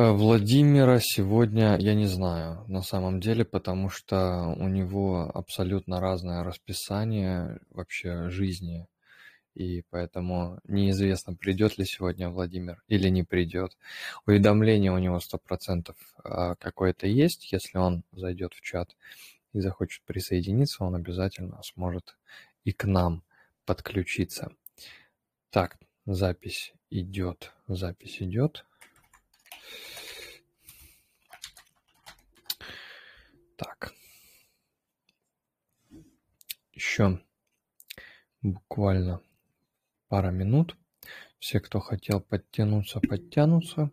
Э, Владимира сегодня я не знаю на самом деле, потому что у него абсолютно разное расписание вообще жизни, и поэтому неизвестно, придет ли сегодня Владимир или не придет. Уведомление у него сто процентов а, какое-то есть, если он зайдет в чат и захочет присоединиться, он обязательно сможет и к нам подключиться. Так, запись идет, запись идет. Так. Еще буквально пара минут. Все, кто хотел подтянуться, подтянутся.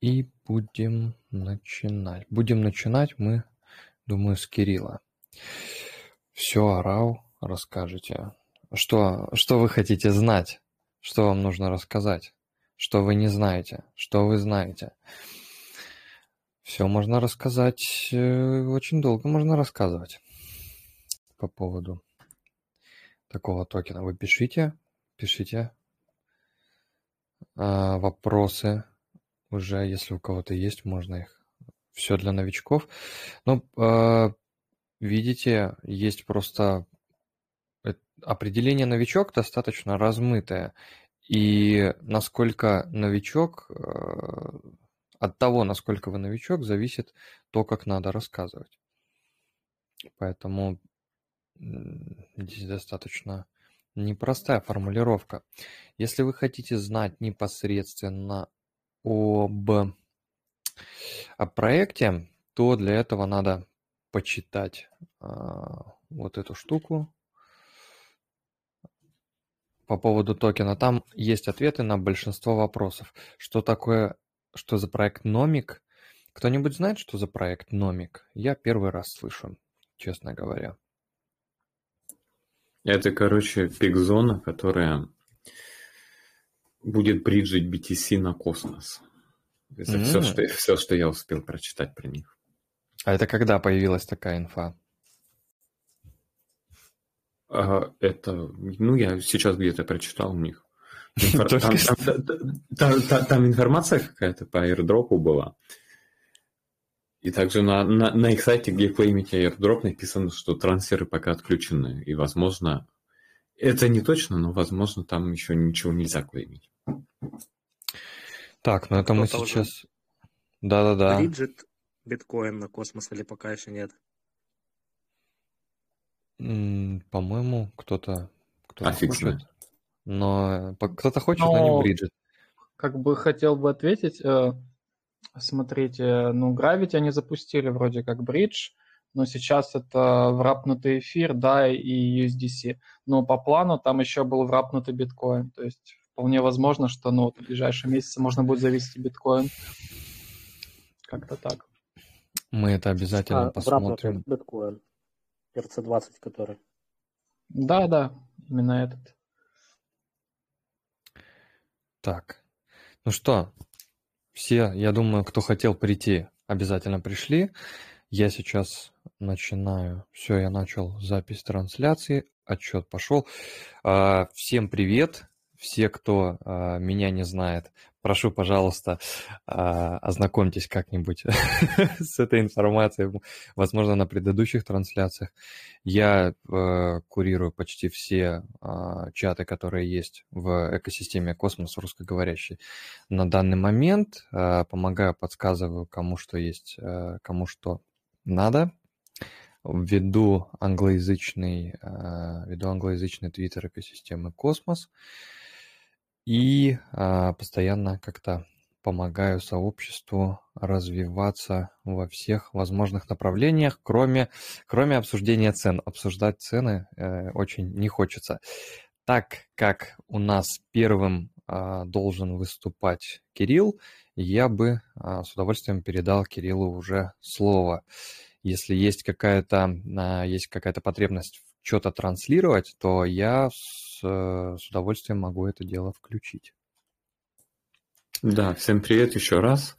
И будем начинать. Будем начинать мы, думаю, с Кирилла. Все, Арау, расскажете. Что, что вы хотите знать? Что вам нужно рассказать? Что вы не знаете? Что вы знаете? Все можно рассказать, э, очень долго можно рассказывать по поводу такого токена. Вы пишите, пишите а, вопросы уже, если у кого-то есть, можно их. Все для новичков. Ну, а, видите, есть просто определение новичок достаточно размытое. И насколько новичок э, от того, насколько вы новичок, зависит то, как надо рассказывать. Поэтому здесь достаточно непростая формулировка. Если вы хотите знать непосредственно об, о проекте, то для этого надо почитать а, вот эту штуку по поводу токена. Там есть ответы на большинство вопросов. Что такое что за проект Номик? Кто-нибудь знает, что за проект Номик? Я первый раз слышу, честно говоря. Это, короче, пик-зона, которая будет бриджить BTC на космос. Это mm-hmm. все, что, все, что я успел прочитать про них. А это когда появилась такая инфа? А, это, ну, я сейчас где-то прочитал у них. Там, информация какая-то по airdrop была. И также на, на, на их сайте, где клеймите airdrop, написано, что трансферы пока отключены. И, возможно, это не точно, но, возможно, там еще ничего нельзя клеймить. Так, ну это мы сейчас... Да-да-да. Бриджит биткоин на космос или пока еще нет? По-моему, кто-то кто а фиг знает. Но э, кто-то хочет, но, но не Бриджит. Как бы хотел бы ответить, э, смотрите, ну, Gravity они запустили вроде как бридж, но сейчас это врапнутый эфир, да, и USDC. Но по плану там еще был врапнутый биткоин, то есть вполне возможно, что ну, в ближайшие месяцы можно будет завести биткоин. Как-то так. Мы это обязательно а, посмотрим. биткоин. RC20 который. Да, да, именно этот. Так, ну что, все, я думаю, кто хотел прийти, обязательно пришли. Я сейчас начинаю. Все, я начал запись трансляции. Отчет пошел. А, всем привет все, кто э, меня не знает, прошу, пожалуйста, э, ознакомьтесь как-нибудь с этой информацией, возможно, на предыдущих трансляциях. Я э, курирую почти все э, чаты, которые есть в экосистеме Космос русскоговорящий на данный момент. Э, помогаю, подсказываю, кому что есть, э, кому что надо, ввиду англоязычный, э, ввиду англоязычный твиттер экосистемы Космос и а, постоянно как-то помогаю сообществу развиваться во всех возможных направлениях, кроме, кроме обсуждения цен. Обсуждать цены э, очень не хочется. Так как у нас первым э, должен выступать Кирилл, я бы э, с удовольствием передал Кириллу уже слово. Если есть какая-то э, есть какая-то потребность что-то транслировать, то я с, э, с удовольствием могу это дело включить. Да, всем привет еще раз.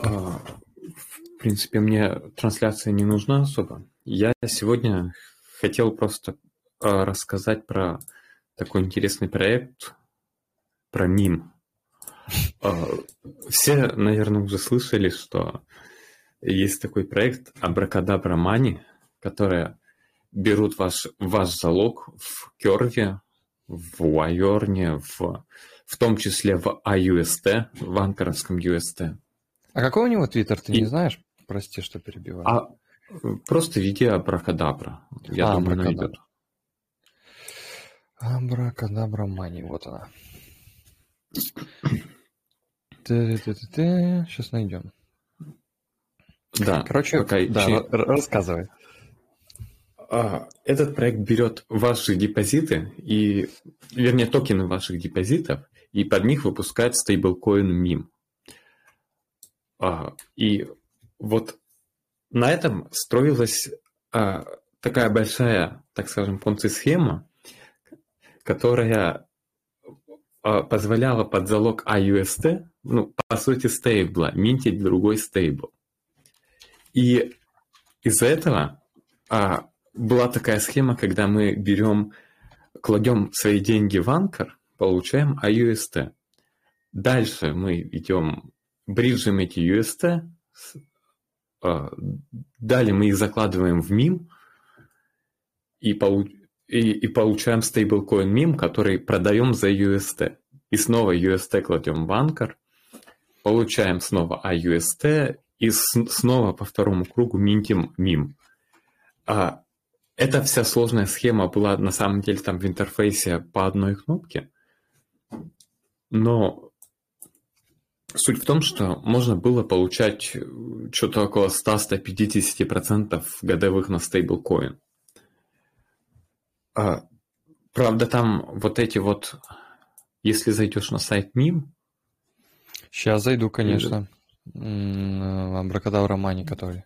А, в принципе, мне трансляция не нужна особо. Я сегодня хотел просто а, рассказать про такой интересный проект, про МИМ. А, все, наверное, уже слышали, что есть такой проект Abracadabra Money, который берут ваш, ваш залог в Керве, в Уайорне, в, в том числе в AUST, в анкоровском UST. А какой у него твиттер, ты И... не знаешь? Прости, что перебиваю. А, просто введи Абракадабра. Я а, думаю, найдет. Абракадабра Мани, вот она. Сейчас найдем. Да. Короче, пока да, рассказывай. А, этот проект берет ваши депозиты и, вернее, токены ваших депозитов и под них выпускает стейблкоин MIM. А, и вот на этом строилась а, такая большая, так скажем, понци-схема, которая позволяла под залог AUST, ну, по сути, стейбла, минтить другой стейбл. И из-за этого а, была такая схема, когда мы берем, кладем свои деньги в анкер, получаем AUST. Дальше мы идем, бриджим эти UST, а, далее мы их закладываем в MIM и, и, и получаем стейблкоин MIM, который продаем за UST. И снова UST кладем в анкер, получаем снова AUST и снова по второму кругу минтим MIM. А эта вся сложная схема была на самом деле там в интерфейсе по одной кнопке, но суть в том, что можно было получать э, что-то около 100-150% годовых на стейблкоин. А, правда, там вот эти вот, если зайдешь на сайт MIM... Сейчас зайду, конечно. Абракадабра Мани, который.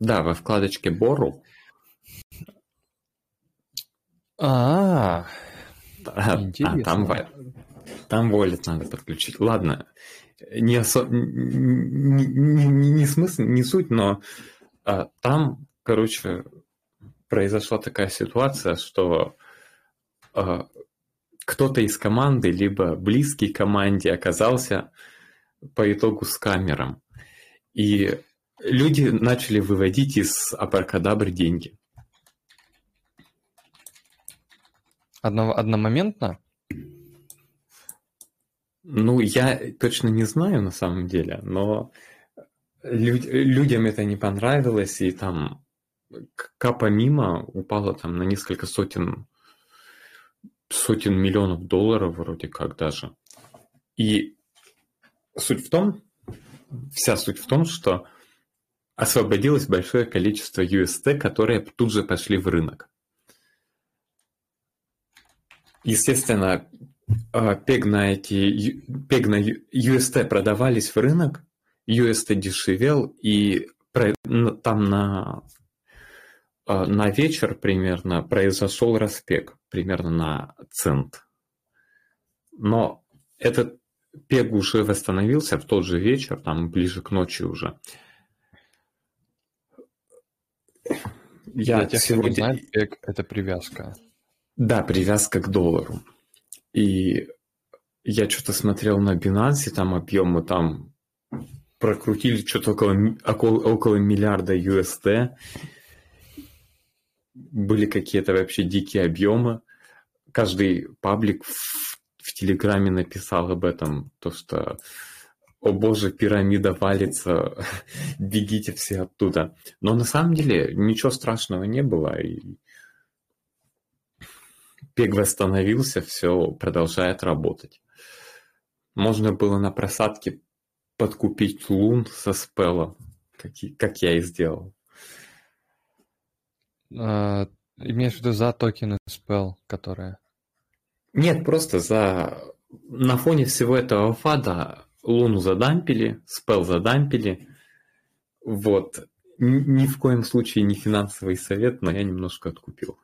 Да, во вкладочке Borrow а, а, а там, там волит надо подключить. Ладно, не, осо... не, не, не смысл, не суть, но а, там, короче, произошла такая ситуация, что а, кто-то из команды, либо близкий команде оказался по итогу с камером. И люди начали выводить из Апаркадабры деньги. Одно, одномоментно? Ну, я точно не знаю на самом деле, но люд, людям это не понравилось, и там капа мимо упала там на несколько сотен, сотен миллионов долларов вроде как даже. И суть в том, вся суть в том, что освободилось большое количество UST, которые тут же пошли в рынок. Естественно, а, пег на эти, пег на UST продавались в рынок, UST дешевел, и там на, а, на вечер примерно произошел распег, примерно на цент. Но этот пег уже восстановился в тот же вечер, там ближе к ночи уже. Я Для тех, сегодня... кто не знает, пег – это привязка. Да, привязка к доллару. И я что-то смотрел на Binance, там объемы там прокрутили что-то около, около, около миллиарда USD. Были какие-то вообще дикие объемы. Каждый паблик в, в Телеграме написал об этом, то что о боже, пирамида валится, бегите все оттуда. Но на самом деле ничего страшного не было. И Пег восстановился, все продолжает работать. Можно было на просадке подкупить лун со спелом, как, как я и сделал. А, имеешь в виду за токены спел, которые? Нет, просто за... На фоне всего этого фада луну задампили, спел задампили. Вот. Ни в коем случае не финансовый совет, но я немножко откупил.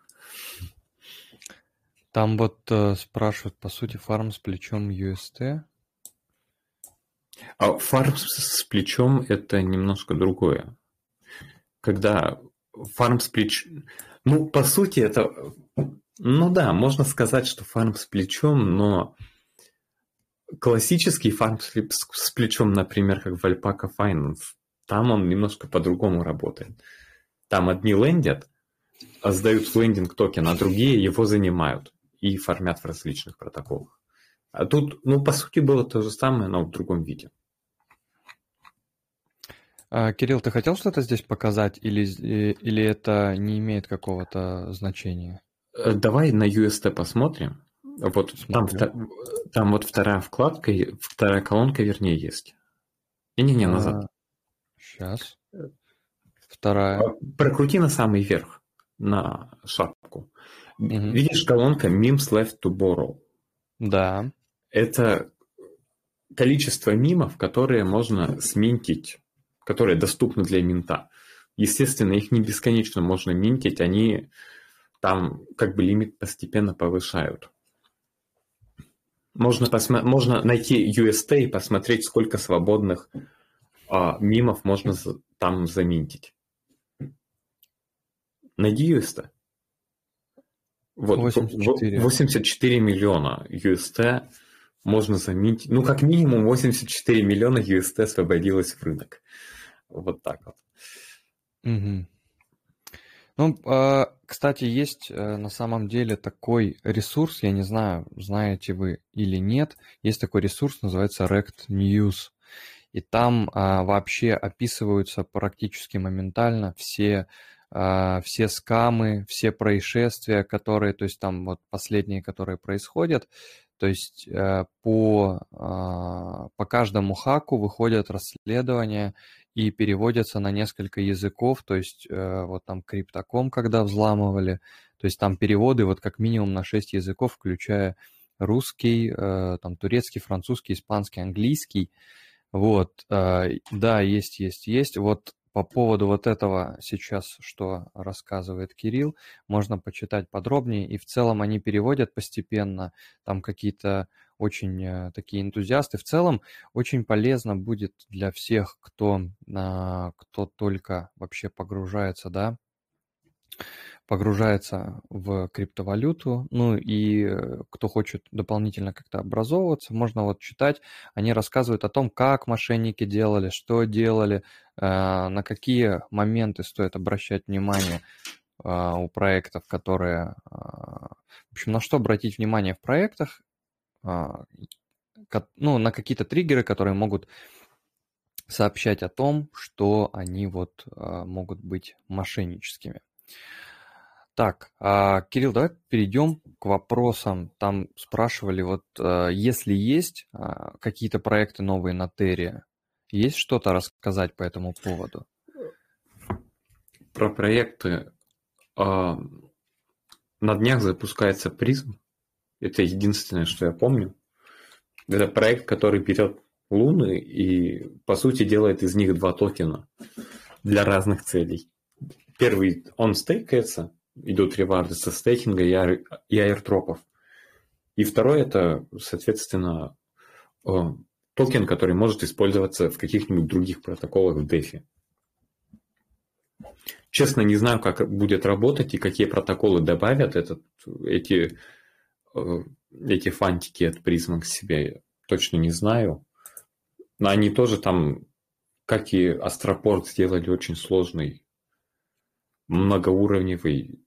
Там вот э, спрашивают, по сути, фарм с плечом UST. А фарм с плечом это немножко другое. Когда фарм с плечом... Ну, по сути, это... Ну да, можно сказать, что фарм с плечом, но классический фарм с, плечом, например, как в Alpaca Finance, там он немножко по-другому работает. Там одни лендят, а сдают лендинг токен, а другие его занимают и формят в различных протоколах. А тут, ну, по сути, было то же самое, но в другом виде. А, Кирилл, ты хотел что-то здесь показать или, э, или это не имеет какого-то значения? Э, давай на UST посмотрим. Вот там, там вот вторая вкладка, вторая колонка, вернее, есть. Не-не-не, назад. А, сейчас. Вторая. А, прокрути на самый верх, на шапку. Угу. Видишь колонка Memes Left to Borrow? Да. Это количество мимов, которые можно сминтить, которые доступны для минта. Естественно, их не бесконечно можно минтить, они там как бы лимит постепенно повышают. Можно, посмо- можно найти UST и посмотреть, сколько свободных а, мимов можно там заминтить. Найди UST. Вот, 84. 84 миллиона UST можно заменить. Ну, как минимум 84 миллиона UST освободилось в рынок. Вот так вот. Угу. Ну, а, кстати, есть э, на самом деле такой ресурс, я не знаю, знаете вы или нет, есть такой ресурс, называется Rect News. И там а, вообще описываются практически моментально все все скамы, все происшествия, которые, то есть там вот последние, которые происходят, то есть э, по, а, по каждому хаку выходят расследования и переводятся на несколько языков, то есть э, вот там криптоком, когда взламывали, то есть там переводы вот как минимум на 6 языков, включая русский, э, там турецкий, французский, испанский, английский, вот, да, есть, есть, есть, вот по поводу вот этого сейчас, что рассказывает Кирилл, можно почитать подробнее. И в целом они переводят постепенно, там какие-то очень э, такие энтузиасты. В целом очень полезно будет для всех, кто, а, кто только вообще погружается, да, погружается в криптовалюту, ну и э, кто хочет дополнительно как-то образовываться, можно вот читать, они рассказывают о том, как мошенники делали, что делали, на какие моменты стоит обращать внимание э, у проектов, которые... В общем, на что обратить внимание в проектах, ну, на какие-то триггеры, которые могут сообщать о том, что они вот могут быть мошенническими. Так, а, Кирилл, давай перейдем к вопросам. Там спрашивали, вот а, если есть а, какие-то проекты новые на Терре, есть что-то рассказать по этому поводу? Про проекты. На днях запускается призм. Это единственное, что я помню. Это проект, который берет луны и, по сути, делает из них два токена для разных целей. Первый, он стейкается, идут реварды со стейкинга и, и аирдропов. И второй это, соответственно, токен, который может использоваться в каких-нибудь других протоколах в DeFi. Честно, не знаю, как будет работать и какие протоколы добавят этот, эти, эти фантики от призма к себе. Точно не знаю. Но они тоже там, как и Астропорт, сделали очень сложный многоуровневый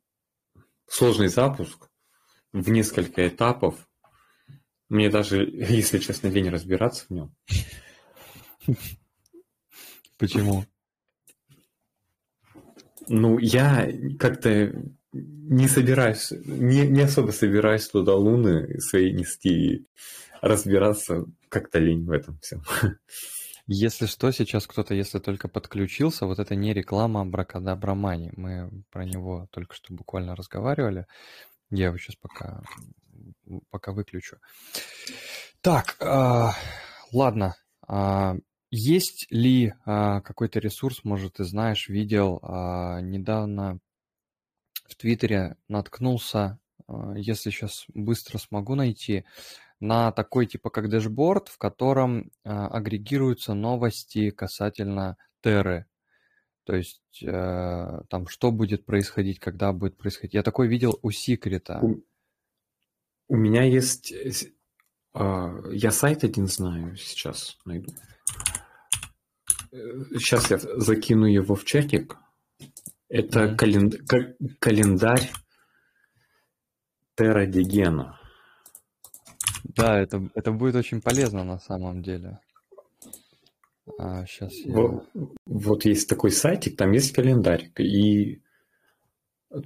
сложный запуск в несколько этапов. Мне даже, если честно, лень разбираться в нем. Почему? Ну, я как-то не собираюсь, не, не особо собираюсь туда луны свои нести и разбираться как-то лень в этом всем. Если что, сейчас кто-то, если только подключился, вот это не реклама Бракадабрамани. Мы про него только что буквально разговаривали. Я его сейчас пока, пока выключу. Так, э, ладно. Э, есть ли э, какой-то ресурс, может, ты знаешь, видел, э, недавно в Твиттере наткнулся, э, если сейчас быстро смогу найти, на такой типа как дэшборд, в котором а, агрегируются новости касательно Терры. То есть э, там что будет происходить, когда будет происходить. Я такой видел у Секрета. У меня есть А, я сайт один знаю, сейчас найду. Сейчас я закину его в чатик. Это Мгм. календ- ка- календарь Терадигена. Да, это, это будет очень полезно на самом деле. сейчас я... Вот, вот есть такой сайтик, там есть календарь, и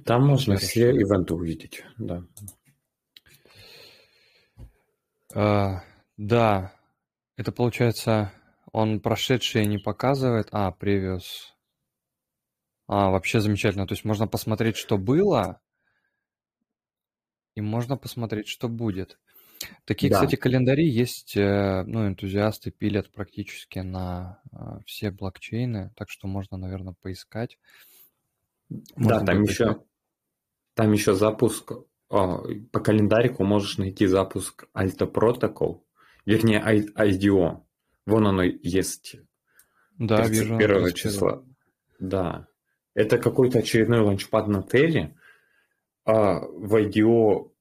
там можно Хорошо. все ивенты увидеть. Да. А, да, это получается, он прошедшие не показывает. А, previous. А, вообще замечательно. То есть можно посмотреть, что было, и можно посмотреть, что будет. Такие, Да. кстати, календари есть, э, ну, энтузиасты пилят практически на а, все блокчейны, так что можно, наверное, поискать. Да, Можно там будет еще, поискать. там еще запуск, по календарику можешь найти запуск Alta Protocol, вернее IDO. Вон оно есть, Да, вижу. 31 31. числа. Да. Это какой-то очередной ланчпад на Терре. А в IDO,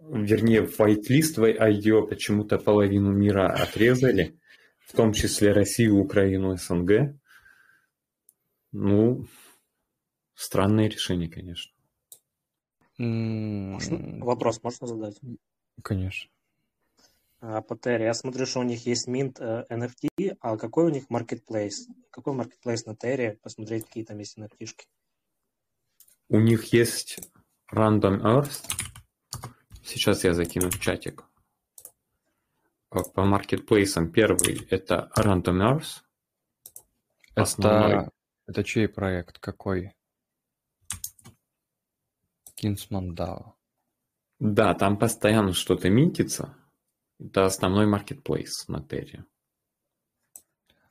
вернее, в whitelist в IDO почему-то половину мира отрезали, в том числе Россию, Украину, СНГ. Ну, странное решение, конечно. Можно- Вопрос можно задать? Конечно. А, По Терре, я смотрю, что у них есть Mint э, NFT, а какой у них marketplace? Какой marketplace на Терре? Посмотреть, какие там есть NFT. -шки. У них есть Random Earth. Сейчас я закину в чатик. А, По маркетплейсам первый это Random Earth. Основной. Это, это чей проект? Какой? DAO. Да, там постоянно что-то минтится. Это основной маркетплейс на Терре.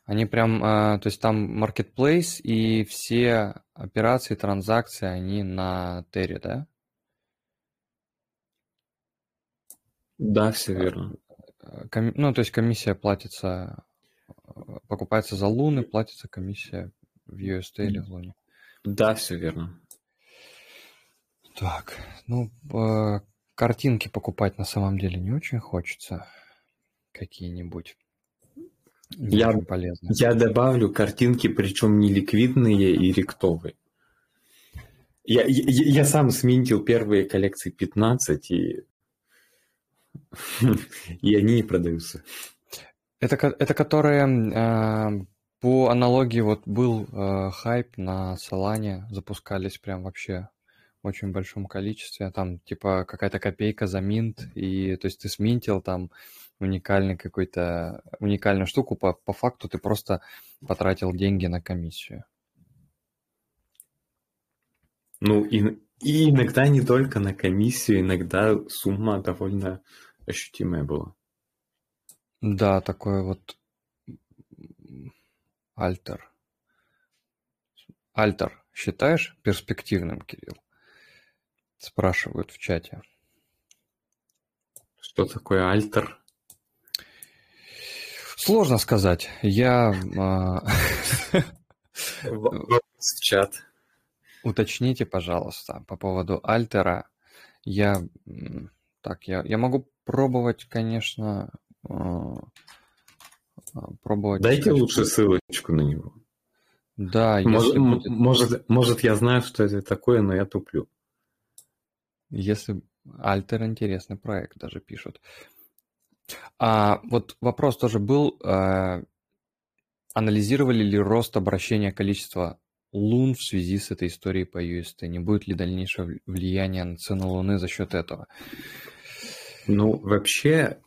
Они прям, а, то есть там marketplace и все операции, транзакции, они на Терре, да? Да, все верно. Э, коми- Ну, то есть комиссия платится, э, покупается за луны, платится комиссия в UST или в луне. Да, все верно. Так, ну, э, картинки покупать на самом деле не очень хочется. Какие-нибудь. Не Я- полезные. Я добавлю картинки, причем не ликвидные и ректовые. Я, я, я сам сминтил первые коллекции 15, и, и они не продаются. Это, это которые э, по аналогии вот был э, хайп на Солане, запускались прям вообще очень большом количестве. Там типа какая-то копейка за минт, и то есть ты сминтил там уникальный какой-то уникальную штуку, по, по факту ты просто потратил деньги на комиссию. Ну, и, и иногда не только на комиссию, иногда сумма довольно ощутимая была. Да, такой вот альтер. Альтер считаешь перспективным, Кирилл? Спрашивают в чате. Что такое альтер? Сложно сказать. Я а, в чат. уточните, пожалуйста, по поводу альтера. Я так, я, я могу пробовать, конечно, а, а, пробовать. Дайте лучше ссылочку на него. Да, Может, будет, может, может, я знаю, что это такое, но я туплю. Если альтер интересный проект, даже пишут. А вот вопрос тоже был, а, анализировали ли рост обращения количества лун в связи с этой историей по UST? Не будет ли дальнейшего вл- влияния на цену луны за счет этого? Ну, вообще,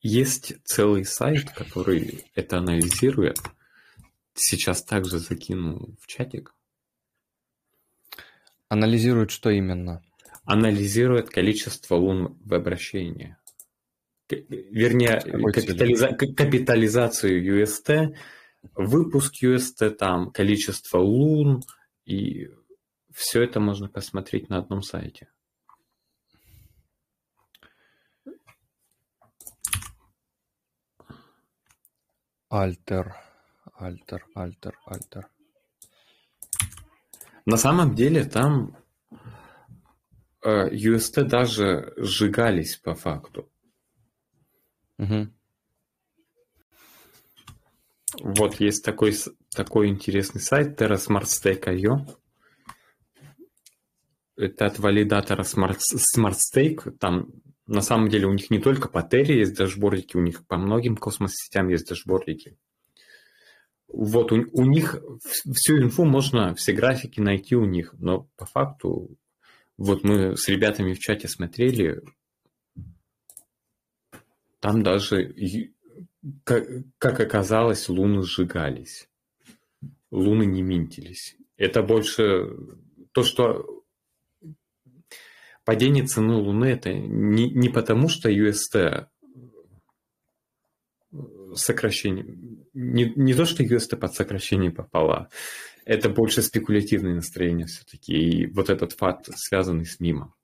есть целый сайт, который это анализирует. Сейчас также закину в чатик. Анализируют что именно? Анализирует количество лун в обращении. Вернее, капитализа- капитализацию UST, выпуск UST, там, количество лун, и все это можно посмотреть на одном сайте. Альтер, альтер, альтер, альтер. На самом деле там UST даже сжигались по факту. Угу. Вот есть такой, такой интересный сайт TerraSmartStake.io. Это от валидатора Smart, SmartStake. Там на самом деле у них не только по Terra есть дашбордики, у них по многим космос-сетям есть дашбордики. Вот у, у них всю инфу можно, все графики найти у них, но по факту, вот мы с ребятами в чате смотрели, там даже, как, оказалось, луны сжигались. Луны не минтились. Это больше то, что падение цены Луны это не, не потому, что UST сокращение, не, не то, что UST под сокращение попала, это больше спекулятивное настроение все-таки, и вот этот факт, связанный с мимом.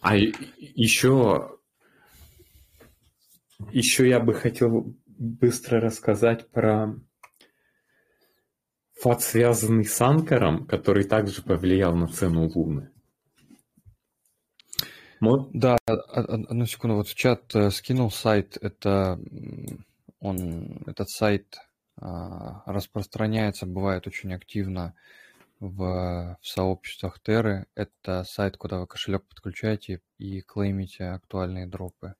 А еще, еще я бы хотел быстро рассказать про факт, связанный с Анкором, который также повлиял на цену Луны. Вот. Да, одну секунду, вот в чат э, скинул сайт, это он, этот сайт распространяется, бывает очень активно в, в сообществах Терры. Это сайт, куда вы кошелек подключаете и клеймите актуальные дропы.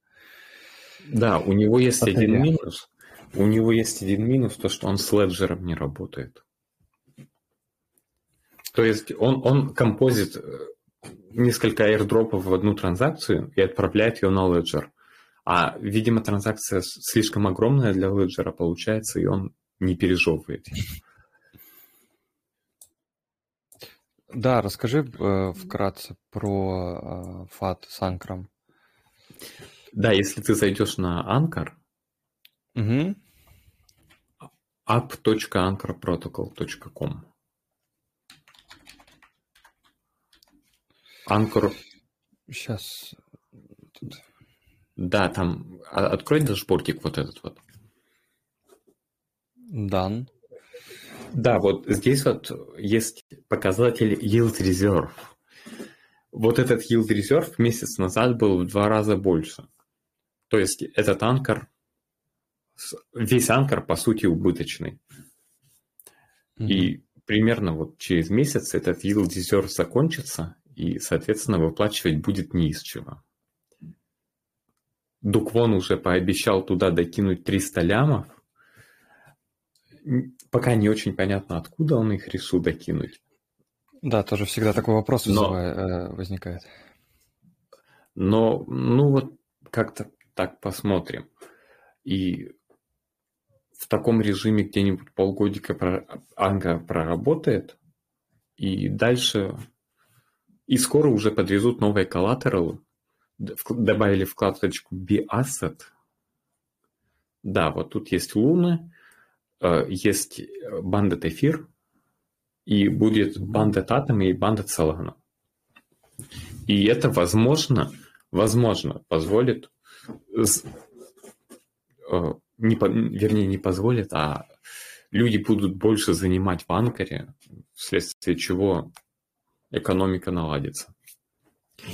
Да, у него есть Батарея. один минус. У него есть один минус, то, что он с леджером не работает. То есть он, он композит э, несколько airdropов в одну транзакцию и отправляет ее на Ledger. А, видимо, транзакция слишком огромная для Ledger получается, и он не пережевывает. Да, расскажи э, вкратце про э, FAT с анкером. Да, если ты зайдешь на Anchor, угу. app.anchorprotocol.com Анкор. Сейчас. Да, там а, открой дашбордик вот этот вот. Дан. Да, вот здесь вот есть показатель Yield Reserve. Вот этот Yield Reserve месяц назад был в два раза больше. То есть этот анкор, весь анкор по сути убыточный. Mm-hmm. И примерно вот через месяц этот Yield Reserve закончится, и, соответственно, выплачивать будет не из чего. Дуквон уже пообещал туда докинуть 300 лямов. Пока не очень понятно, откуда он их решил докинуть. Да, тоже всегда такой вопрос Но, э, возникает. Но, ну вот, как-то так посмотрим. И в таком режиме где-нибудь полгодика Анга проработает, и дальше и скоро уже подвезут новые коллатералы. Добавили вкладочку B-Asset. Да, вот тут есть Луны, есть Bandit Эфир, и будет Bandit Atom и Bandit Solana. И это, возможно, возможно, позволит, э, не, вернее, не позволит, а люди будут больше занимать в анкоре, вследствие чего экономика наладится.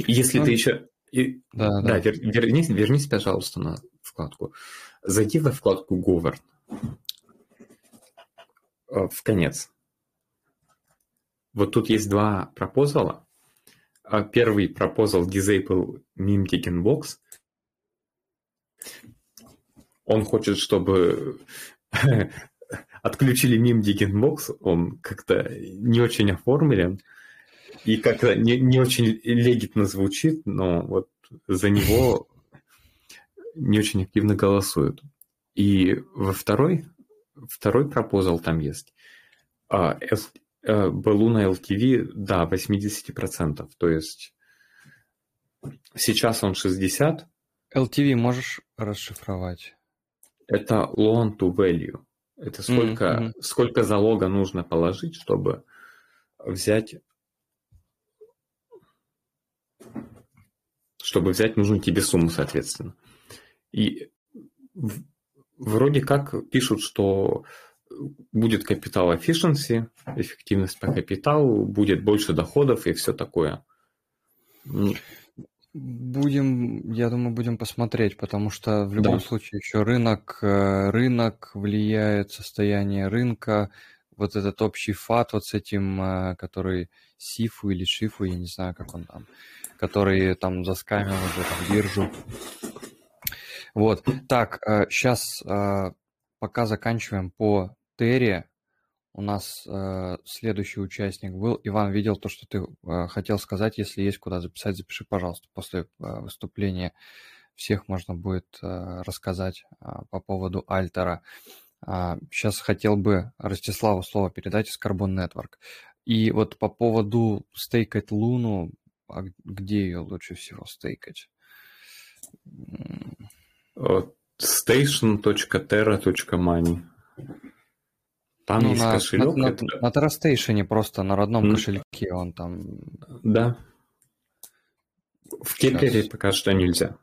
И если ну, ты еще... И, да, да, да. Вер, вернись, вернись, пожалуйста, на вкладку. Зайди во вкладку Govern. Э, в конец. Вот тут есть два пропозала. А первый пропозал Disable Meme Taken Box. Он хочет, чтобы отключили Meme Taken Box. Он как-то не очень оформлен и как-то не, не очень легитно звучит, но вот за него не очень активно голосуют. И во второй, второй пропозал там есть. А, Балу на LTV, да, 80%. То есть сейчас он 60. LTV можешь расшифровать? Это loan to value. Это сколько, mm-hmm. сколько залога нужно положить, чтобы взять чтобы взять нужную тебе сумму, соответственно. И вроде как пишут, что будет капитал efficiency, эффективность по капиталу, будет больше доходов и все такое. Будем, я думаю, будем посмотреть, потому что в любом Да. случае еще рынок, э, рынок влияет, состояние рынка, вот этот общий фат вот с этим, э, который Сифу или Шифу, я не знаю, как он там, который там заскамил уже там биржу. Вот, так, сейчас пока заканчиваем по Терри, у нас э, следующий участник был. Иван, видел то, что ты э, хотел сказать. Если есть куда записать, запиши, пожалуйста. После э, выступления всех можно будет э, рассказать э, по поводу Альтера. Э, сейчас хотел бы Ростиславу слово передать из Carbon Network. И вот по поводу стейкать Луну, а где ее лучше всего стейкать? Station.terra.money. Там ну, есть на, кошелек. На, это... на, на TerraStation просто, на родном mm. кошельке он там... Да. В Keplr е пока что нельзя.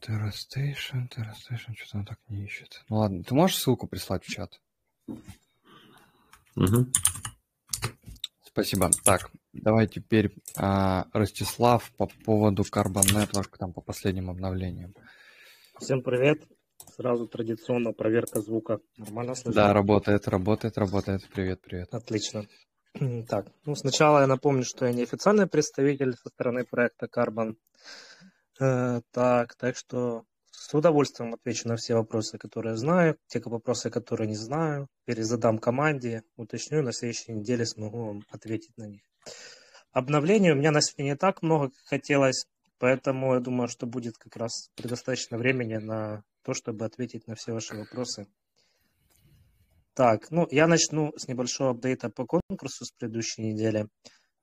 TerraStation, TerraStation, что-то он так не ищет. Ну ладно, ты можешь ссылку прислать в чат? Угу. Спасибо. Так, давай теперь а, Ростислав по поводу Carbon Network, там по последним обновлениям. Всем привет. Сразу традиционно проверка звука. Нормально слышно? Да, работает, работает, работает. Привет, привет. Отлично. Так, ну сначала я напомню, что я не официальный представитель со стороны проекта Carbon. Э, так, так что с удовольствием отвечу на все вопросы, которые знаю. Те вопросы, которые не знаю, перезадам команде, уточню, на следующей неделе смогу вам ответить на них. Обновлений у меня на сегодня не так много, как хотелось, поэтому я думаю, что будет как раз предостаточно времени на то, чтобы ответить на все ваши вопросы. Так, ну, я начну с небольшого апдейта по конкурсу с предыдущей недели.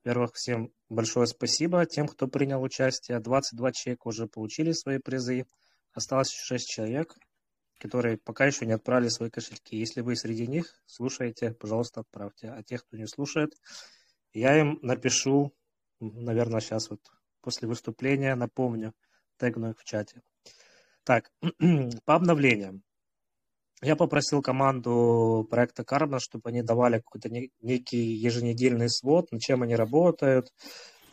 Во-первых, всем большое спасибо тем, кто принял участие. 22 человека уже получили свои призы. Осталось 6 человек, которые пока еще не отправили свои кошельки. Если вы среди них, слушаете, пожалуйста, отправьте. А тех, кто не слушает, я им напишу, наверное, сейчас вот после выступления напомню, тегну их в чате. Так, по обновлениям. Я попросил команду проекта Carbon, чтобы они давали какой-то некий еженедельный свод, над чем они работают,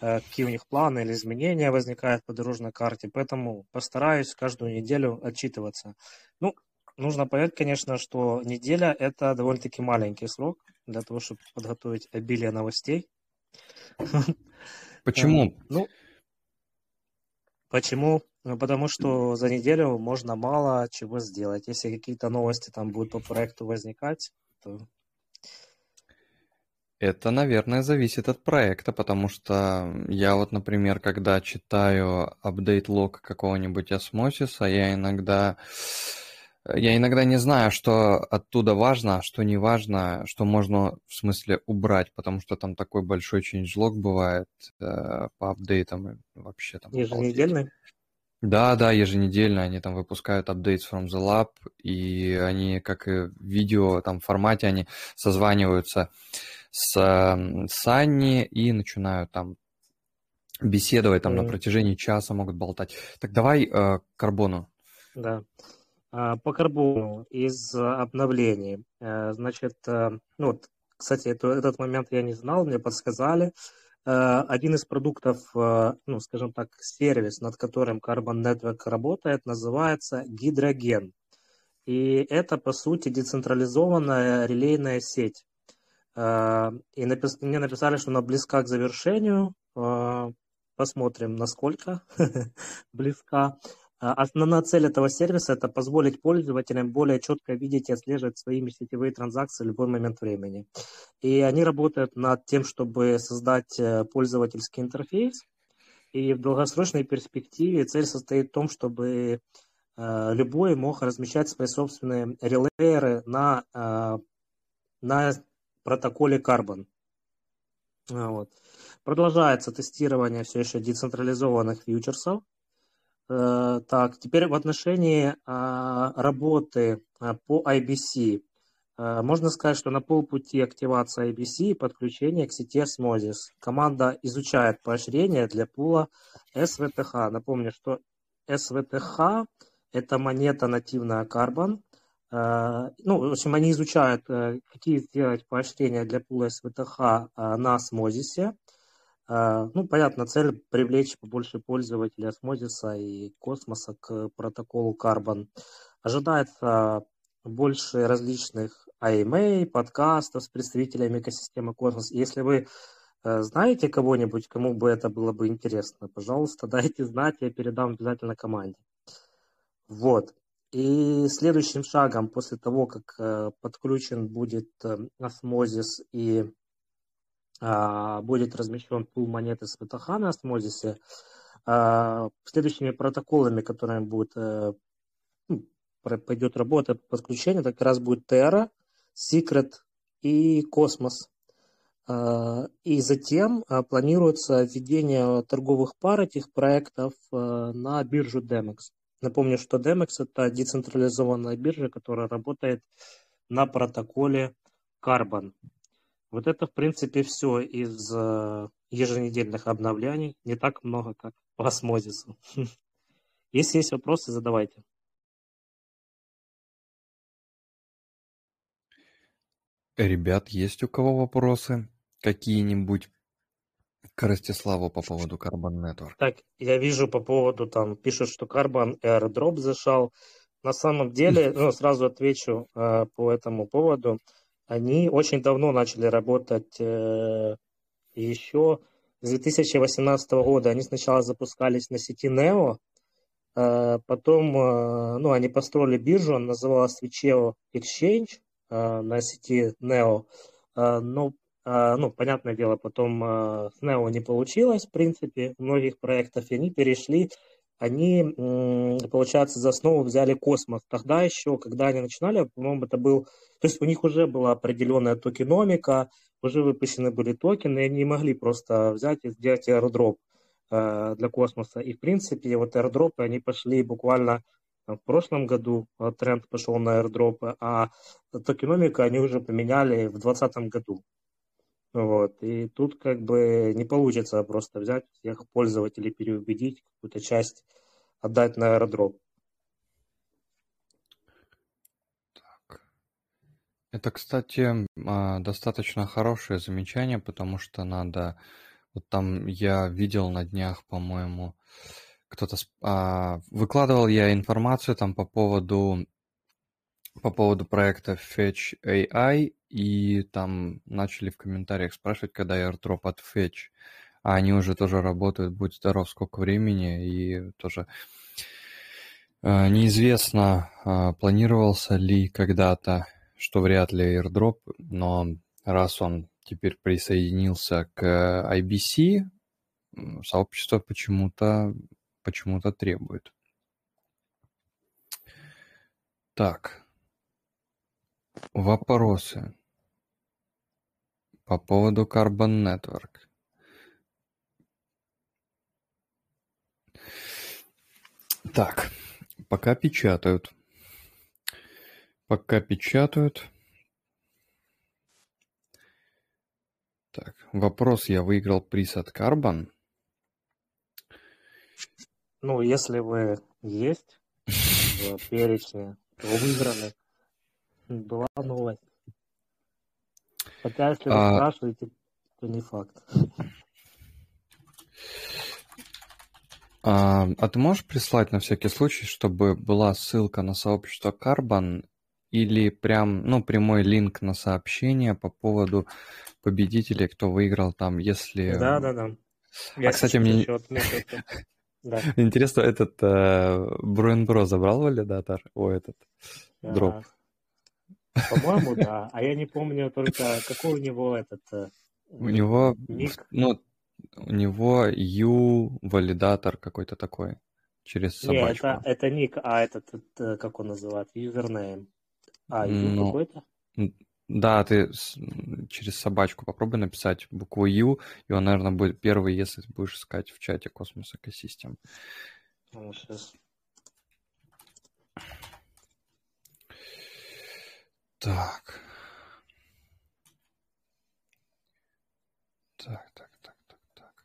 какие у них планы или изменения возникают по дорожной карте. Поэтому постараюсь каждую неделю отчитываться. Ну, нужно понять, конечно, что неделя – это довольно-таки маленький срок для того, чтобы подготовить обилие новостей. Почему? Ну, почему? Ну, потому что за неделю можно мало чего сделать. Если какие-то новости там будут по проекту возникать, то... Это, наверное, зависит от проекта, потому что я вот, например, когда читаю апдейт-лог какого-нибудь осмосиса, я иногда... Я иногда не знаю, что оттуда важно, а что не важно, что можно, в смысле, убрать, потому что там такой большой changelog бывает э, по апдейтам вообще там. Еженедельный? Да, да, еженедельно они там выпускают updates from the lab, и они, как и в видео там формате, они созваниваются с Санни и начинают там беседовать там mm. на протяжении часа, могут болтать. Так давай э, карбону. Да. По карбону из обновлений. Значит, ну вот, кстати, это, этот момент я не знал, мне подсказали. Один из продуктов, ну, скажем так, сервис, над которым Carbon Network работает, называется гидроген. И это, по сути, децентрализованная релейная сеть. И напис... мне написали, что она близка к завершению. Посмотрим, насколько близка. Основная цель этого сервиса – это позволить пользователям более четко видеть и отслеживать своими сетевые транзакции в любой момент времени. И они работают над тем, чтобы создать пользовательский интерфейс. И в долгосрочной перспективе цель состоит в том, чтобы любой мог размещать свои собственные релейеры на, на протоколе Carbon. Вот. Продолжается тестирование все еще децентрализованных фьючерсов. Так, теперь в отношении работы по IBC. Можно сказать, что на полпути активации IBC и подключения к сети Osmosis. Команда изучает поощрение для пула SVTH. Напомню, что SVTH – это монета нативная Carbon. ну, в общем, они изучают, какие сделать поощрения для пула СВТХ на осмозисе. Ну, понятно, цель привлечь побольше пользователей осмозиса и космоса к протоколу Carbon. Ожидается больше различных AMA, подкастов с представителями экосистемы Космос. Если вы э, знаете кого-нибудь, кому бы это было бы интересно, пожалуйста, дайте знать, я передам обязательно команде. Вот. И следующим шагом после того, как э, подключен будет э, осмозис и а, будет размещен пул монеты с ВТХ на осмозисе, а, следующими протоколами, которыми будет ну, пойдет работа подключения, так раз будет Terra, Secret и Космос. А, и затем а, планируется введение торговых пар этих проектов а, на биржу Demex. Напомню, что Demex – это децентрализованная биржа, которая работает на протоколе Carbon. Вот это, в принципе, все из еженедельных обновлений. Не так много, как по осмозису. Если есть вопросы, задавайте. Ребят, есть у кого вопросы какие-нибудь к Ростиславу по поводу Carbon Network? Так, я вижу по поводу, там, пишут, что Carbon airdrop зашел. На самом деле, ну, сразу отвечу э, по этому поводу. Они очень давно начали работать э, еще с 2018 года. Они сначала запускались на сети Neo, э, потом, э, ну, они построили биржу, она называлась Vicheo Exchange, на сети Neo. Но, ну, понятное дело, потом с Neo не получилось, в принципе, многих проектов, и они перешли, они, получается, за основу взяли космос. Тогда еще, когда они начинали, по-моему, это был... То есть у них уже была определенная токеномика, уже выпущены были токены, и они не могли просто взять и сделать airdrop для космоса. И, в принципе, вот airdrop, они пошли буквально в прошлом году тренд пошел на airdropы, а токеномика они уже поменяли в 2020 году. Вот. И тут как бы не получится просто взять всех пользователей, переубедить, какую-то часть отдать на. Так. Это, кстати, а, достаточно хорошее замечание, потому что надо... Вот там я видел на днях, по-моему, кто-то а, выкладывал я информацию там по поводу по поводу проекта Fetch AI, и там начали в комментариях спрашивать, когда airdrop от Fetch. А они уже тоже работают, будь здоров, сколько времени, и тоже э, неизвестно, э, планировался ли когда-то, что вряд ли airdrop, но раз он теперь присоединился к IBC, сообщество почему-то почему-то требует. Так. Вопросы по поводу Carbon Network. Так, пока печатают. Пока печатают. Так, вопрос, я выиграл приз от Carbon. Ну, если вы есть в перечне, то выиграны. Была новость. Хотя, если вы а... спрашиваете, то не факт. А, а ты можешь прислать на всякий случай, чтобы была ссылка на сообщество Carbon или прям, ну, прямой линк на сообщение по поводу победителей, кто выиграл там, если... Да, да, да. Я, а, кстати, мне... Да. Интересно, этот э, Бро забрал валидатор? О, этот дроп. По-моему, да. А я не помню только, какой у него этот... Э, у него, ник. ну, у него U валидатор какой-то такой через собачку. Нет, это, это ник, а этот, это, как он называется, username. А, U ну, какой-то? Да, ты через собачку попробуй написать букву U, и он, наверное, будет первый, если будешь искать в чате Cosmos Ecosystem. сейчас. Так. Так, так, так, так, так.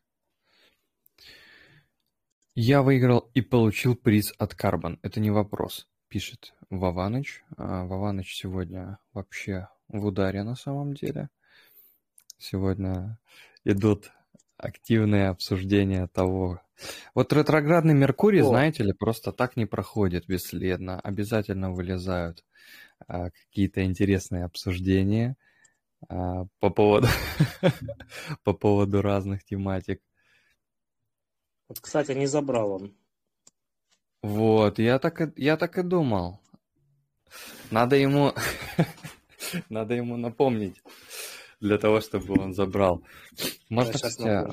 Я выиграл и получил приз от Carbon. Это не вопрос. пишет Вованыч. А, Вованыч сегодня вообще в ударе на самом деле. Сегодня идут активные обсуждения того. Вот ретроградный Меркурий, О. знаете ли, просто так не проходит бесследно. Обязательно вылезают какие-то интересные обсуждения а, по поводу по поводу разных тематик. Вот, кстати, не забрал он. Вот, я так и, я так и думал. Надо ему, надо ему напомнить для того, чтобы он забрал. Можно, кстати,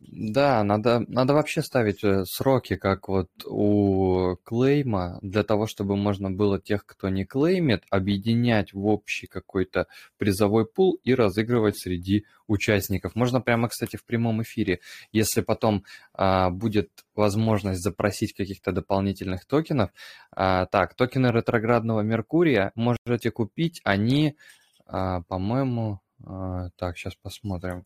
да, надо, надо вообще ставить э, сроки, как вот у клейма, для того, чтобы можно было тех, кто не клеймит, объединять в общий какой-то призовой пул и разыгрывать среди участников. Можно прямо, кстати, в прямом эфире, если потом а, будет возможность запросить каких-то дополнительных токенов. А, так, токены ретроградного Меркурия можете купить, они, а, по-моему, а, так, сейчас посмотрим.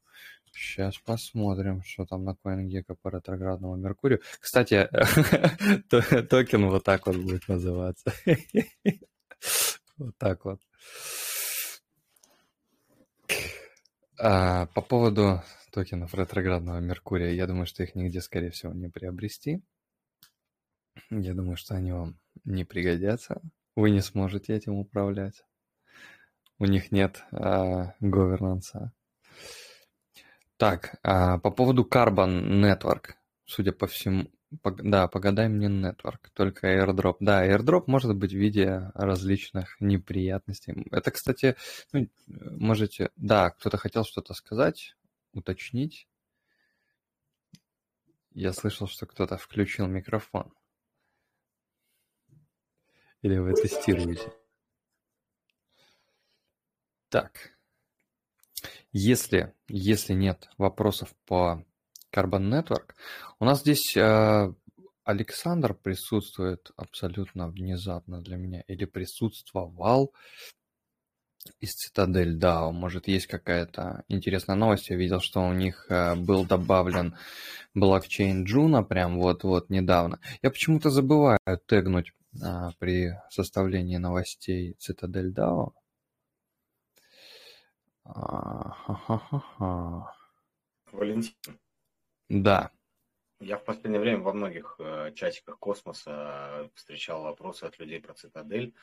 Сейчас посмотрим, что там на CoinGecko по ретроградному Меркурию. Кстати, токен вот так вот будет называться. Вот так вот. А, по поводу токенов ретроградного Меркурия, я думаю, что их нигде, скорее всего, не приобрести. Я думаю, что они вам не пригодятся. Вы не сможете этим управлять у них нет э, говернанса. Так, э, по поводу Carbon Network, судя по всему, да, погадай мне Network, только airdrop. Да, airdrop может быть в виде различных неприятностей. Это, кстати, ну, можете... Да, кто-то хотел что-то сказать, уточнить. Я слышал, что кто-то включил микрофон. Или вы тестируете? Так, если, если нет вопросов по Carbon Network, у нас здесь э, Александр присутствует абсолютно внезапно для меня, или присутствовал из Цитадель DAO. Может, есть какая-то интересная новость. Я видел, что у них э, был добавлен блокчейн Джуна прям вот-вот недавно. Я почему-то забываю тегнуть а, при составлении новостей Цитадель DAO. Валентин. Да. Я в последнее время во многих э, чатиках космоса встречал вопросы от людей про цитадель,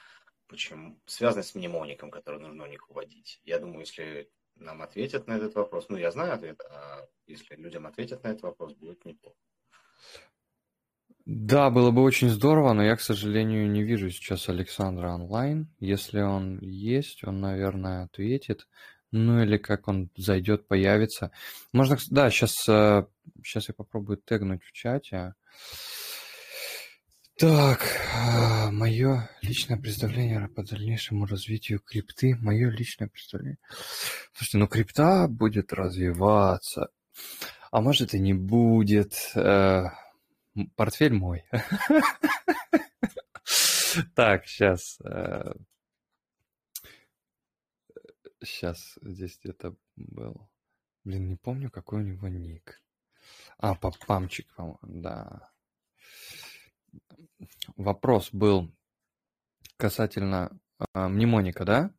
почему связаны с мнемоником, который нужно у них вводить. Я думаю, если нам ответят на этот вопрос, ну, я знаю ответ, а если людям ответят на этот вопрос, будет неплохо. Да, было бы очень здорово, но я, к сожалению, не вижу сейчас Александра онлайн. Если он есть, он, наверное, ответит. Ну или как он зайдет, появится. Можно, да, сейчас, сейчас э, я попробую тегнуть в чате. Так, а, мое личное представление по дальнейшему развитию крипты. Мое личное представление. Слушайте, ну крипта будет развиваться. А может и не будет. Э, портфель мой. Так, сейчас. Сейчас здесь где-то был. Блин, не помню, какой у него ник. А, памчик, по-моему, да. Вопрос был касательно а, мнемоника, да?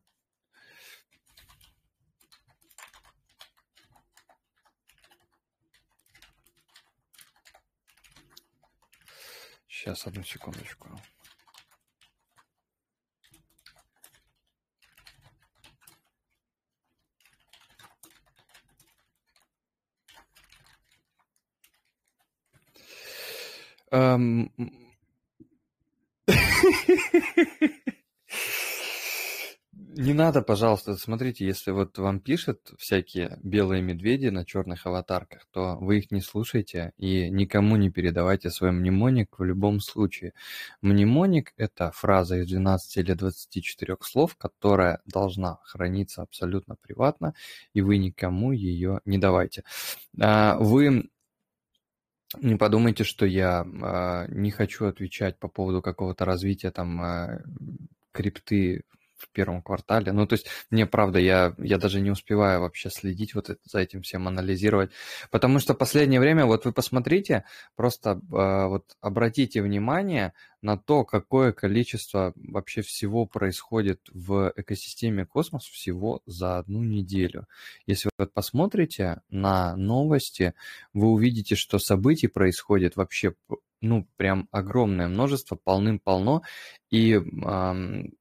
Сейчас, одну секундочку. Эм... Не надо, пожалуйста, смотрите, если вот вам пишут всякие белые медведи на черных аватарках, то вы их не слушайте и никому не передавайте свой мнемоник в любом случае. Мнемоник – это фраза из 12 или 24 слов, которая должна храниться абсолютно приватно, и вы никому ее не давайте. А, вы не подумайте, что я э, не хочу отвечать по поводу какого-то развития там э, крипты в первом квартале. Ну, то есть мне, правда, я, я даже не успеваю вообще следить вот это, за этим всем, анализировать. Потому что последнее время, вот вы посмотрите, просто э, вот обратите внимание на то, какое количество вообще всего происходит в экосистеме космос всего за одну неделю. Если вы посмотрите на новости, вы увидите, что событий происходит вообще ну, прям огромное множество, полным-полно. И эм,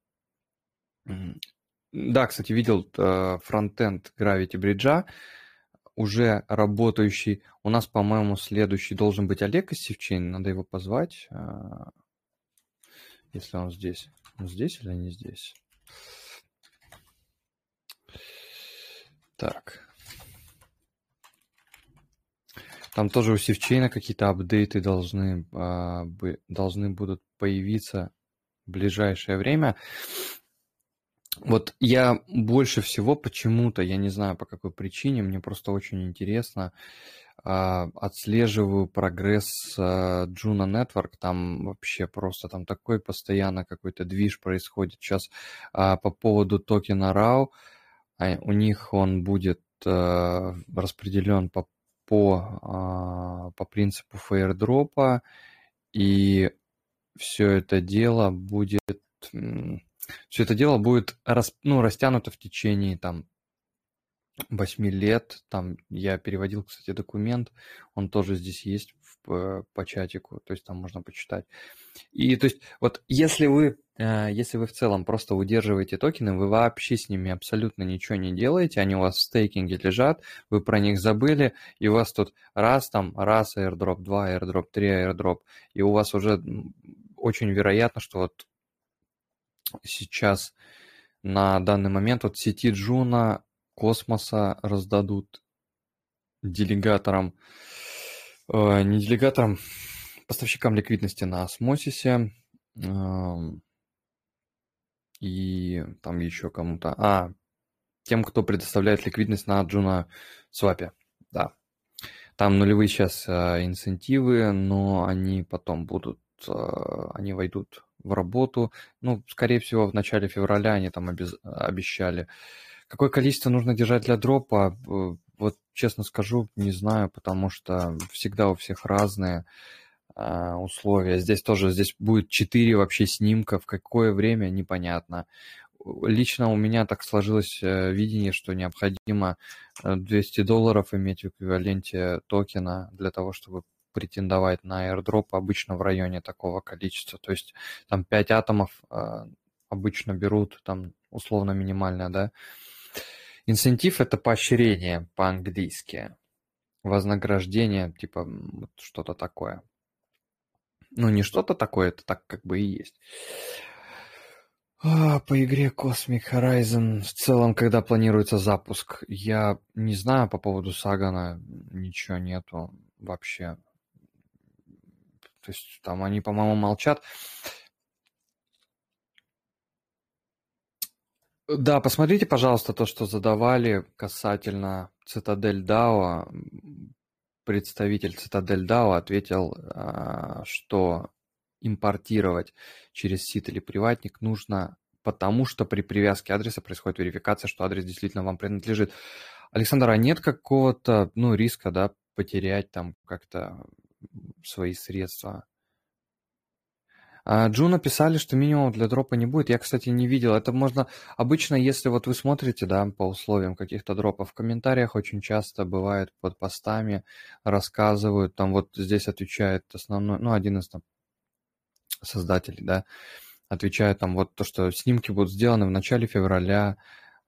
да, кстати, видел э, фронтенд Gravity Bridge, уже работающий. У нас, по-моему, следующий должен быть Олег Исевчин. Надо его позвать, э, если он здесь. Он здесь или не здесь? Так. Там тоже у Севчейна какие-то апдейты должны, а, должны будут появиться в ближайшее время. Вот я больше всего почему-то, я не знаю по какой причине, мне просто очень интересно, а, отслеживаю прогресс а, Juno Network, там вообще просто там такой постоянно какой-то движ происходит. Сейчас а, по поводу токена RAW, у них он будет распределен по по, по принципу фейердропа, и все это дело будет все это дело будет рас, ну, растянуто в течение там 8 лет. Там я переводил, кстати, документ, он тоже здесь есть в, по чатику, то есть там можно почитать. И то есть вот если вы, э, если вы в целом просто удерживаете токены, вы вообще с ними абсолютно ничего не делаете, они у вас в стейкинге лежат, вы про них забыли, и у вас тут раз там, раз airdrop, два airdrop, три airdrop, и у вас уже очень вероятно, что вот сейчас на данный момент вот сети Джуна космоса раздадут делегаторам, э, не делегаторам, поставщикам ликвидности на осмосисе и там еще кому-то. А, тем, кто предоставляет ликвидность на Джуна свапе, да. Там нулевые сейчас э, инцентивы, но они потом будут, э, они войдут в работу. Ну, скорее всего, в начале февраля они там обез... обещали. Какое количество нужно держать для дропа? Э, вот честно скажу, не знаю, потому что всегда у всех разные. А, условия. Здесь тоже, здесь будет 4 вообще снимка, в какое время, непонятно. Лично у меня так сложилось э, видение, что необходимо 200 э, долларов иметь в эквиваленте токена для того, чтобы претендовать на airdrop обычно в районе такого количества. То есть там 5 атомов э, обычно берут, там условно минимальное, да. Инцентив – это поощрение по-английски. Вознаграждение, типа вот что-то такое. Ну, не что-то такое, это так как бы и есть. А, по игре Cosmic Horizon в целом, когда планируется запуск, я не знаю по поводу Сагана, ничего нету вообще. То есть там они, по-моему, молчат. Да, посмотрите, пожалуйста, то, что задавали касательно Цитадель Дао представитель Цитадель DAO ответил, а, что импортировать через сит или приватник нужно, потому что при привязке адреса происходит верификация, что адрес действительно вам принадлежит. Александр, а нет какого-то ну, риска да, потерять там как-то свои средства? А, Джу написали, что минимум для дропа не будет. Я, кстати, не видел. Это можно... Обычно, если вот вы смотрите, да, по условиям каких-то дропов, в комментариях очень часто бывает под постами, рассказывают, там вот здесь отвечает основной, ну, один из там создателей, да, отвечает там вот то, что снимки будут сделаны в начале февраля,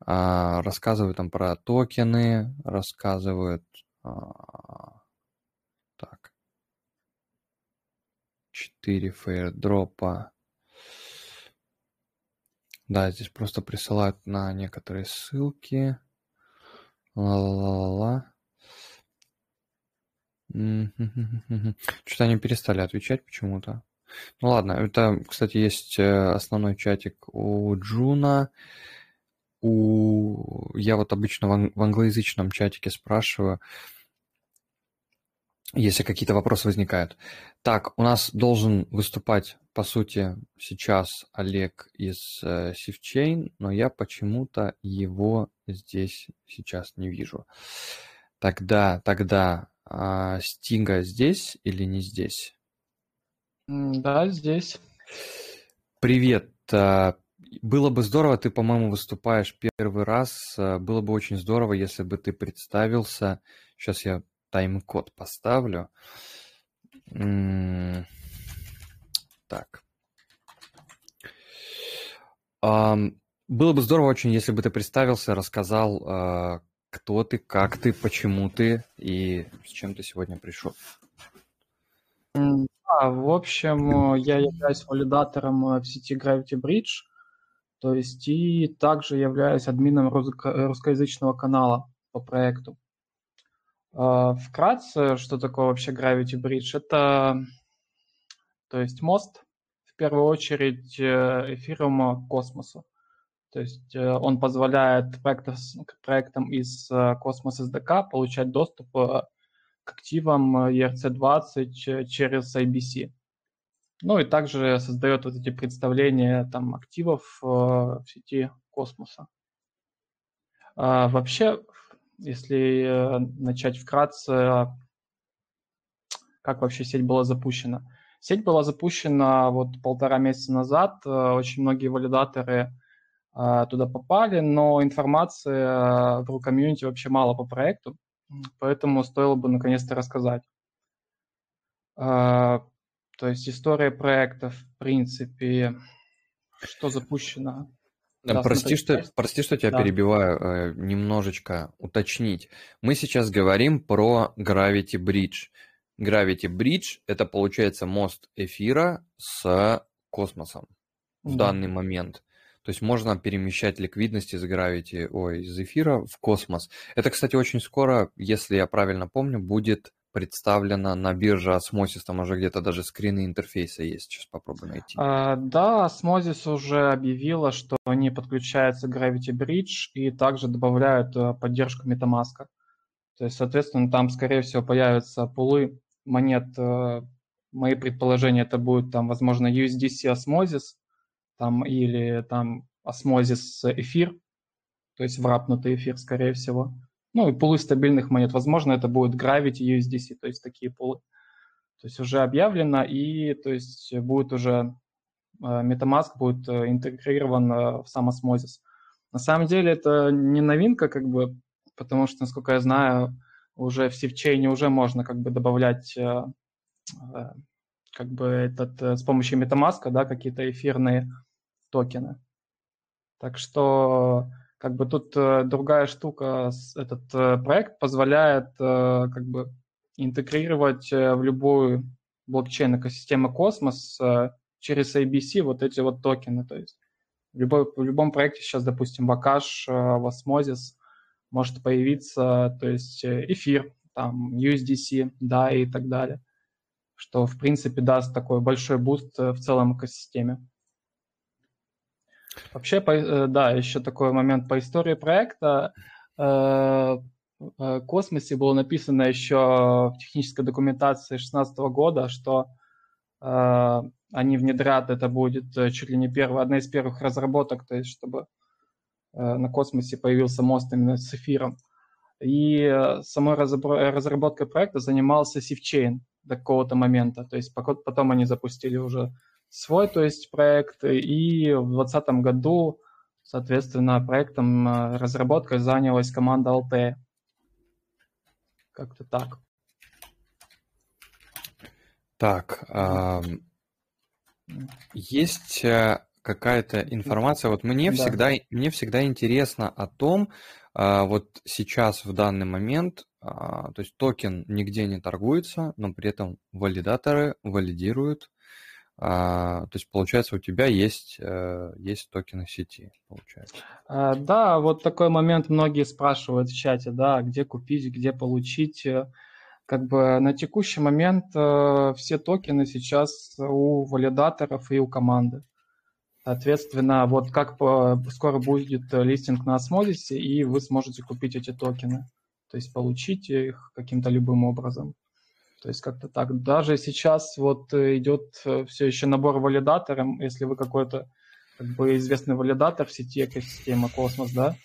а, рассказывают там про токены, рассказывают... А, так. 4 фейердропа. Да, здесь просто присылают на некоторые ссылки. Ла-ла-ла-ла. Что-то они перестали отвечать почему-то. Ну ладно, это, кстати, есть э, основной чатик у Juno. У... Я вот обычно в англоязычном чатике спрашиваю, если какие-то вопросы возникают. Так, у нас должен выступать, по сути, сейчас Олег из э, Sifchain, но я почему-то его здесь сейчас не вижу. Тогда, тогда а, Стинга здесь или не здесь? Да, здесь. Привет. А, было бы здорово, ты, по-моему, выступаешь первый раз. А, было бы очень здорово, если бы ты представился. Сейчас я тайм-код поставлю. Так. Было бы здорово очень, если бы ты представился, рассказал, а, кто ты, как ты, почему ты и с чем ты сегодня пришел. Да, в общем, я являюсь валидатором э, в сети Gravity Bridge, то есть и также являюсь админом русскоязычного канала по проекту. А, вкратце, что такое вообще Gravity Bridge? Это, то есть мост, в первую очередь, э, эфириума к космосу. То есть э, он позволяет проектам из э, Cosmos SDK получать доступ к активам ERC-20 через IBC. Ну и также создает вот эти представления там, активов в сети космоса. А вообще, если э, начать вкратце, как вообще сеть была запущена. Сеть была запущена вот полтора месяца назад. Э, очень многие валидаторы э, туда попали, но информации в ру-комьюнити вообще мало по проекту, поэтому стоило бы наконец-то рассказать. То есть история проекта, в принципе, что запущено, прости, что, прости, что тебя да. перебиваю, э, немножечко уточнить. Мы сейчас говорим про Gravity Bridge. Gravity Bridge – это, получается, мост эфира с космосом в да. данный момент. То есть можно перемещать ликвидность из Gravity, ой, из эфира в космос. Это, кстати, очень скоро, если я правильно помню, будет представлена на бирже Osmosis, там уже где-то даже скрины интерфейса есть, сейчас попробую найти. А, да, Osmosis уже объявила, что они подключаются к Gravity Bridge и также добавляют э, поддержку MetaMask. То есть, соответственно, там, скорее всего, появятся пулы монет. Э, мои предположения, это будет там, возможно, USDC Osmosis там, или там Osmosis эфир, то есть врапнутый эфир, скорее всего. Ну и пулы стабильных монет. Возможно, это будет Gravity USDC, то есть такие пулы. То есть уже объявлено, и то есть будет уже э, MetaMask будет э, интегрирован э, в сам Osmosis. На самом деле это не новинка, как бы, потому что, насколько я знаю, уже в Sifchain е уже можно как бы добавлять как бы этот с помощью MetaMask, да, какие-то эфирные токены. Так что как бы тут э, другая штука, этот э, проект позволяет э, как бы интегрировать в любую блокчейн-экосистему Космос через IBC вот эти вот токены. То есть в, любой, в любом проекте сейчас, допустим, в Akash, Osmosis может появиться, то есть эфир, там, USDC, да, и так далее, что, в принципе, даст такой большой boost в целом экосистеме. Вообще, э, да, еще такой момент по истории проекта. Э, в космосе было написано еще в технической документации 2016 года, что э, они внедрят, это будет чуть ли не первая, одна из первых разработок, то есть чтобы на космосе появился мост именно с эфиром. И самой разработкой проекта занимался SafeChain до какого-то момента. То есть потом они запустили уже свой, то есть проект, и в 2020 году, соответственно, проектом э, разработкой занялась команда LT. Как-то так. Так, а, есть э, какая-то информация. Вот мне да. всегда мне всегда интересно о том, а, вот сейчас в данный момент, а, то есть токен нигде не торгуется, но при этом валидаторы валидируют то есть, получается, у тебя есть, э, есть токены сети, получается. А, да, вот такой момент многие спрашивают в чате, да, где купить, где получить. Как бы на текущий момент э, все токены сейчас у валидаторов и у команды. Соответственно, вот как скоро будет листинг на Osmosis, и вы сможете купить эти токены, то есть получить их каким-то любым образом. То есть как-то так. Даже сейчас вот идет все еще набор валидаторов. Если вы какой-то как бы известный валидатор в сети экосистемы Космос, да,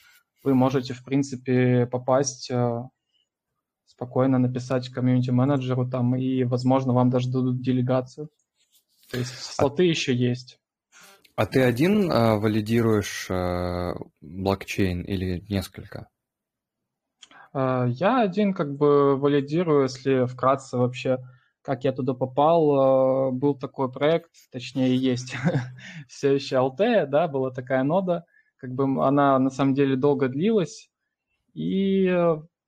вы можете, в принципе, попасть спокойно написать комьюнити-менеджеру там, и, возможно, вам даже дадут делегацию. То есть а слоты а, еще есть. А ты один э, валидируешь э, блокчейн или несколько? Э, я один как бы валидирую, если вкратце вообще, как я туда попал. Э, был такой проект, точнее есть все еще Altea, да, была такая нода. Как бы она на самом деле долго длилась. И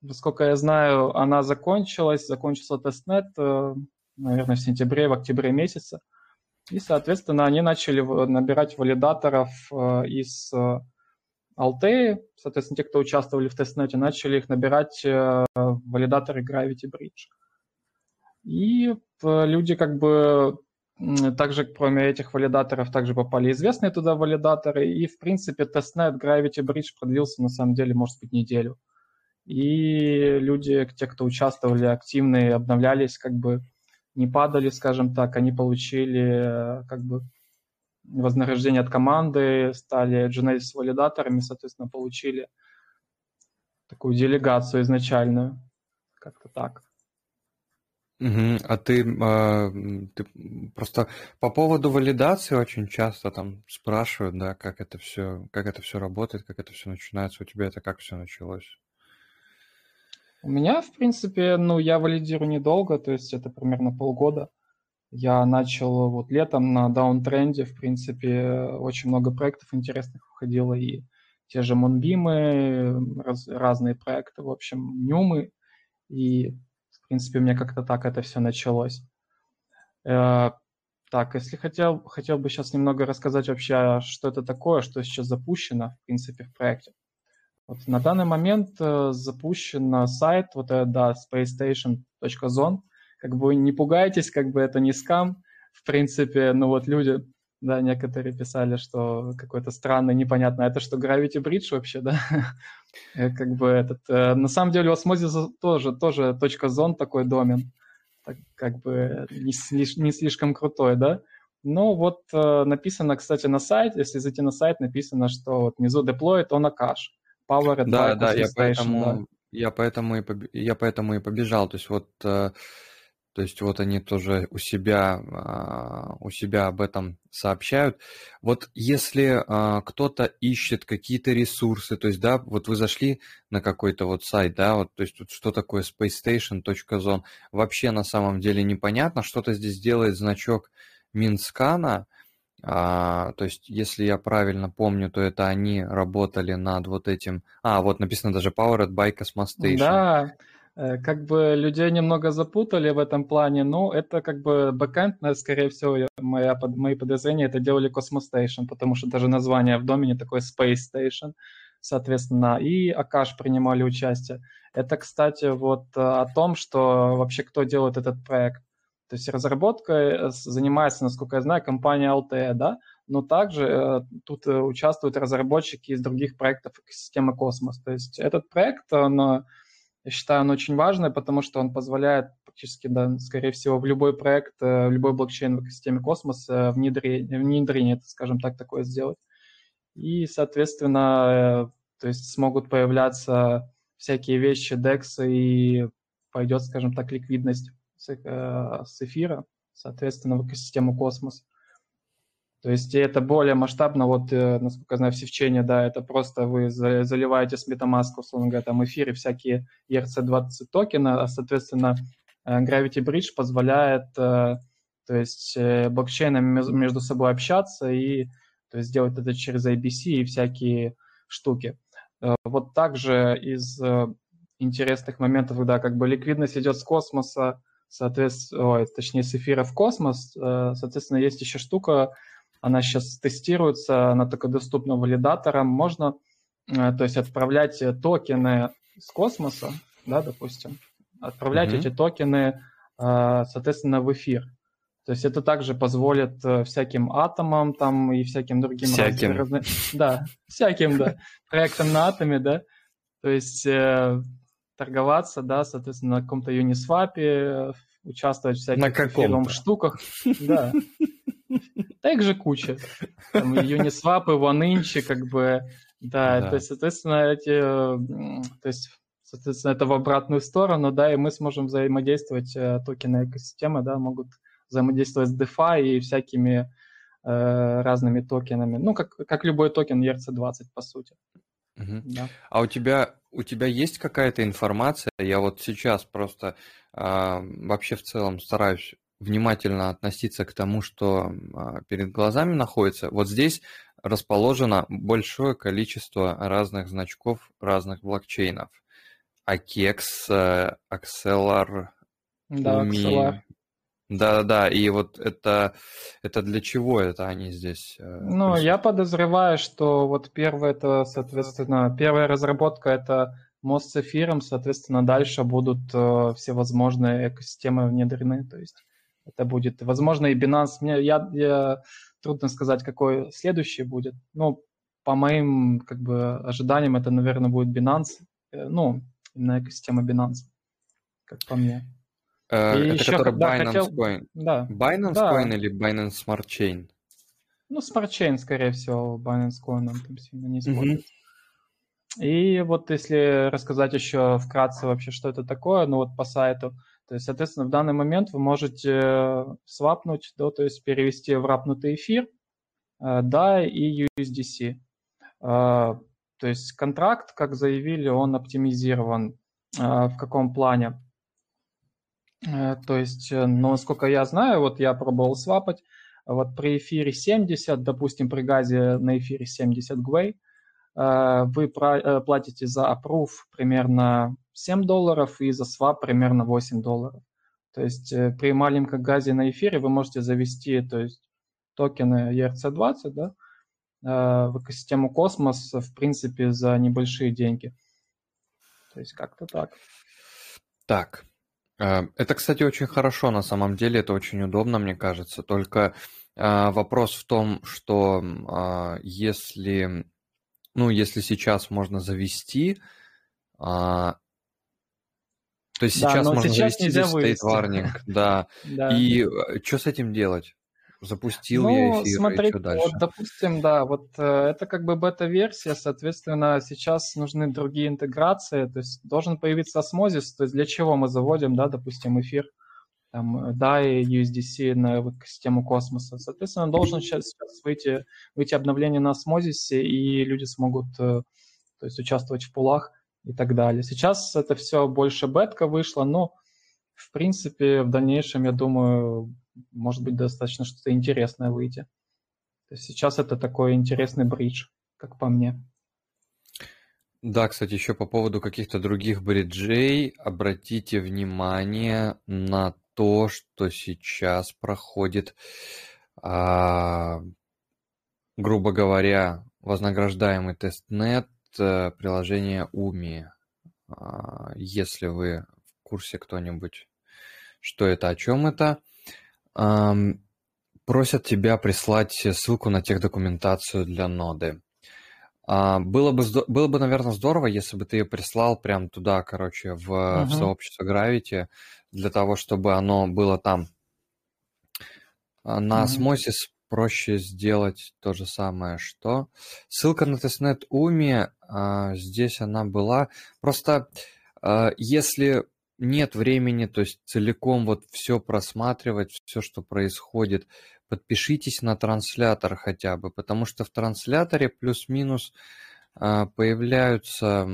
насколько я знаю, она закончилась, закончился тестнет, наверное, в сентябре, в октябре месяце. И, соответственно, они начали набирать валидаторов из Э, соответственно, те, кто участвовали в тестнете, начали их набирать валидаторы Gravity Bridge. И люди как бы также, кроме этих валидаторов, также попали известные туда валидаторы. И, в принципе, тестнет Gravity Bridge продлился, на самом деле, может быть, неделю и люди, те, кто участвовали активно и обновлялись, как бы не падали, скажем так, они получили как бы вознаграждение от команды, стали Genesis-валидаторами, соответственно, получили такую делегацию изначальную. Как-то так. Угу. А ты, э, ты просто по поводу валидации очень часто там спрашивают, да, как это все, как это все работает, как это все начинается. У тебя это как все началось? У меня, в принципе, ну, я валидирую недолго, то есть это примерно полгода. Я начал вот летом на даунтренде, в принципе, очень много проектов интересных выходило, и те же Монбимы, раз, разные проекты, в общем, Нюмы, и, в принципе, у меня как-то так это все началось. Э, так, если хотел, хотел бы сейчас немного рассказать вообще, что это такое, что сейчас запущено, в принципе, в проекте. Вот на данный момент э, запущен сайт, вот это, да, spacestation.zone. Как бы не пугайтесь, как бы это не скам. В принципе, ну вот люди, да, некоторые писали, что какой-то странный, непонятно, это что, Gravity Bridge вообще, да? Э, как бы этот, э, на самом деле у Osmosis тоже, тоже точка .zone такой домен, так, как бы не, слиш, не слишком крутой, да? Ну вот написано, кстати, на сайт, если зайти на сайт, написано, что вот внизу deployed on a cache. Powered да, да, я поэтому, да. я поэтому и поб... я поэтому и побежал. То есть вот, э, то есть вот они тоже у себя э, у себя об этом сообщают. Вот если э, кто-то ищет какие-то ресурсы, то есть да, вот вы зашли на какой-то вот сайт, да, вот, то есть вот что такое spacestation.zone, вообще на самом деле непонятно, что-то здесь делает значок Минскана, а, то есть, если я правильно помню, то это они работали над вот этим... А, вот написано даже Powered by Cosmos Station. Да, как бы людей немного запутали в этом плане, но это как бы бэкэнд, скорее всего, моя, мои подозрения это делали Cosmos Station, потому что даже название в домене такое Space Station, соответственно, и Акаш принимали участие. Это, кстати, вот э, о том, что вообще кто делает этот проект. То есть разработкой э, занимается, насколько я знаю, компания Althea, да, но также э, тут э, участвуют разработчики из других проектов экосистемы Космос. То есть этот проект, он, я считаю, он очень важный, потому что он позволяет практически, да, скорее всего, в любой проект, в любой блокчейн в экосистеме Космос внедрение, внедрение скажем так, такое сделать. И, соответственно, то есть смогут появляться всякие вещи, DEX, и пойдет, скажем так, ликвидность Э, с эфира, соответственно, в экосистему космос. То есть это более масштабно, вот, э, насколько я знаю, в Севчене, да, это просто вы заливаете с MetaMask, условно говоря, там эфиры, всякие ERC-20 токены, а, соответственно, э, Gravity Bridge позволяет, то есть, блокчейнам между собой общаться и то есть, делать это через IBC и всякие штуки. Вот также из интересных моментов, да, как бы ликвидность идет с космоса, соответственно, ой, точнее, с эфира в космос. Э, соответственно, есть еще штука, она сейчас тестируется, она только доступна валидаторам. Можно, э, то есть, отправлять токены с космоса, да, допустим, отправлять mm-hmm. эти токены, э, соответственно, в эфир. То есть это также позволит всяким атомам там и всяким другим всяким. Разным, да, всяким, да, проектам на атоме, да. То есть торговаться, да, соответственно, на каком-то Uniswap, участвовать в всяких эфирных штуках. Да. Да их же куча. Там Uniswap, OneInch, как бы, да, да, то есть, соответственно, эти, то есть, соответственно, это в обратную сторону, да, и мы сможем взаимодействовать, э, токены экосистемы, да, могут взаимодействовать с DeFi и всякими э, разными токенами, ну, как, как любой токен ERC-20, по сути. Угу. Да. А у тебя, у тебя есть какая-то информация? Я вот сейчас просто э, вообще в целом стараюсь внимательно относиться к тому, что э, перед глазами находится. Вот здесь расположено большое количество разных значков разных блокчейнов. AKEX, э, Axelar, да, Umi. Да-да-да, и вот это, это для чего это они здесь? Э, ну, я подозреваю, что вот первое это, соответственно, первая разработка это мост с эфиром, соответственно, дальше будут э, всевозможные экосистемы внедрены, то есть это будет, возможно, и Binance, мне, я, я трудно сказать, какой следующий будет. Ну, по моим как бы ожиданиям, это, наверное, будет Binance, э, ну, именно экосистема Binance, как по мне. Э, и это еще, который да, Binance хотел... Coin. Да. Binance да. Coin или Binance Smart Chain? Ну, Smart Chain, скорее всего, Binance Coin он там сильно не используется. Mm-hmm. И вот если рассказать еще вкратце вообще, что это такое, ну вот по сайту, то есть, соответственно, в данный момент вы можете э, свапнуть, да, то есть перевести в рапнутый эфир, э, да, и USDC. Э, то есть контракт, как заявили, он оптимизирован. В каком плане? То есть, ну, насколько я знаю, вот я пробовал свапать, вот при эфире 70, допустим, при газе на эфире 70 гвей, вы платите за approve примерно 7 долларов и за свап примерно 8 долларов. То есть э, при маленьком газе на эфире вы можете завести то есть, токены ERC-20 да, э, в экосистему Космос, в принципе, за небольшие деньги. То есть как-то так. Так. Э, это, кстати, очень хорошо на самом деле, это очень удобно, мне кажется. Только вопрос в том, что если, ну, если сейчас можно завести, то есть да, сейчас можно сейчас завести здесь стоит варнинг, да. да. И э, что с этим делать? Запустил ну, я эфир, смотрите, и что дальше? Вот, допустим, да, вот э, это как бы бета-версия, соответственно, сейчас нужны другие интеграции, то есть должен появиться осмозис, то есть для чего мы заводим, да, допустим, эфир, там, да, и USDC на вот, систему космоса. Соответственно, должен сейчас, сейчас выйти, выйти обновление на осмозисе, и люди смогут э, то есть участвовать в пулах и так далее. Сейчас это все больше бетка вышло, но в принципе в дальнейшем, я думаю, может быть достаточно что-то интересное выйти. То есть сейчас это такой интересный бридж, как по мне. Да, кстати, еще по поводу каких-то других бриджей, обратите внимание на то, что сейчас проходит, а, грубо говоря, вознаграждаемый тестнет приложение Уми. А, если вы в курсе кто-нибудь, что это, о чем это, просят тебя прислать ссылку на техдокументацию для ноды. А, было бы, было бы, наверное, здорово, если бы ты ее прислал прям туда, короче, в, uh-huh. в сообщество Gravity, для того, чтобы оно было там. А, на uh-huh. Osmosis проще сделать то же самое, что... Ссылка на тестнет Уми, а, здесь она была. Просто а, если нет времени, то есть целиком вот все просматривать, все, что происходит, подпишитесь на транслятор хотя бы, потому что в трансляторе плюс-минус а, появляются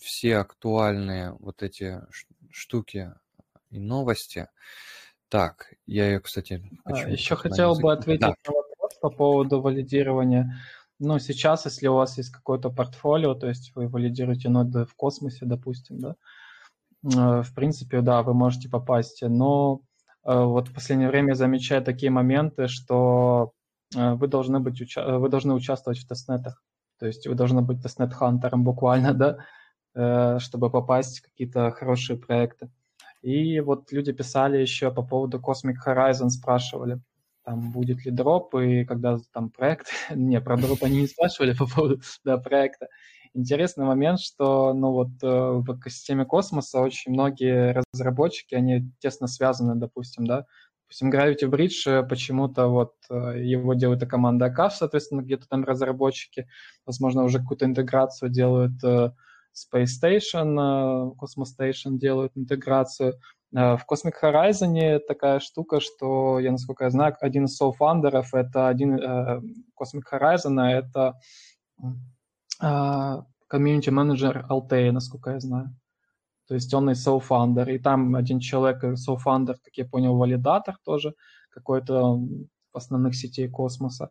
все актуальные вот эти штуки и новости. Так, я ее, кстати, хочу... Еще хотел бы ответить да. на вопрос по поводу валидирования. Ну, сейчас, если у вас есть какое-то портфолио, то есть вы валидируете ноды в космосе, допустим, да, э, в принципе, да, вы можете попасть, но э, вот в последнее время замечаю такие моменты, что э, вы должны, быть, вы должны участвовать в тестнетах, то есть вы должны быть тестнет-хантером буквально, да, чтобы попасть в какие-то хорошие проекты. И вот люди писали еще по поводу Cosmic Horizon, спрашивали, там будет ли дроп, и когда там проект, не, про дроп они не спрашивали по поводу да, проекта. интересный момент, что ну вот э, в экосистеме космоса очень многие разработчики, они тесно связаны, допустим, да, допустим, Gravity Bridge э, почему-то вот э, его делает команда Akash, соответственно, где-то там разработчики, возможно, уже какую-то интеграцию делают Space Station, Cosmos Station делают интеграцию. В Cosmic Horizon такая штука, что, я насколько я знаю, один из co-founder ов, это один Cosmic Horizon, это комьюнити-менеджер Althea, насколько я знаю. То есть он и co-founder, и там один человек, э, co-founder, как я понял, валидатор тоже какой-то основных сетей космоса.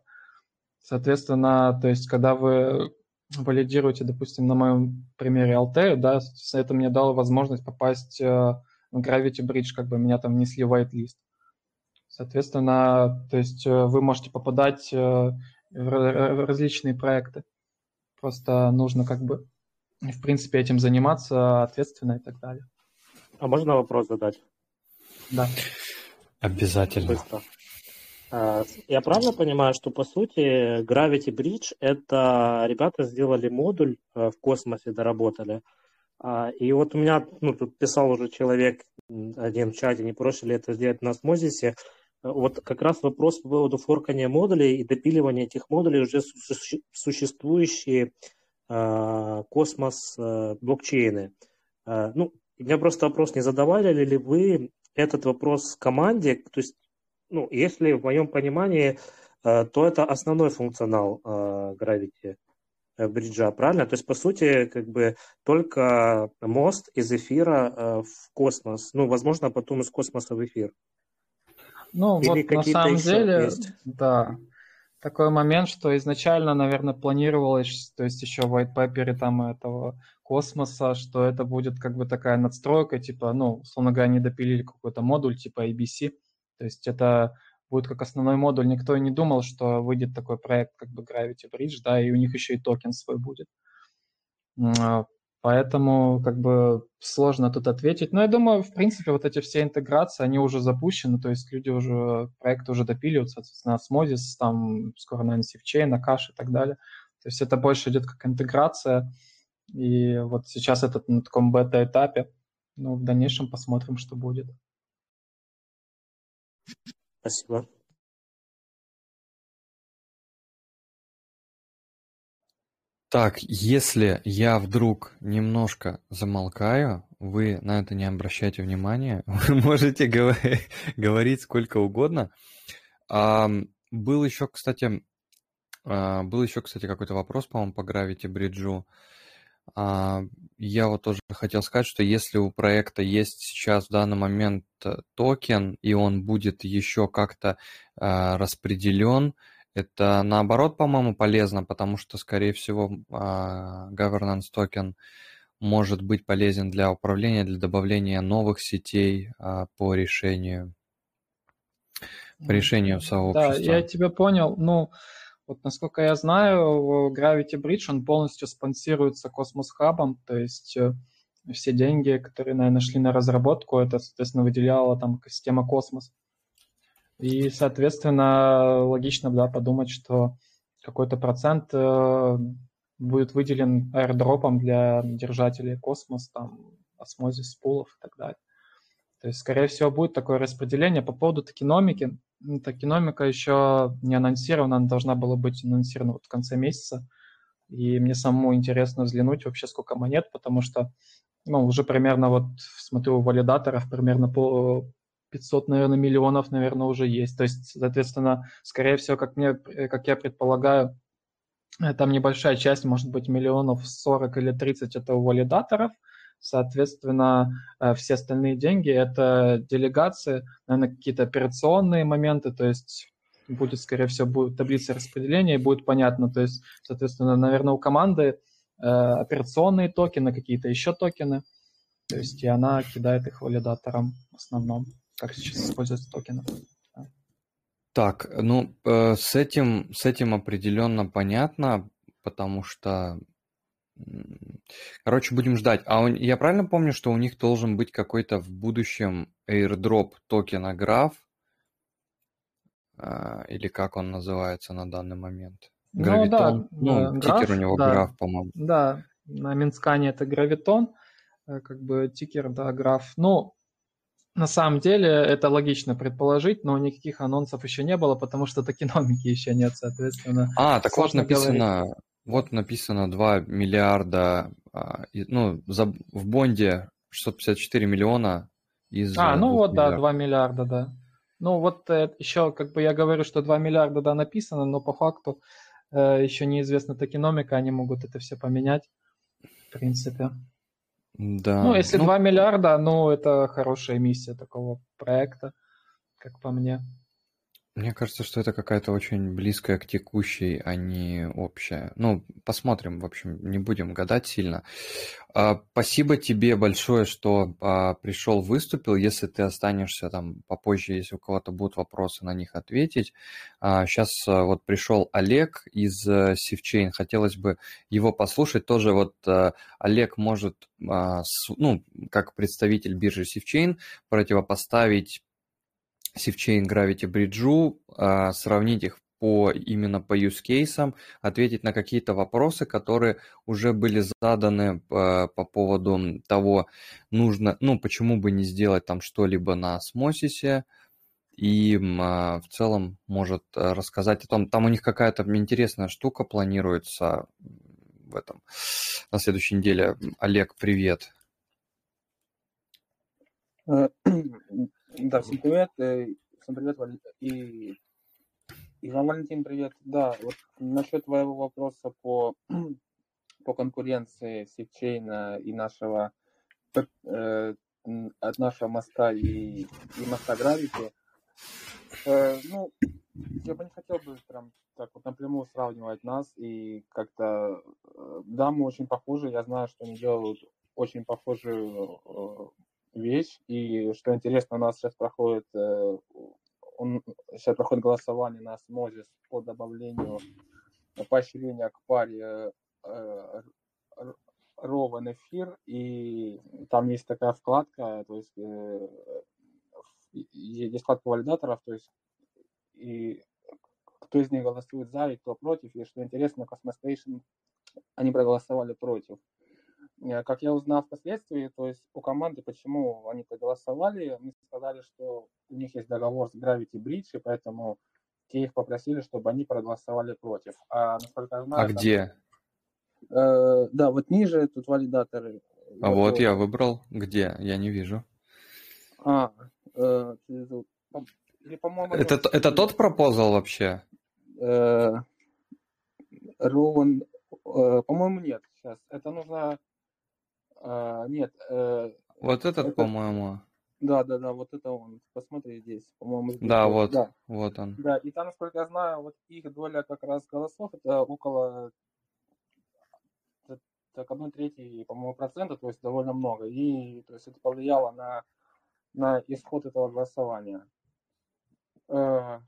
Соответственно, то есть когда вы валидируете, допустим, на моем примере Althea, да, это мне дало возможность попасть э, в Gravity Bridge, как бы меня там внесли в whitelist. Соответственно, то есть э, вы можете попадать в различные проекты. Просто нужно как бы, в принципе, этим заниматься ответственно и так далее. А можно вопрос задать? Да. Обязательно. Быстро. А, я правильно понимаю, что по сути Gravity Bridge это ребята сделали модуль э, в космосе, доработали. А, и вот у меня, ну, тут писал уже человек один в чате, не проще это сделать на осмозисе. Вот как раз вопрос по поводу форкания модулей и допиливания этих модулей уже существующие э, космос э, блокчейны. Э, ну, меня просто вопрос, не задавали ли вы этот вопрос команде? То есть, ну, если в моем понимании, э, то это основной функционал э, Gravity бриджа, правильно? То есть, по сути, как бы только мост из эфира э, в космос, ну, возможно, потом из космоса в эфир. Ну, Или вот на самом деле, есть? да, такой момент, что изначально, наверное, планировалось, то есть еще в white paper там этого космоса, что это будет как бы такая надстройка, типа, ну, условно говоря, они допилили какой-то модуль типа ABC, то есть это будет как основной модуль. Никто и не думал, что выйдет такой проект, как бы Gravity Bridge, да, и у них еще и токен свой будет. А, Поэтому как бы сложно тут ответить. Но я думаю, в принципе, вот эти все интеграции, они уже запущены, то есть люди уже, проекты уже допиливаются, соответственно, Osmosis, там скоро, наверное, SafeChain, Akash и так далее. То есть это больше идет как интеграция, и вот сейчас это на таком бета-этапе. Ну, в дальнейшем посмотрим, что будет. Спасибо. Так, если я вдруг немножко замолкаю, вы на это не обращайте внимания, вы можете говорить сколько угодно. Был еще, кстати, а, был еще, кстати, какой-то вопрос, по-моему, по Gravity Bridge. А, я вот тоже хотел сказать, что если у проекта есть сейчас в данный момент э, токен, и он будет еще как-то а, распределен, это наоборот, по-моему, полезно, потому что, скорее всего, а, governance токен может быть полезен для управления, для добавления новых сетей по решению по решению сообщества. Да, я тебя понял. Ну, вот насколько я знаю, Gravity Bridge, он полностью спонсируется Cosmos Hub, то есть э, все деньги, которые, наверное, шли на разработку, это, соответственно, выделяла там система Космос. И, соответственно, логично да, подумать, что какой-то процент э, будет выделен airdrop ом для держателей космос, там, Osmosis пулов и так далее. То есть, скорее всего, будет такое распределение. По поводу токеномики, токеномика еще не анонсирована, она должна была быть анонсирована вот в конце месяца. И мне самому интересно взглянуть вообще, сколько монет, потому что ну, уже примерно вот смотрю у валидаторов примерно по 500, наверное, миллионов, наверное, уже есть. То есть, соответственно, скорее всего, как, мне, как я предполагаю, э, там небольшая часть, может быть, миллионов 40 или 30 это у валидаторов, соответственно, э, все остальные деньги это делегации, наверное, какие-то операционные моменты, то есть будет, скорее всего, будет таблица распределения, и будет понятно, то есть, соответственно, наверное, у команды э, операционные токены, какие-то еще токены, то есть и она кидает их валидаторам в основном как сейчас используются токены. Так, ну, э, с этим, с этим определенно понятно, потому что, короче, будем ждать. А он, я правильно помню, что у них должен быть какой-то в будущем airdrop токена граф, э, или как он называется на данный момент? Ну да, ну, да, тикер у него да, граф, по-моему. Да, на Минскане это гравитон, э, как бы тикер, да, граф. Ну, на самом деле это логично предположить, но никаких анонсов еще не было, потому что токеномики еще нет, соответственно. А, так вот написано, говорить. Вот написано 2 миллиарда, а, ну, за, в бонде 654 миллиона из... А, ну вот, миллиардов. да, 2 миллиарда, да. Ну вот э, еще как бы я говорю, что 2 миллиарда, да, написано, но по факту э, еще неизвестна токеномика, они могут это все поменять, в принципе. Да. Ну, если ну... 2 миллиарда, ну, это хорошая миссия такого проекта, как по мне. Мне кажется, что это какая-то очень близкая к текущей, а не общая. Ну, посмотрим, в общем, не будем гадать сильно. А, спасибо тебе большое, что а, пришел, выступил. Если ты останешься там попозже, если у кого-то будут вопросы, на них ответить. А, сейчас а, вот пришел Олег из а, Sivchain. Хотелось бы его послушать. Тоже вот а, Олег может, а, с, ну, как представитель биржи Sivchain, противопоставить Sifchain Gravity Bridge, а, сравнить их по, именно по use cases, ответить на какие-то вопросы, которые уже были заданы по, по поводу того, нужно, ну, почему бы не сделать там что-либо на осмосисе, и а, в целом может рассказать о том, там у них какая-то интересная штука планируется в этом на следующей неделе. Олег, привет. Да, всем привет. Э, всем привет, и, и вам, Валентин, привет. Да, вот насчет твоего вопроса по, по конкуренции сетчейна и нашего э, от нашего моста и, и моста Gravity. Э, ну, я бы не хотел бы прям так вот напрямую сравнивать нас и как-то... Да, мы очень похожи. Я знаю, что они делают очень похожую вещь. И что интересно, у нас сейчас проходит, э, он, сейчас проходит голосование на осмозис по добавлению поощрения к паре э, ровен эфир, и там есть такая вкладка, то есть э, есть вкладка валидаторов, то есть и кто из них голосует за и кто против, и что интересно, Cosmos они проголосовали против. Э, как я узнал впоследствии, то есть у команды, почему они проголосовали, они сказали, что у них есть договор с Gravity Bridge, и поэтому те их попросили, чтобы они проголосовали против. А насколько я знаю... А там, где? Э, да, вот ниже тут валидаторы. А вот, вот я выбрал. Где? Я не вижу. А, э, или, по-моему... Это, это, это тот пропозал вообще? Э, Рован... Э, по-моему, нет. Сейчас. Это нужно а, нет. Э, вот этот, это... по-моему. Да, да, да, вот это он. Посмотри здесь, по-моему. Здесь да, вот, да. вот он. Да, и там, насколько я знаю, вот их доля как раз голосов, это около так, одной трети, по-моему, процента, то есть довольно много. И то есть это повлияло на, на исход этого голосования. Э,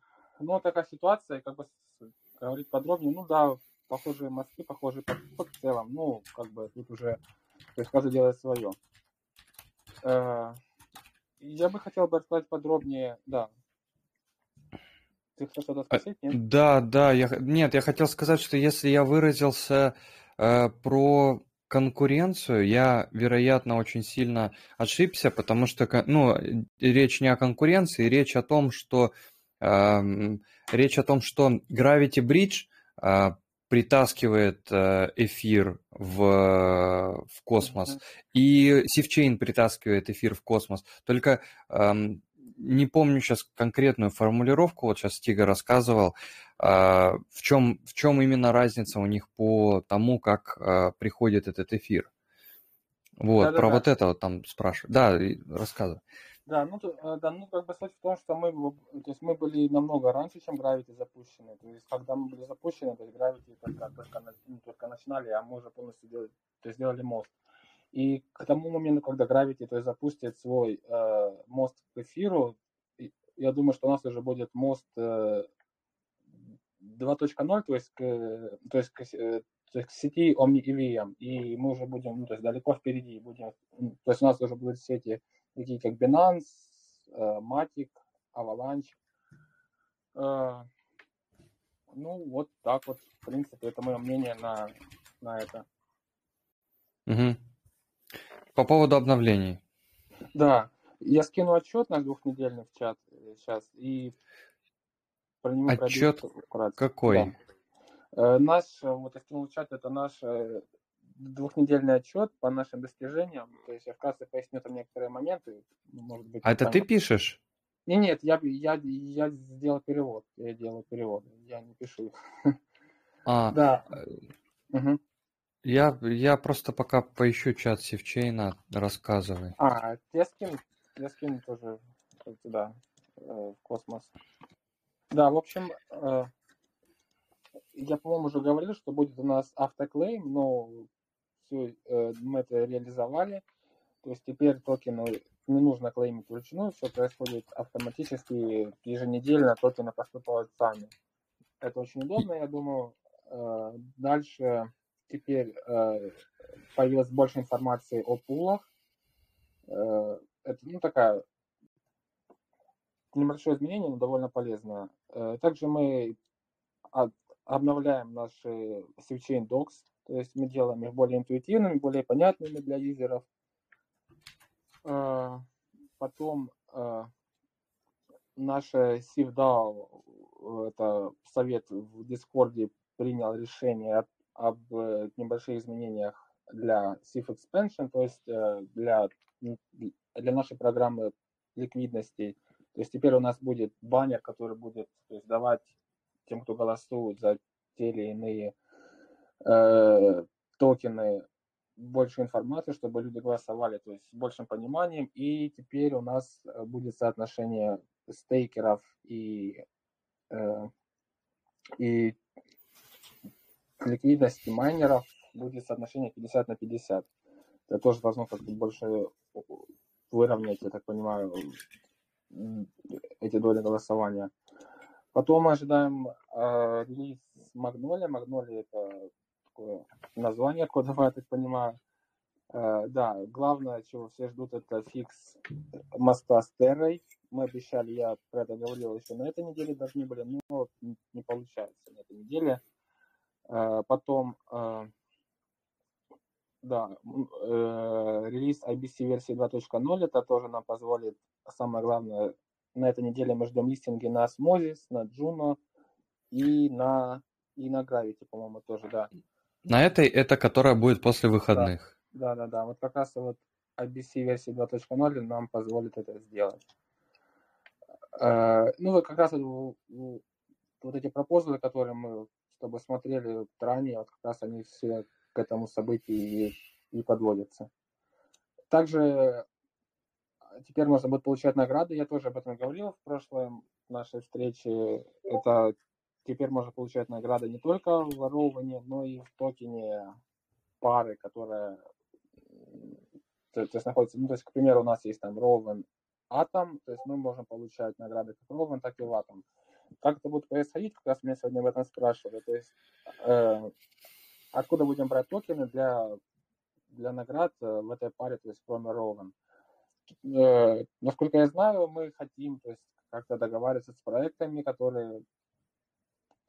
ну, такая ситуация, как бы говорить подробнее, ну да, похожие мосты, похожий подход в целом, ну, как бы тут уже то есть каждый делает свое. Э, я бы хотел бы рассказать подробнее, да. Ты хотел что-то а, спросить, нет? Да, да, я, нет, я хотел сказать, что если я выразился э, про конкуренцию, я, вероятно, очень сильно ошибся, потому что, ну, речь не о конкуренции, речь о том, что э, речь о том, что Gravity Bridge э, притаскивает э, эфир в, в космос, и Sifchain притаскивает эфир в космос. Только эм, не помню сейчас конкретную формулировку, вот сейчас Тига рассказывал, э, в, чем, в чем именно разница у них по тому, как э, приходит этот эфир. Вот, Да-да-да. про вот это вот там спрашивают. Да, рассказывай. Да, ну, э, да, ну, как бы суть в том, что мы, то есть мы были намного раньше, чем Gravity запущены. То есть, когда мы были запущены, то есть Gravity только, только, ну, только начинали, а мы уже полностью делали, то есть сделали мост. И к тому моменту, когда Gravity то есть, запустит свой э, мост к эфиру, я думаю, что у нас уже будет мост э, 2.0, то есть, к, то, есть к, э, то есть к сети Omni EVM, и мы уже будем, ну, то есть далеко впереди, будем, то есть у нас уже будут сети такие как Binance, э, Matic, Avalanche. Э, ну, вот так вот, в принципе, это мое мнение на, на это. Мгм. По поводу обновлений. Да, я скину отчет наш двухнедельный в чат сейчас и про него Отчет какой? Да. Э, Наш, э, вот я скинул чат, это наш э, двухнедельный отчет по нашим достижениям. То есть я вкратце поясню там некоторые моменты. Может быть, А это ты непонятно. пишешь? Не, нет, я, я, я сделал перевод. Я делаю перевод. Я не пишу. А, Да. Мгм. я, я просто пока поищу чат Севчейна, рассказывай. А, я скину, я скину тоже туда, э, в космос. Да, в общем, э, я, по-моему, уже говорил, что будет у нас автоклейм, но все, мы это реализовали. То есть теперь токены не нужно клеймить вручную, все происходит автоматически, еженедельно токены поступают сами. Это очень удобно, я думаю. Э, Дальше теперь э, появилось больше информации о пулах. Э, Это ну, такая небольшое изменение, но довольно полезное. Э, Также мы об- обновляем наши SafeChain Docs, то есть мы делаем их более интуитивными, более понятными для юзеров. Э, Потом э, наша SafeDAO, э, это совет в Дискорде, принял решение об, э, небольших изменениях для SIF Expansion, то есть э, для, для нашей программы ликвидности. То есть теперь у нас будет баннер, который будет то есть, давать тем, кто голосует за те или иные э, токены, больше информации, чтобы люди голосовали, то есть с большим пониманием. И теперь у нас э, будет соотношение стейкеров и, э, и ликвидности майнеров будет соотношение 50 на 50. Это тоже должно как-то больше выровнять, я так понимаю, эти доли голосования. Потом мы ожидаем э, релиз Магнолия. Магнолия это такое название кодовое, я так понимаю. Э, да, главное, чего все ждут, это фикс моста с Террой. Мы обещали, я про это говорил еще на этой неделе, должны были, но не получается на этой неделе. Э, потом, э, да, релиз IBC версии 2.0, это тоже нам позволит, самое главное, на этой неделе мы ждем листинги на Osmosis, на Juno и на, и на Gravity, по-моему, тоже, да. На этой, это которая будет после выходных. Да, да, да. Вот как раз вот IBC версии 2.0 нам позволит это сделать. Э, Ну, вот как раз вот, эти пропозалы, которые мы с тобой смотрели ранее, вот как раз они все к этому событию и, и подводятся. Также а, теперь можно будет получать награды. Я тоже об этом говорил в прошлой нашей встрече. Это теперь можно получать награды не только в воровании, но и в токене пары, которая то, то есть находится, ну, то есть, к примеру, у нас есть там Rowan Atom, то есть мы можем получать награды как Rowan, так и в Atom. Как это будет происходить, как раз меня сегодня об этом спрашивали. То есть э, откуда будем брать токены для, для наград э, в этой паре, то есть и Rowan. Э, насколько я знаю, мы хотим то есть, как-то договариваться с проектами, которые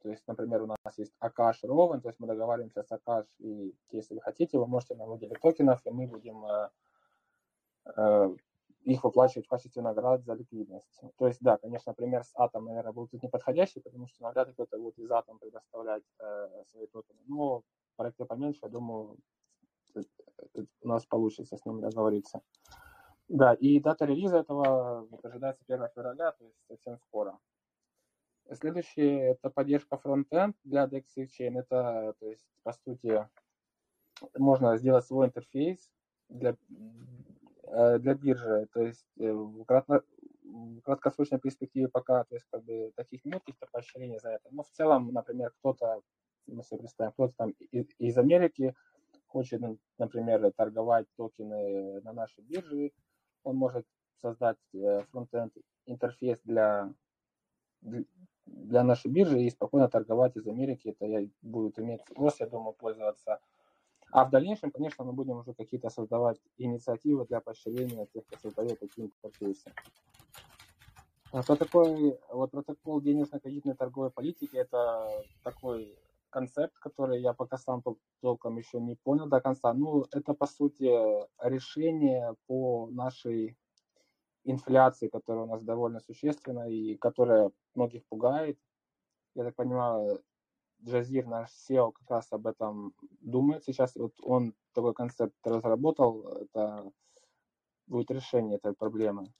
то есть, например, у нас есть Акаш Ровен, то есть мы договариваемся с Акаш, и если вы хотите, вы можете нам выделить токенов, и мы будем э, э, их выплачивать в качестве наград за ликвидность. То есть, да, конечно, пример с Атом, наверное, был тут неподходящий, потому что навряд ли кто-то будет из Атом предоставлять э, свои токены. Но проекты поменьше, я думаю, у нас получится с ними договориться. Да, и дата релиза этого ожидается 1 февраля, то есть совсем скоро. Следующее это поддержка фронтенд для DEX Chain. Это, то есть, по сути, можно сделать свой интерфейс для, э, для биржи. То есть э, в, кратно, в краткосрочной перспективе пока то есть, как бы, таких нет каких-то поощрений за это. Но в целом, например, кто-то, мы себе представим, кто-то там из, из Америки хочет, например, торговать токены на нашей бирже, он может создать э, фронтенд интерфейс для, для нашей биржи и спокойно торговать из Америки. Это будет иметь спрос, я думаю, пользоваться. А в дальнейшем, конечно, мы будем уже какие-то создавать инициативы для поощрения тех, кто создает такие интерфейсы. А Что такое вот протокол денежно-кредитной торговой политики? Это такой концепт, который я пока сам толком еще не понял до конца. Ну, это, по сути, решение по нашей инфляции, которая у нас довольно существенна и которая многих пугает. Я так понимаю, Джазир, наш SEO, как раз об этом думает сейчас. Вот он такой концепт разработал, это будет решение этой проблемы.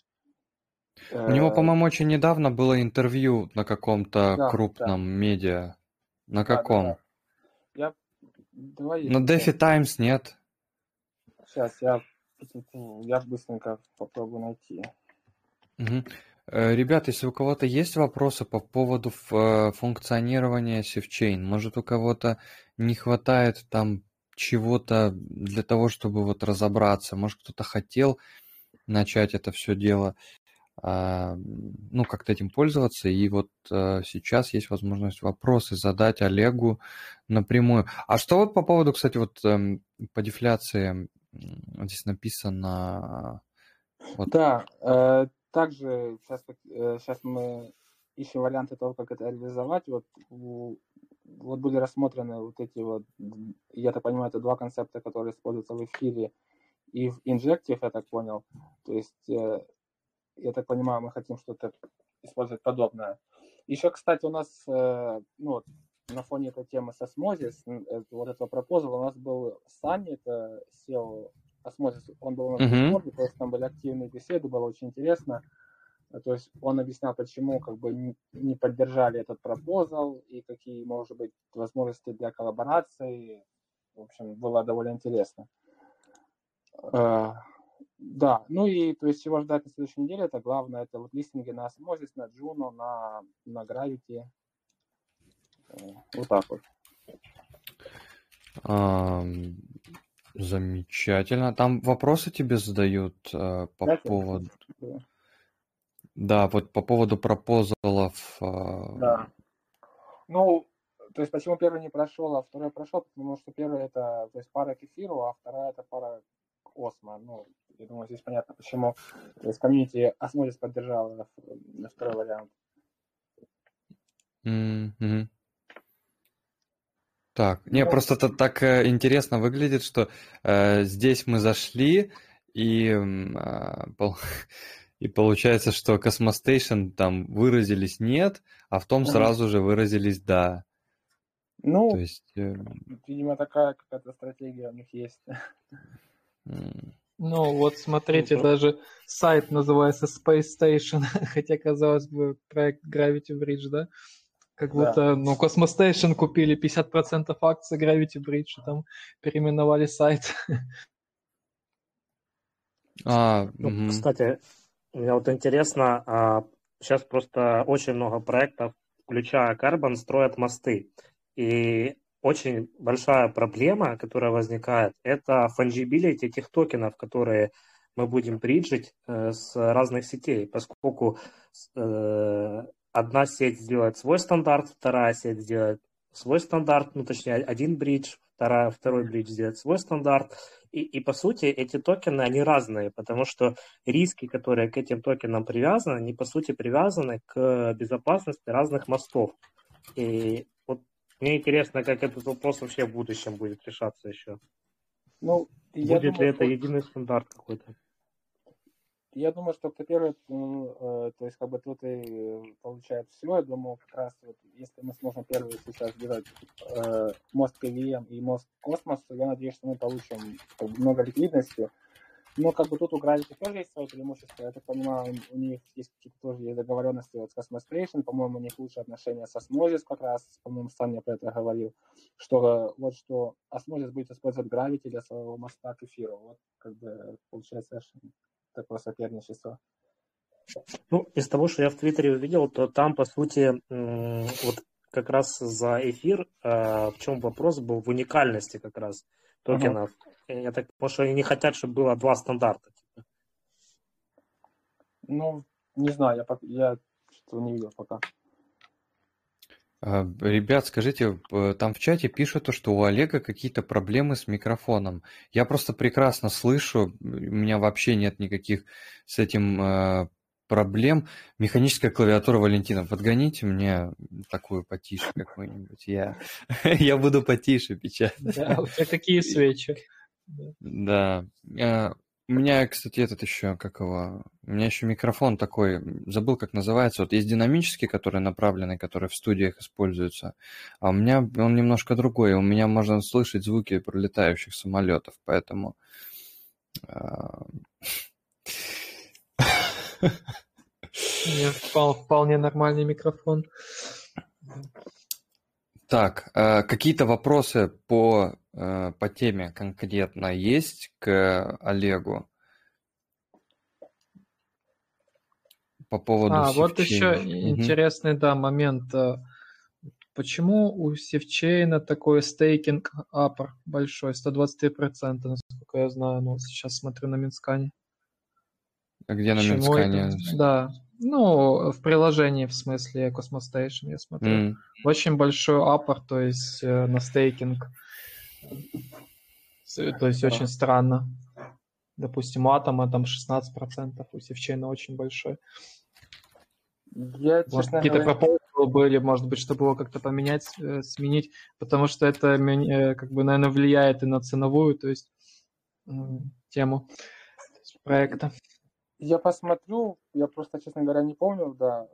У него, э, по-моему, очень недавно было интервью на каком-то да, крупном да. медиа. На каком? Да, да, Я... Давай на Дефи Таймс нет. Сейчас я, я быстренько попробую найти. Угу. Ребят, если у кого-то есть вопросы по поводу э, функционирования SafeChain, может у кого-то не хватает там чего-то для того, чтобы вот разобраться, может кто-то хотел начать это все дело, а, ну, как-то этим пользоваться. И вот э, сейчас есть возможность вопросы задать Олегу напрямую. А что вот по поводу, кстати, вот эм, по дефляции здесь написано... Вот. Да, э, также сейчас, э, сейчас мы ищем варианты того, как это реализовать. Вот, вот были рассмотрены вот эти вот, я так понимаю, это два концепта, которые используются в эфире и в инжектив, я так понял. То есть я так понимаю, мы хотим что-то использовать подобное. Еще, кстати, у нас, э, ну, на фоне этой темы с Osmosis, э, вот этого пропозала, у нас был это SEO Osmosis, он был у нас uh-huh. в то есть там были активные беседы, было очень интересно. То есть он объяснял, почему как бы не, поддержали этот пропозал и какие, может быть, возможности для коллаборации. В общем, было довольно интересно. Э, да, ну и то есть чего ждать на следующей неделе, это главное, это вот листинги на Osmosis, на Juno, на, на Gravity. Э, вот так вот. А, замечательно. Там вопросы тебе задают а, по Знаете, поводу... Да. да, вот по поводу пропозалов. А... Да. Ну, то есть почему первый не прошел, а второй прошел, потому что первый это то есть пара к эфиру, а вторая это пара к осмо. Ну, я думаю, здесь понятно, почему то есть комьюнити Осмолис поддержала на второй вариант. Mm-hmm. Так, не, ну, просто это так э, интересно выглядит, что э, здесь мы зашли, и, э, пол, и получается, что Cosmostation там выразились нет, а в том сразу же выразились да. Ну, То есть, э, видимо, такая какая-то стратегия у них есть. Ну, вот смотрите, даже сайт называется Space Station, хотя, казалось бы, проект Gravity Bridge, да? Как да. будто, ну, Station купили 50% акций Gravity Bridge, там переименовали сайт. А, ну, угу. Кстати, мне вот интересно, а, сейчас просто очень много проектов, включая Carbon, строят мосты. И очень большая проблема, которая возникает, это fungibility этих токенов, которые мы будем бриджить э, с разных сетей, поскольку э, одна сеть сделает свой стандарт, вторая сеть сделает свой стандарт, ну точнее один бридж, вторая, второй бридж сделает свой стандарт. И, и по сути эти токены, они разные, потому что риски, которые к этим токенам привязаны, они по сути привязаны к безопасности разных мостов. И мне интересно, как этот вопрос вообще в будущем будет решаться еще. Ну, будет думаю, ли это единый стандарт какой-то? Я думаю, что кто первый, ну, то есть как бы тут и получает все. Я думаю, как раз вот, если мы сможем первый сейчас сделать э, мост КВМ и мост Космос, то я надеюсь, что мы получим как бы, много ликвидности. Но как бы тут у Gravity тоже есть свои преимущества. Я так понимаю, у них есть какие-то тоже есть договоренности вот с Cosmos Station. По-моему, у них лучшие отношения с Osmosis как раз. По-моему, сам я про это говорил. Что вот что Osmosis будет использовать Gravity для своего моста к эфиру. Вот как бы получается такое соперничество. Ну, из того, что я в Твиттере увидел, то там, по сути, вот как раз за эфир, э, в чем вопрос был в уникальности как раз токенов. Uh-huh. Я так потому что они не хотят, чтобы было два стандарта. Типа. Ну, не знаю, я, я что не видел пока. А, ребят, скажите, там в чате пишут, что у Олега какие-то проблемы с микрофоном. Я просто прекрасно слышу, у меня вообще нет никаких с этим э, проблем. Механическая клавиатура Валентина. Подгоните мне такую потише какую-нибудь. Я, я буду потише печатать. Да, у тебя какие свечи? Да. У меня, кстати, этот еще, как его... У меня еще микрофон такой, забыл, как называется. Вот есть динамический, который направленный, который в студиях используется. А у меня он немножко другой. У меня можно слышать звуки пролетающих самолетов, поэтому... А, Нет, вполне нормальный микрофон. Так, э, какие-то вопросы по, э, по теме конкретно есть к Олегу? По поводу А, вот Sifchain а. еще Мгм. интересный, да, момент. э, Почему у Sifchain а такой стейкинг APR большой, 123%, насколько я знаю, ну, вот сейчас смотрю на Mintscan е. А где на Почему это? Mintscan е? Да, ну, в приложении, в смысле, Cosmos Station, я смотрю. М, Очень большой APR, то есть э, на стейкинг. То есть очень странно. Допустим, у атома там 16%, у севчейна очень большой. Я, Может, какие-то говоря, пропозалы были, может быть, чтобы его как-то поменять, э, сменить, потому что это, э, как бы, наверное, влияет и на ценовую, то есть м, тему то есть проекта. Я посмотрю, я просто, честно говоря, не помню, да.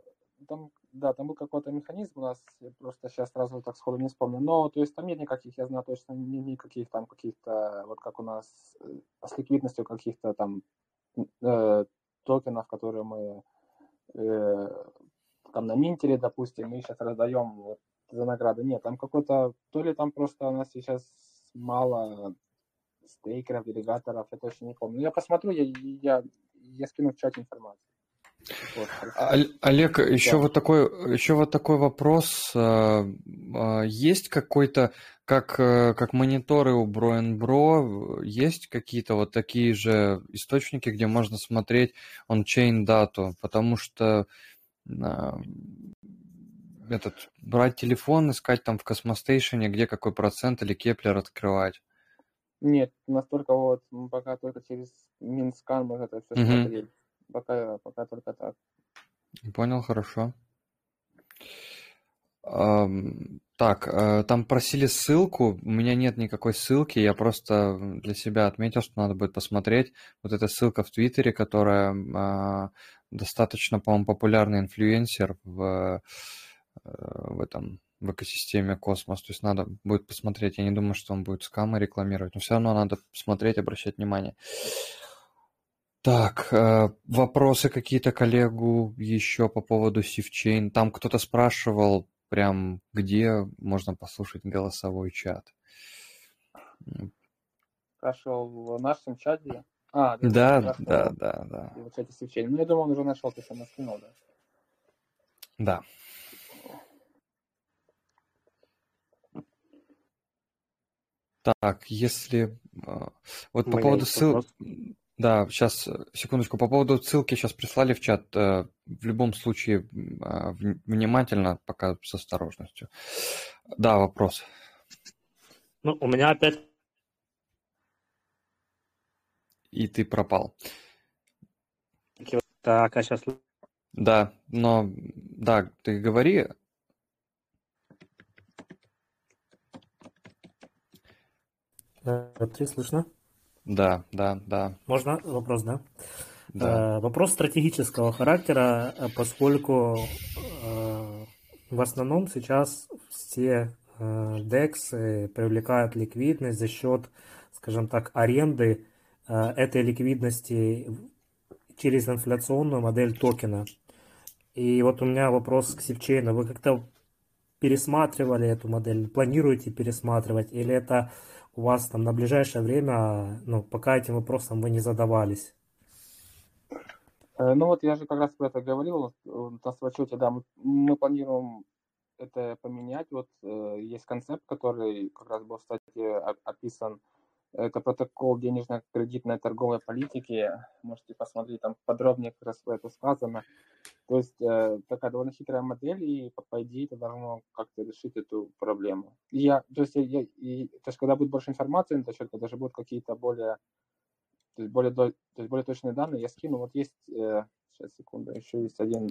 Там, да, там был какой-то механизм у нас, я просто сейчас сразу так сходу не вспомню. Но, то есть, там нет никаких, я знаю точно, ни- никаких там каких-то, вот как у нас э, с ликвидностью каких-то там э, токенов, которые мы э, там на Минтере, допустим, мы сейчас раздаем вот за награды. Нет, там какой-то, то ли там просто у нас сейчас мало стейкеров, делегаторов, я точно не помню. Я посмотрю, я, я, я скину в чат информацию. Вот. Оль- Олег, еще Да. вот такой, еще вот такой вопрос. а, а, Есть какой-то, как, э, как мониторы у Бро есть какие-то вот такие же источники, где можно смотреть on-chain дату? Потому что а, этот, брать телефон, искать там в Cosmos Station е, где какой процент или Keplr открывать. Нет, настолько вот, мы пока только через Mintscan мы это все Мгм. смотрели. Пока, пока только так. Понял, хорошо. Так, э, там просили ссылку, у меня нет никакой ссылки, я просто для себя отметил, что надо будет посмотреть. Вот эта ссылка в Twitter е, которая а, достаточно, по-моему, популярный инфлюенсер в, э, в этом в экосистеме Космос. То есть надо будет посмотреть. Я не думаю, что он будет скамы рекламировать, но все равно надо смотреть, обращать внимание. Так, э, вопросы какие-то коллегу еще по поводу Sifchain. Там кто-то спрашивал, прям где можно послушать голосовой чат. Хорошо, в нашем чате. А, Да, спрашивал да, да, да. в чате свечей. Ну, я думаю, он уже нашел, ты сам скинул, да. Да. Так, если... э, Вот по поводу ссылки... Да, сейчас, секундочку. По поводу ссылки сейчас прислали в чат. э, В любом случае, а, вн- внимательно, пока с осторожностью. Да, вопрос. Ну, у меня опять И ты пропал. так, а сейчас Да, но... Да, ты говори. Три слышно? Да, да, да, Можно вопрос, да? да. Э, Вопрос стратегического характера, э, поскольку э, в основном сейчас все DEX привлекают ликвидность за счет, скажем так, аренды этой ликвидности через инфляционную модель токена. И вот у меня вопрос к Севчейну. Вы как-то пересматривали эту модель, планируете пересматривать, или это у вас там на ближайшее время, ну, пока этим вопросом вы не задавались? Э, Ну вот я же как раз про это говорил э, на сводчете, да, мы, мы планируем это поменять. Вот э, есть концепт, который как раз был в статье описан. Это протокол денежно-кредитной торговой политики. Можете посмотреть, там подробнее как раз это сказано. То есть э, такая довольно хитрая модель, и по, по идее это должно как-то решить эту проблему. И я, то есть, я, и, то есть когда будет больше информации на этот счет, когда же будут какие-то более то есть более, то есть более точные данные я скину. Вот есть, сейчас Сейчас, секунду. Еще есть один,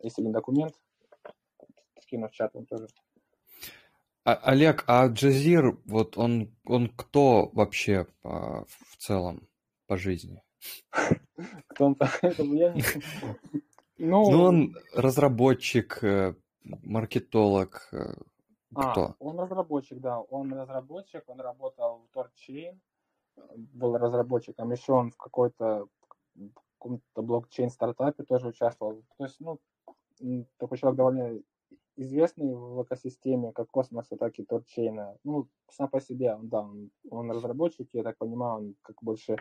есть один документ. Скину в чат он тоже. А, Олег, а Джазир, вот он, он кто вообще по, в целом по жизни? Кто он. Ну, ну, он разработчик, э, маркетолог, э, а, кто? Он разработчик, да. Он разработчик, он работал в TorChain, был разработчиком. Еще он в какой-то каком-то блокчейн-стартапе тоже участвовал. То есть, ну, такой человек довольно известный в экосистеме как космоса, так и торчейна. Ну, сам по себе, он, да, он, он разработчик, я так понимаю, он как больше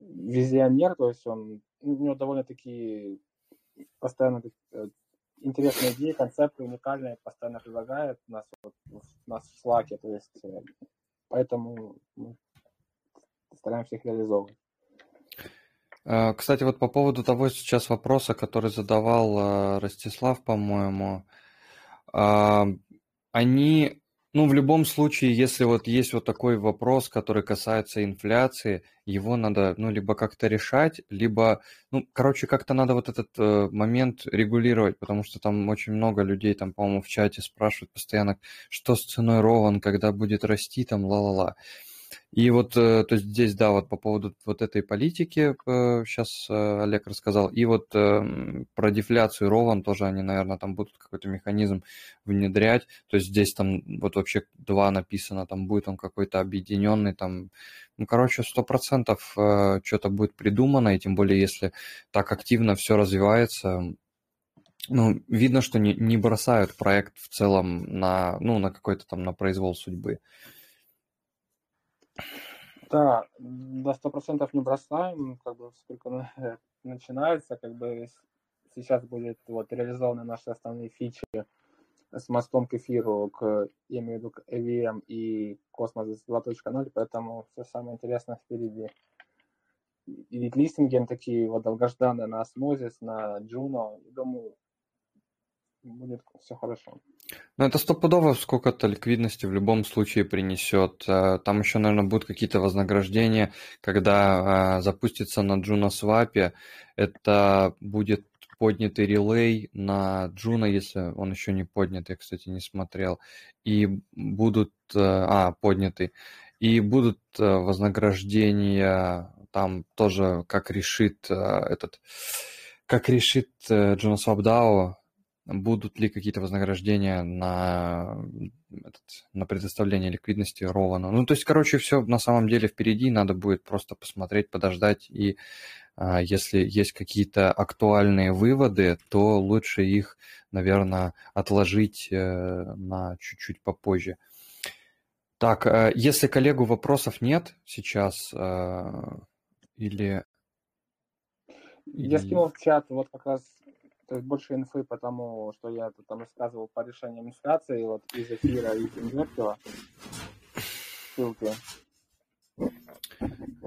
визионер, то есть он, у него довольно такие постоянно э, интересные идеи, концепты уникальные, постоянно предлагает нас, вот, нас в Slack, то есть э, поэтому мы стараемся их реализовывать. А, кстати, вот по поводу того сейчас вопроса, который задавал а, Ростислав, по-моему, они, ну, в любом случае, если вот есть вот такой вопрос, который касается инфляции, его надо, ну, либо как-то решать, либо, ну, короче, как-то надо вот этот э, момент регулировать, потому что там очень много людей, там, по-моему, в чате спрашивают постоянно, что с ценой Рован, когда будет расти, там, ла-ла-ла. И вот, э, то есть здесь, да, вот по поводу вот этой политики сейчас э, Олег рассказал. И вот эм, про дефляцию Рован тоже они, наверное, там будут какой-то механизм внедрять. То есть здесь там вот вообще два написано, там будет он какой-то объединенный, там, ну, короче, сто процентов э, что-то будет придумано, и тем более, если так активно все развивается, ну, видно, что не, не бросают проект в целом на, ну, на какой-то там, на произвол судьбы. Да, до сто процентов не бросаем, как бы сколько начинается, как бы сейчас будет вот реализованы наши основные фичи с мостом к эфиру, к, я имею в виду, к EVM и Космос 2.0, поэтому все самое интересное впереди. И листинги такие вот долгожданные на Osmosis, на Juno, думаю, будет все хорошо. Ну, это стопудово сколько-то ликвидности в любом случае принесет. Э, там еще, наверное, будут какие-то вознаграждения, когда э, запустится на Juno Swap. Это будет поднятый relay на Juno, если он еще не поднят, я, кстати, не смотрел. И будут... Э, а, поднятый. И будут вознаграждения там тоже, как решит этот... Как решит Swap DAO, будут ли какие-то вознаграждения на, этот, на предоставление ликвидности Ролана. Ну, то есть, короче, все на самом деле впереди, надо будет просто посмотреть, подождать, и а, если есть какие-то актуальные выводы, то лучше их, наверное, отложить э, на чуть-чуть попозже. Так, э, если коллегу вопросов нет сейчас, э, или... Я скинул в чат вот как раз то есть больше инфы, потому что я там рассказывал по решению инфляции, вот из эфира, из инвертила. Ссылки.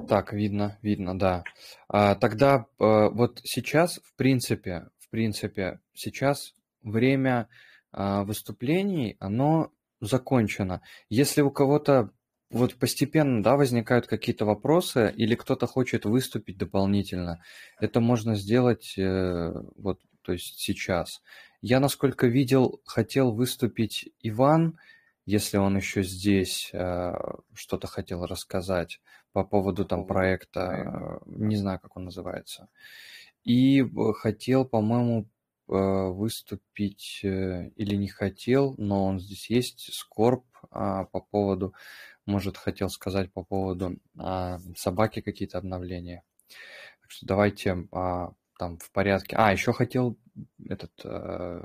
Так, видно, видно, да. А, тогда а, вот сейчас, в принципе, в принципе, сейчас время а, выступлений, оно закончено. Если у кого-то вот постепенно, да, возникают какие-то вопросы, или кто-то хочет выступить дополнительно, это можно сделать э, вот то есть сейчас. Я, насколько видел, хотел выступить Иван, если он еще здесь э, что-то хотел рассказать по поводу там проекта, э, не знаю, как он называется. И хотел, по-моему, э, выступить или не хотел, но он здесь есть, Скорб а, по поводу, может, хотел сказать по поводу а, собаки какие-то обновления. Так что давайте а, там в порядке. А, еще хотел этот э,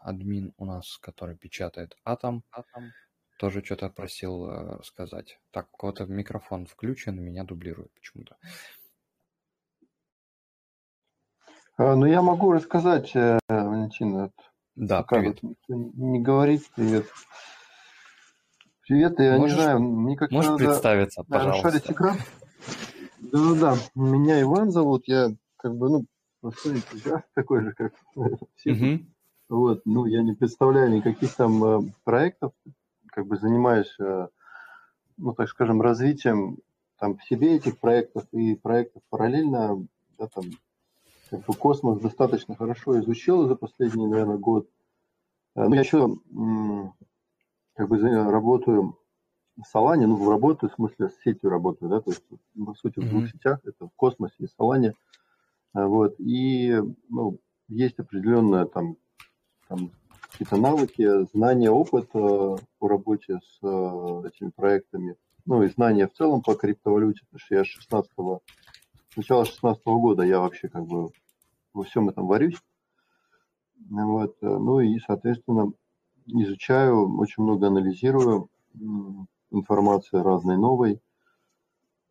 админ у нас, который печатает Атом, Атом тоже что-то просил э, сказать. Так, у кого-то микрофон включен, меня дублирует почему-то. А, ну, я могу рассказать, э, Валентин. Да, привет. Не говорить привет. Привет, я можешь, не знаю, мне как Можешь надо... представиться, пожалуйста. Расшарить экран? Да-да-да, меня Иван зовут, я как бы, ну, простой энтузиаст такой же, как все. Угу. Вот, ну, я не представляю никаких там э, проектов, как бы занимаюсь, э, ну, так скажем, развитием там в себе этих проектов и проектов параллельно, да, там, как бы космос достаточно хорошо изучил за последний, наверное, год. Э, ну, я еще как бы работаю в Солане, ну, работаю, в смысле, с сетью работаю, да, то есть, по сути, в двух mm-hmm. сетях, это в космосе и Солане. Э, вот, и, ну, есть определенная там, там какие-то навыки, знания, опыт э, по работе с э, этими проектами, ну и знания в целом по криптовалюте, потому что я с 16 -го, с начала 16 -го года я вообще как бы во всем этом варюсь. Вот, э, ну и, соответственно, изучаю, очень много анализирую информации разной новой.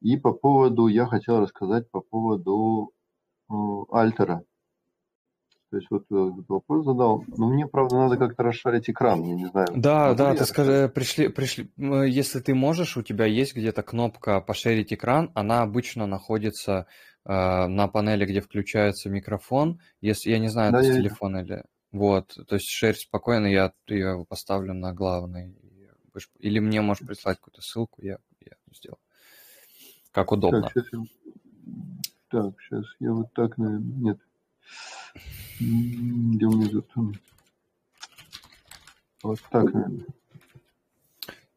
И по поводу, я хотел рассказать по поводу Альтера. То есть вот э, этот вопрос задал. Но мне, правда, надо как-то расшарить экран, я не знаю. Да, да, ты скажи, пришли, пришли, если ты можешь, у тебя есть где-то кнопка «Пошерить экран», она обычно находится э, на панели, где включается микрофон. Если, я не знаю, да, это с телефона или... Вот, то есть шерь спокойно, я ее поставлю на главный. Или мне можешь прислать какую-то ссылку, я, я сделаю. Как удобно. Так, сейчас, так, сейчас я вот так, наверное, нет. Где внизу там? Вот так, наверное.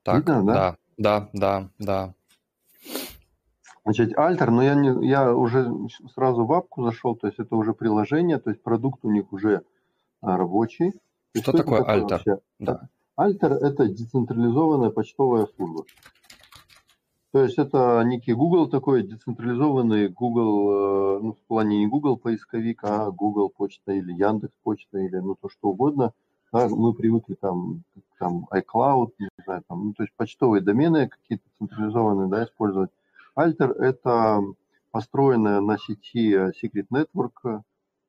Так, Видно, да? Да, да, да, Значит, Альтер, но я, не, я уже сразу в апку зашел, то есть это уже приложение, то есть продукт у них уже а, рабочий. Что, что такое Альтер? Да. Альтер – это децентрализованная почтовая служба. То есть это некий Google такой, децентрализованный Google, э, ну, в плане не Google поисковик, а Google почта или Яндекс почта или ну то что угодно. Да, мы привыкли там, там iCloud, не знаю, там, ну, то есть почтовые домены какие-то централизованные, да, использовать. Альтер – это построенная на сети Secret Network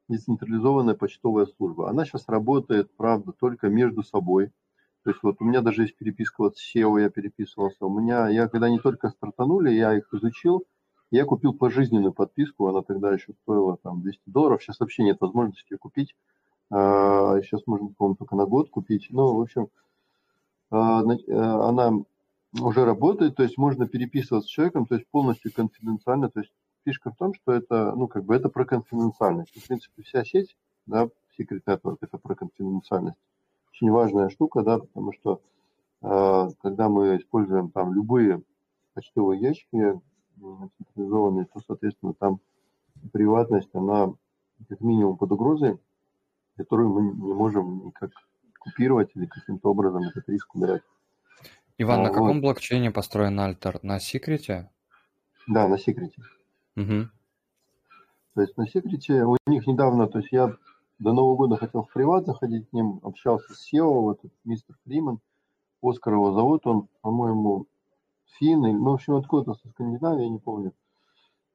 децентрализованная почтовая служба. Она сейчас работает, правда, только между собой. То есть вот у меня даже есть переписка вот с SEO, я переписывался. У меня, я когда не только стартанули, я их изучил, я купил пожизненную подписку, она тогда еще стоила там 200 долларов, сейчас вообще нет возможности ее купить. Сейчас а, можно, по-моему, только на год купить. Ну, в общем, а, э, она уже работает, то есть можно переписываться с человеком, то есть полностью конфиденциально. То есть фишка в том, что это, ну, как бы это про конфиденциальность. В принципе, вся сеть, да, Secret Network, это про конфиденциальность очень важная штука, да, потому что э, когда мы используем там любые почтовые ящики централизованные, то, соответственно, там приватность, она как минимум под угрозой, которую мы не можем никак купировать или каким-то образом этот риск убирать. Иван, а, на вот. каком блокчейне построен Альтер? На секрете? Да, на секрете. Угу. То есть на секрете у них недавно, то есть я до Нового года хотел в приват заходить к ним, общался с SEO, вот мистер Фриман, Оскар его зовут, он, по-моему, фин, ну, в общем, откуда-то со Скандинавии, я не помню.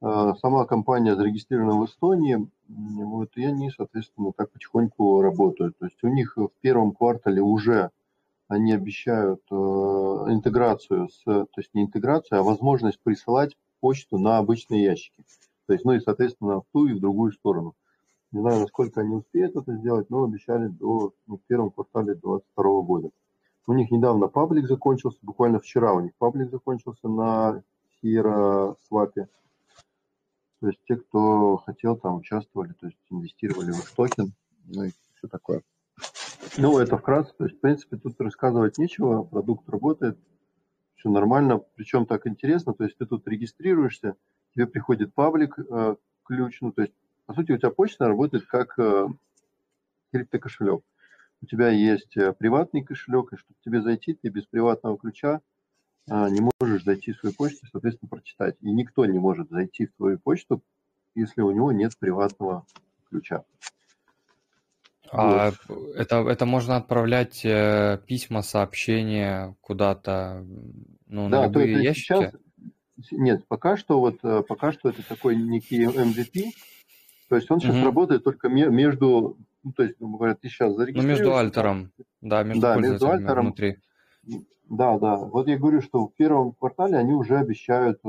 А, сама компания зарегистрирована в Эстонии, вот, и они, соответственно, так потихоньку работают. То есть у них в первом квартале уже они обещают э, интеграцию, с, то есть не интеграцию, а возможность присылать почту на обычные ящики. То есть, ну и, соответственно, в ту и в другую сторону. Не знаю, насколько они успеют это сделать, но обещали до ну, в первом квартале 2022 года. У них недавно паблик закончился, буквально вчера у них паблик закончился на Sierra Swap. То есть те, кто хотел, там участвовали, то есть инвестировали в их токен, ну и все такое. Ну, это вкратце. То есть, в принципе, тут рассказывать нечего. Продукт работает, все нормально. Причем так интересно. То есть, ты тут регистрируешься, тебе приходит паблик, э, ключ, ну, то есть по сути, у тебя почта работает как э, криптокошелек. У тебя есть э, приватный кошелек, и чтобы тебе зайти, ты без приватного ключа а, не можешь зайти в свою почту, соответственно, прочитать. И никто не может зайти в твою почту, если у него нет приватного ключа. А вот. это, это можно отправлять э, письма, сообщения куда-то, ну, да, на любые то, то ящики? Сейчас, нет, пока что вот пока что это такой некий MVP, то есть он сейчас угу. работает только между, ну, то есть, говорят, ты сейчас зарегистрируешься. Ну, между альтером, да, между да, между альтером внутри. Да, да. Вот я говорю, что в первом квартале они уже обещают, э,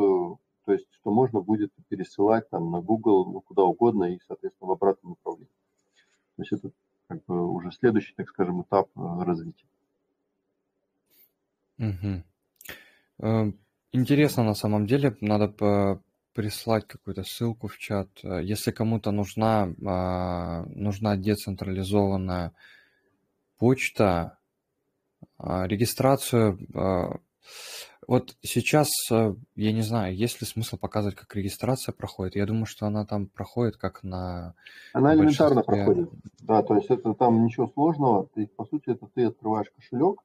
то есть, что можно будет пересылать там на Google, ну, куда угодно и, соответственно, в обратном направлении. То есть это как бы уже следующий, так скажем, этап э, развития. Угу. Интересно на самом деле, надо прислать какую-то ссылку в чат. Если кому-то нужна, а, нужна децентрализованная почта, а, регистрацию а, вот сейчас, э, я не знаю, есть ли смысл показывать, как регистрация проходит. Я думаю, что она там проходит как на Она элементарно проходит. Да, то есть это там ничего сложного. Есть, по сути, это ты открываешь кошелек.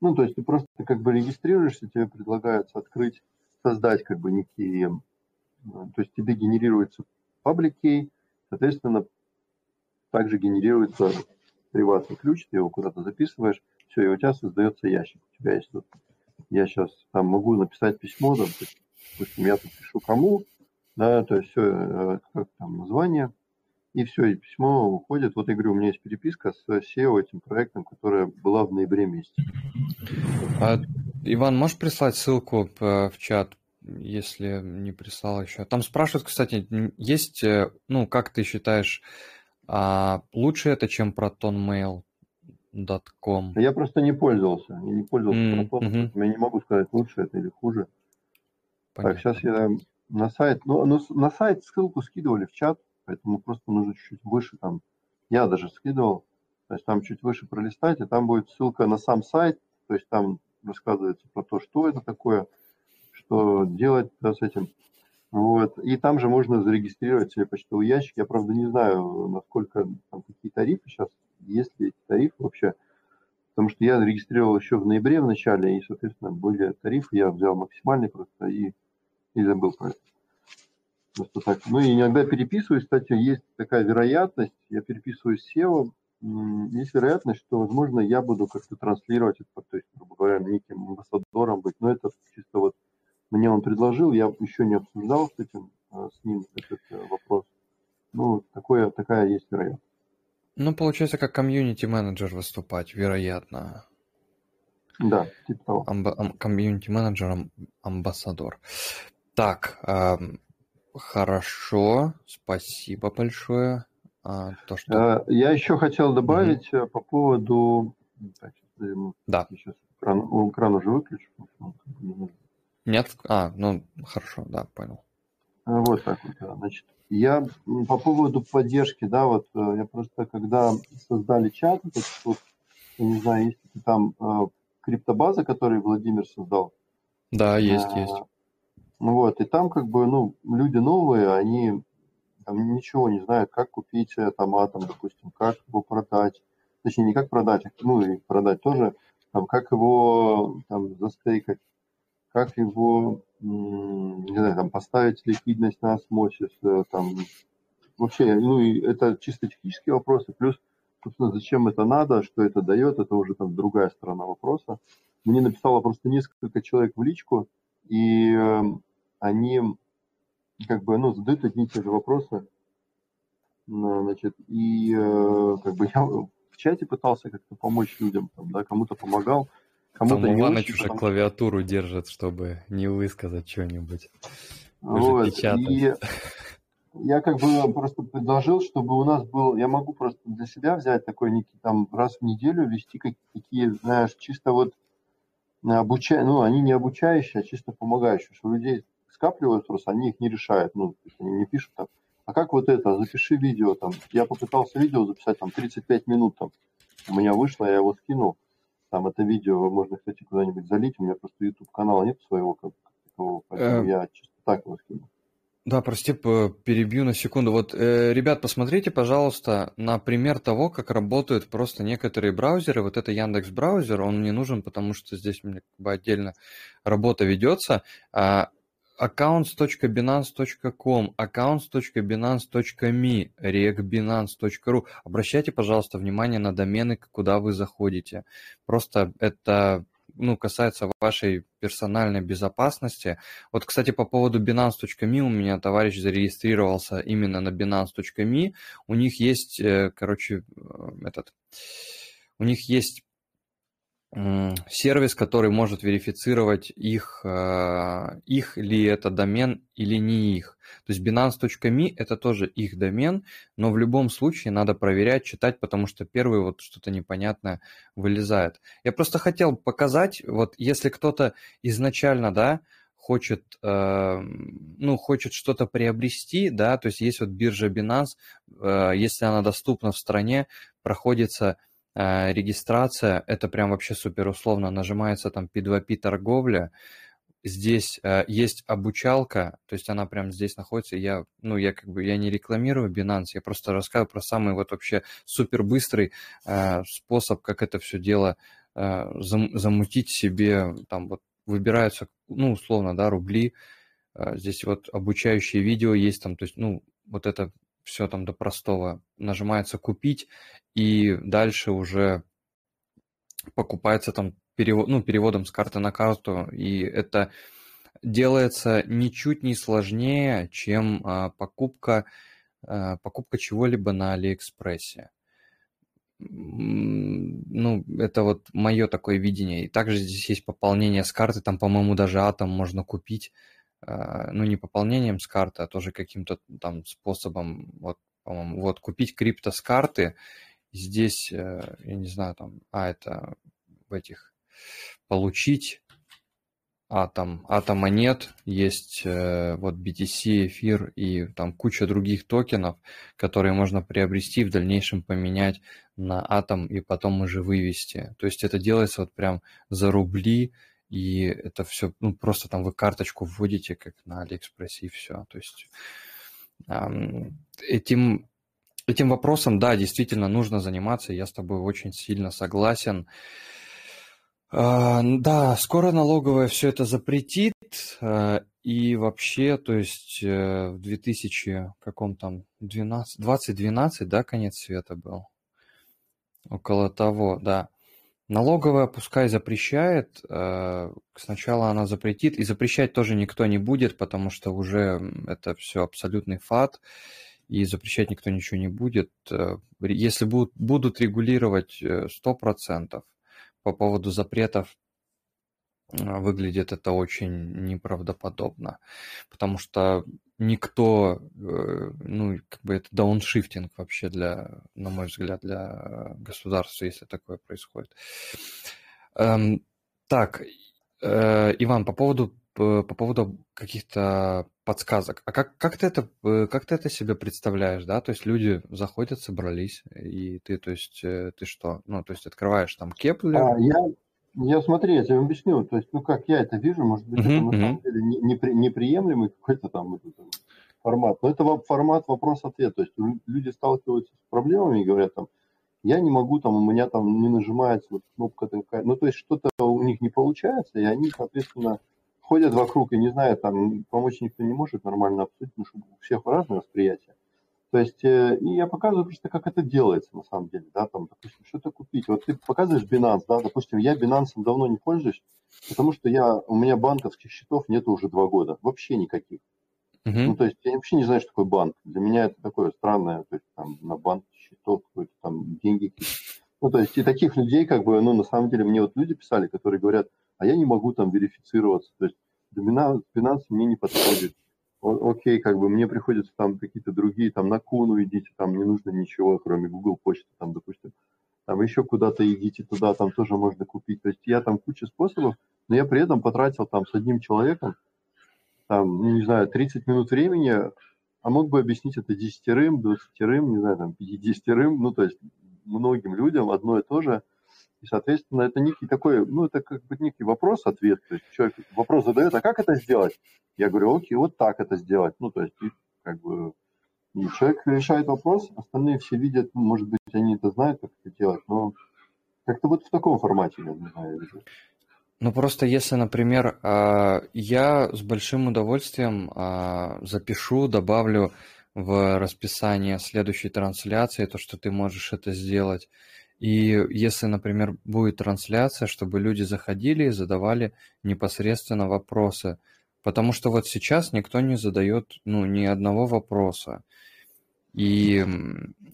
Ну, то есть ты просто как бы регистрируешься, тебе предлагается открыть, создать как бы некий, э, то есть тебе генерируется public соответственно, также генерируется приватный ключ, ты его куда-то записываешь, все, и у тебя создается ящик. У тебя есть вот я сейчас там могу написать письмо, там, допустим, я тут пишу кому, да, то есть все, э, как там название, и все, и письмо уходит. Вот я говорю, у меня есть переписка с SEO этим проектом, которая была в ноябре месяце. А, Иван, можешь прислать ссылку в чат, если не прислал еще? Там спрашивают, кстати, есть, э, ну, как ты считаешь, а лучше это, чем Proton Mail? Com. Я просто не пользовался. Я не пользовался mm, -hmm. Я не могу сказать, лучше это или хуже. Понятно. Так, сейчас я на сайт. Ну, ну, на сайт ссылку скидывали в чат, поэтому просто нужно чуть-чуть выше там. Я даже скидывал. То есть там чуть выше пролистать, и там будет ссылка на сам сайт. То есть там рассказывается про то, что это такое, что делать да, с этим. Вот. И там же можно зарегистрировать себе почтовый ящик. Я, правда, не знаю, насколько там какие тарифы сейчас есть ли эти тарифы вообще. Потому что я регистрировал еще в ноябре в начале, и, соответственно, были тарифы, я взял максимальный просто и, и забыл про это. Просто так. Ну и иногда переписываюсь, кстати, есть такая вероятность, я переписываюсь с SEO, есть вероятность, что, возможно, я буду как-то транслировать это, то есть, грубо говоря, неким амбассадором быть, но это чисто вот мне он предложил, я еще не обсуждал с этим, э, с ним этот э, вопрос. Ну, такое, такая есть вероятность. Ну, получается, как комьюнити-менеджер выступать, вероятно. Да, типа того. Амба- ам- комьюнити-менеджер, амбассадор. Так, эм, хорошо, спасибо большое. А, то, что... Э, я еще хотел добавить угу. по поводу... Так, да. Сейчас экран, экран уже выключу. Нет? А, ну, хорошо, да, понял. А, вот так вот, да. Значит, я по поводу поддержки, да, вот э, я просто, когда создали чат, этот, вот, я не знаю, есть ли там э, криптобаза, которую Владимир создал. Да, есть, а, есть. Вот, и там как бы, ну, люди новые, они там ничего не знают, как купить там атом, допустим, как его продать. Точнее, не как продать, ну и продать тоже, там, как его там застейкать, как его, не знаю, там, поставить ликвидность на осмосис, там, вообще, ну, и это чисто технические вопросы, плюс, собственно, зачем это надо, что это дает, это уже там другая сторона вопроса. Мне написало просто несколько человек в личку, и э, они как бы, ну, задают одни и те же вопросы, значит, и э, как бы я в чате пытался как-то помочь людям, там, да, кому-то помогал, Кому-то Там Иваныч уже потому... клавиатуру держит, чтобы не высказать что-нибудь. Вот, и я как бы просто предложил, чтобы у нас был, я могу просто для себя взять такой некий там раз в неделю вести какие, знаешь, чисто вот обучая, ну, они не обучающие, а чисто помогающие, что людей скапливают просто, они их не решают, ну, они не пишут там, а как вот это, запиши видео там, я попытался видео записать там 35 минут там, у меня вышло, я его скинул, там это видео можно, кстати, куда-нибудь залить. У меня просто YouTube канала нет своего, как такового, поэтому э, я чисто так его скину. Да, прости, перебью на секунду. Вот, э, ребят, посмотрите, пожалуйста, на пример того, как работают просто некоторые браузеры. Вот это Яндекс браузер, он мне нужен, потому что здесь у меня как бы отдельно работа ведется. А, accounts.binance.com, accounts.binance.me, regbinance.ru. Обращайте, пожалуйста, внимание на домены, куда вы заходите. Просто это ну, касается вашей персональной безопасности. Вот, кстати, по поводу binance.me у меня товарищ зарегистрировался именно на binance.me. У них есть, э, короче, э, этот, у них есть сервис, который может верифицировать их, а, их ли это домен или не их. То есть binance.me это тоже их домен, но в любом случае надо проверять, читать, потому что первый вот что-то непонятное вылезает. Я просто хотел показать, вот если кто-то изначально, да, хочет, э, ну, хочет что-то приобрести, да, то есть есть вот биржа Binance, э, если она доступна в стране, проходится э, регистрация, это прям вообще супер условно, нажимается там P2P торговля, здесь э, есть обучалка, то есть она прям здесь находится. Я, ну, я как бы я не рекламирую Binance, я просто рассказываю про самый вот вообще супер быстрый э, способ, как это все дело э, зам, замутить себе. Там вот выбираются, ну, условно, да, рубли. Здесь вот обучающие видео есть там, то есть, ну, вот это все там до простого. Нажимается купить, и дальше уже покупается там перевод, ну, переводом с карты на карту, и это делается ничуть не сложнее, чем а, покупка, а, покупка чего-либо на Алиэкспрессе. Ну, это вот мое такое видение. И также здесь есть пополнение с карты, там, по-моему, даже атом можно купить, ну, не пополнением с карты, а тоже каким-то там способом, вот, по-моему, вот, купить крипто с карты, здесь, э, я не знаю, там, а, это в этих получить атом. Атома нет, есть э, вот BTC, эфир и там куча других токенов, которые можно приобрести, в дальнейшем поменять на атом и потом уже вывести. То есть это делается вот прям за рубли, и это все, ну, просто там вы карточку вводите, как на Алиэкспрессе, и все. То есть этим, этим вопросом, да, действительно нужно заниматься, я с тобой очень сильно согласен. А, да, скоро налоговая все это запретит, а, и вообще, то есть э, в 2000 каком там 12, 2012, да, конец света был? Около того, да. Налоговая пускай запрещает, а, сначала она запретит, и запрещать тоже никто не будет, потому что уже это все абсолютный фат, и запрещать никто ничего не будет. Э, если будут, будут регулировать 100%, по поводу запретов выглядит это очень неправдоподобно, потому что никто, э, ну, как бы это дауншифтинг вообще для, на мой взгляд, для государства, если такое происходит. Эм, так, э, Иван, по поводу по поводу каких-то подсказок. А как, как, ты это, э, как ты это себе представляешь, да? То есть люди заходят, собрались, и ты, то есть, ты что? Ну, то есть открываешь там Keplr. А, я, я смотри, я тебе объясню. То есть, ну, как я это вижу, может быть, uh-huh, это на uh-huh. самом деле не, неприемлемый какой-то там, там формат. Но это формат вопрос-ответ. То есть люди сталкиваются с проблемами и говорят там, я не могу, там, у меня там не нажимается вот кнопка такая. Ну, то есть что-то у них не получается, и они, соответственно, ходят вокруг и не знают, там помочь никто не может нормально обсудить, потому что у всех разное восприятие. То есть, э, и я показываю просто, как это делается на самом деле, да, там, допустим, что-то купить. Вот ты показываешь Binance, да, допустим, я Binance давно не пользуюсь, потому что я, у меня банковских счетов нету уже два года, вообще никаких. Uh-huh. Ну, то есть, я вообще не знаю, что такое банк. Для меня это такое странное, то есть, там, на банк счетов какой-то там деньги. Ну, то есть, и таких людей, как бы, ну, на самом деле, мне вот люди писали, которые говорят, а я не могу там верифицироваться. То есть финансы мне не подходит. Окей, как бы мне приходится там какие-то другие, там на Куну идите, там не нужно ничего, кроме Google почты, там, допустим, там еще куда-то идите туда, там тоже можно купить. То есть я там куча способов, но я при этом потратил там с одним человеком, там, ну, не знаю, 30 минут времени, а мог бы объяснить это десятерым, двадцатерым, не знаю, там, пятидесятерым, ну, то есть многим людям одно и то же – и, соответственно, это некий такой, ну, это как бы некий вопрос-ответ. То есть человек вопрос задает, а как это сделать? Я говорю, окей, вот так это сделать. Ну, то есть, как бы, и человек решает вопрос, остальные все видят, ну, может быть, они это знают, как это делать, но как-то вот в таком формате, я не знаю, вижу. Ну, просто если, например, а, я с большим удовольствием а, запишу, добавлю в расписание следующей трансляции то, что ты можешь это сделать. И если, например, будет трансляция, чтобы люди заходили и задавали непосредственно вопросы. Потому что вот сейчас никто не задает ну, ни одного вопроса. И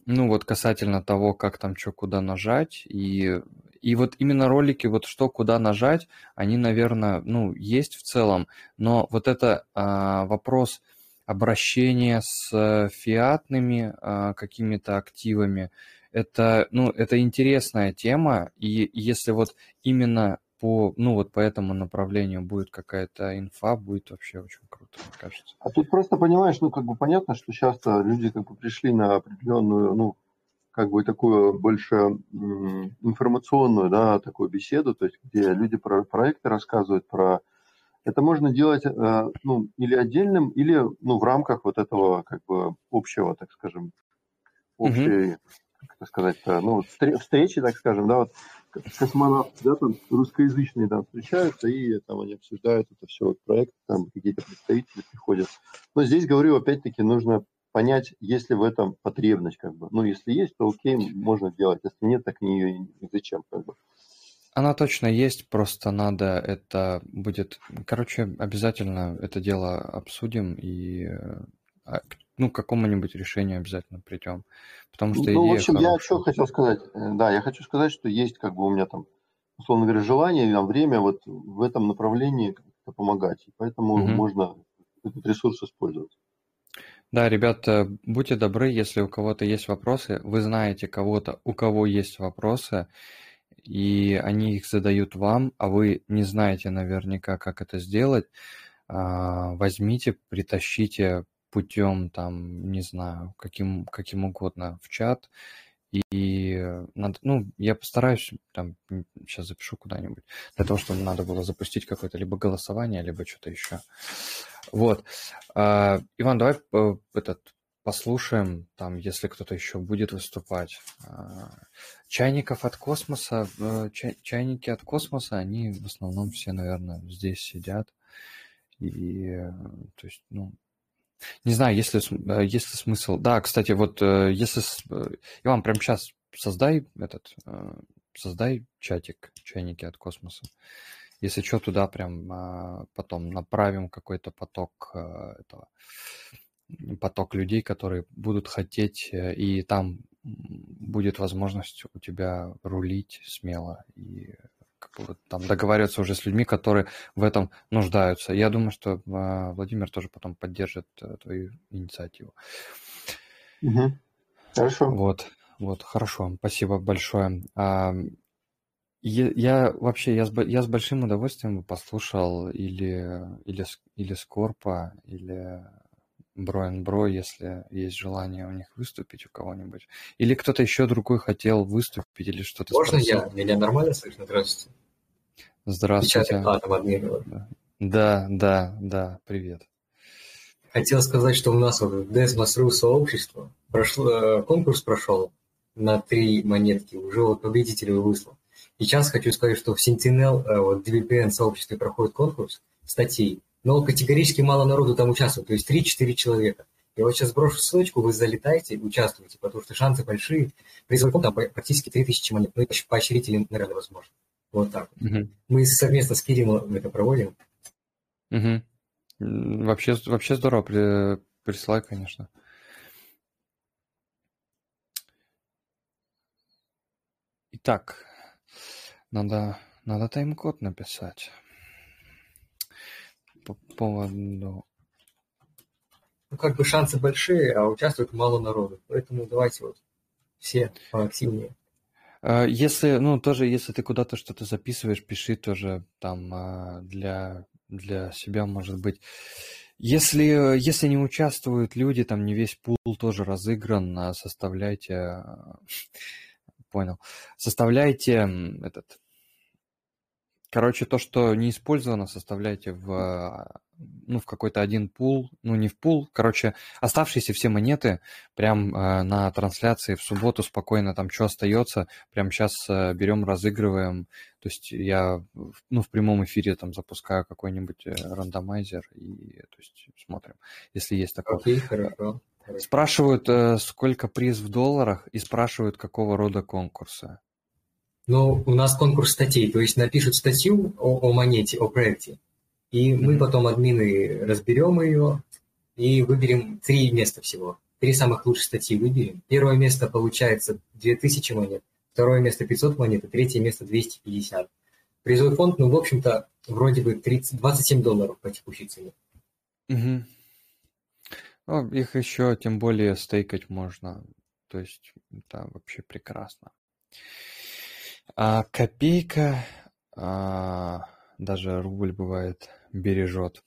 ну вот касательно того, как там что куда нажать, и, и вот именно ролики, вот что куда нажать, они, наверное, ну, есть в целом, но вот это а, вопрос обращения с фиатными а, какими-то активами, это, ну, это интересная тема, и если вот именно по, ну вот по этому направлению будет какая-то инфа, будет вообще очень круто, мне кажется. А тут просто понимаешь, ну как бы понятно, что часто люди как бы пришли на определенную, ну как бы такую больше информационную, да, такую беседу, то есть где люди про проекты рассказывают, про это можно делать э, ну, или отдельным, или ну, в рамках вот этого как бы общего, так скажем, общей, mm как сказать, ну, встречи, так скажем, да, вот космонавты, да, там русскоязычные там встречаются, и там они обсуждают это все, вот проект, там какие-то представители приходят. Но здесь, говорю, опять-таки, нужно понять, есть ли в этом потребность, как бы. Ну, если есть, то окей, можно делать. Если нет, так не, зачем, как бы. Она точно есть, просто надо это будет... Короче, обязательно это дело обсудим и а, ну, к какому-нибудь решению обязательно придем. Потому что ну, в общем, хорошая. я что хотел сказать. Э, да, я хочу сказать, что есть как бы у меня там, условно говоря, желание или время вот в этом направлении помогать. И поэтому угу. можно этот ресурс использовать. Да, ребята, будьте добры, если у кого-то есть вопросы, вы знаете кого-то, у кого есть вопросы, и они их задают вам, а вы не знаете наверняка, как это сделать, а, возьмите, притащите путем, там, не знаю, каким, каким угодно в чат, и надо, ну, я постараюсь, там, сейчас запишу куда-нибудь, для того, чтобы надо было запустить какое-то либо голосование, либо что-то еще. Вот. А, Иван, давай э, этот послушаем, там, если кто-то еще будет выступать. А, чайников от космоса, э, чай, чайники от космоса, они в основном все, наверное, здесь сидят. И, э, то есть, ну, не знаю, есть ли, есть ли смысл. Да, кстати, вот если... Иван, прямо сейчас создай этот... Создай чатик, чайники от космоса. Если что, туда прям а, потом направим какой-то поток этого поток людей, которые будут хотеть, э, и там будет возможность у тебя рулить смело и там договариваться уже с людьми, которые в этом нуждаются. Я думаю, что а, Владимир тоже потом поддержит э, твою инициативу. Угу. Хорошо. Вот, вот, хорошо, спасибо большое. Я, вообще, я с, я с большим удовольствием послушал или, или, или Скорпа, или Броен Бро, если есть желание у них выступить у кого-нибудь. Или кто-то еще другой хотел выступить или что-то Можно спросил. я? Меня нормально слышно? Здравствуйте. Здравствуйте. Да, да, да, привет. Хотел сказать, что у нас вот в Desmos.ru сообщество прошло, э, конкурс прошел на три монетки, уже вот победителя выслал. Сейчас хочу сказать, что в Sentinel, э, вот DVPN сообществе проходит конкурс статей, но категорически мало народу там участвует, то есть 3-4 человека. Я вот сейчас брошу ссылочку, вы залетаете, участвуете, потому что шансы большие. Фонд там практически 3000 монет, ну и поощрители, наверное, возможно. Вот так. Угу. Мы совместно с Кириллом это проводим. Угу. Вообще, вообще здорово, при, присылай, конечно. Итак, надо, надо тайм-код написать. По поводу... Ну, как бы шансы большие, а участвует мало народу. Поэтому давайте вот все поактивнее. А, если, ну, тоже, если ты куда-то что-то записываешь, пиши тоже там а, для, для себя, может быть. Если, если не участвуют люди, там не весь пул тоже разыгран, а составляйте понял. Составляйте этот... Короче, то, что не использовано, составляйте в, ну, в какой-то один пул, ну, не в пул, короче, оставшиеся все монеты прям э, на трансляции в субботу спокойно, там, что остается, прям сейчас э, берем, разыгрываем, то есть я, ну, в прямом эфире там запускаю какой-нибудь э, рандомайзер и, то есть, смотрим, если есть такое. Окей, okay, хорошо. Спрашивают, э, сколько приз в долларах, и спрашивают, какого рода конкурсы. Ну, у нас конкурс статей, то есть напишут статью о, о монете, о проекте, и мы потом, админы, разберем ее и выберем три места всего. Три самых лучших статьи выберем. Первое место получается 2000 монет, второе место 500 монет, и третье место 250. Призовой фонд, ну, в общем-то, вроде бы 30, 27 долларов по текущей цене. Угу. Ну, их еще тем более стейкать можно. То есть это вообще прекрасно. А копейка, а, даже рубль бывает бережет.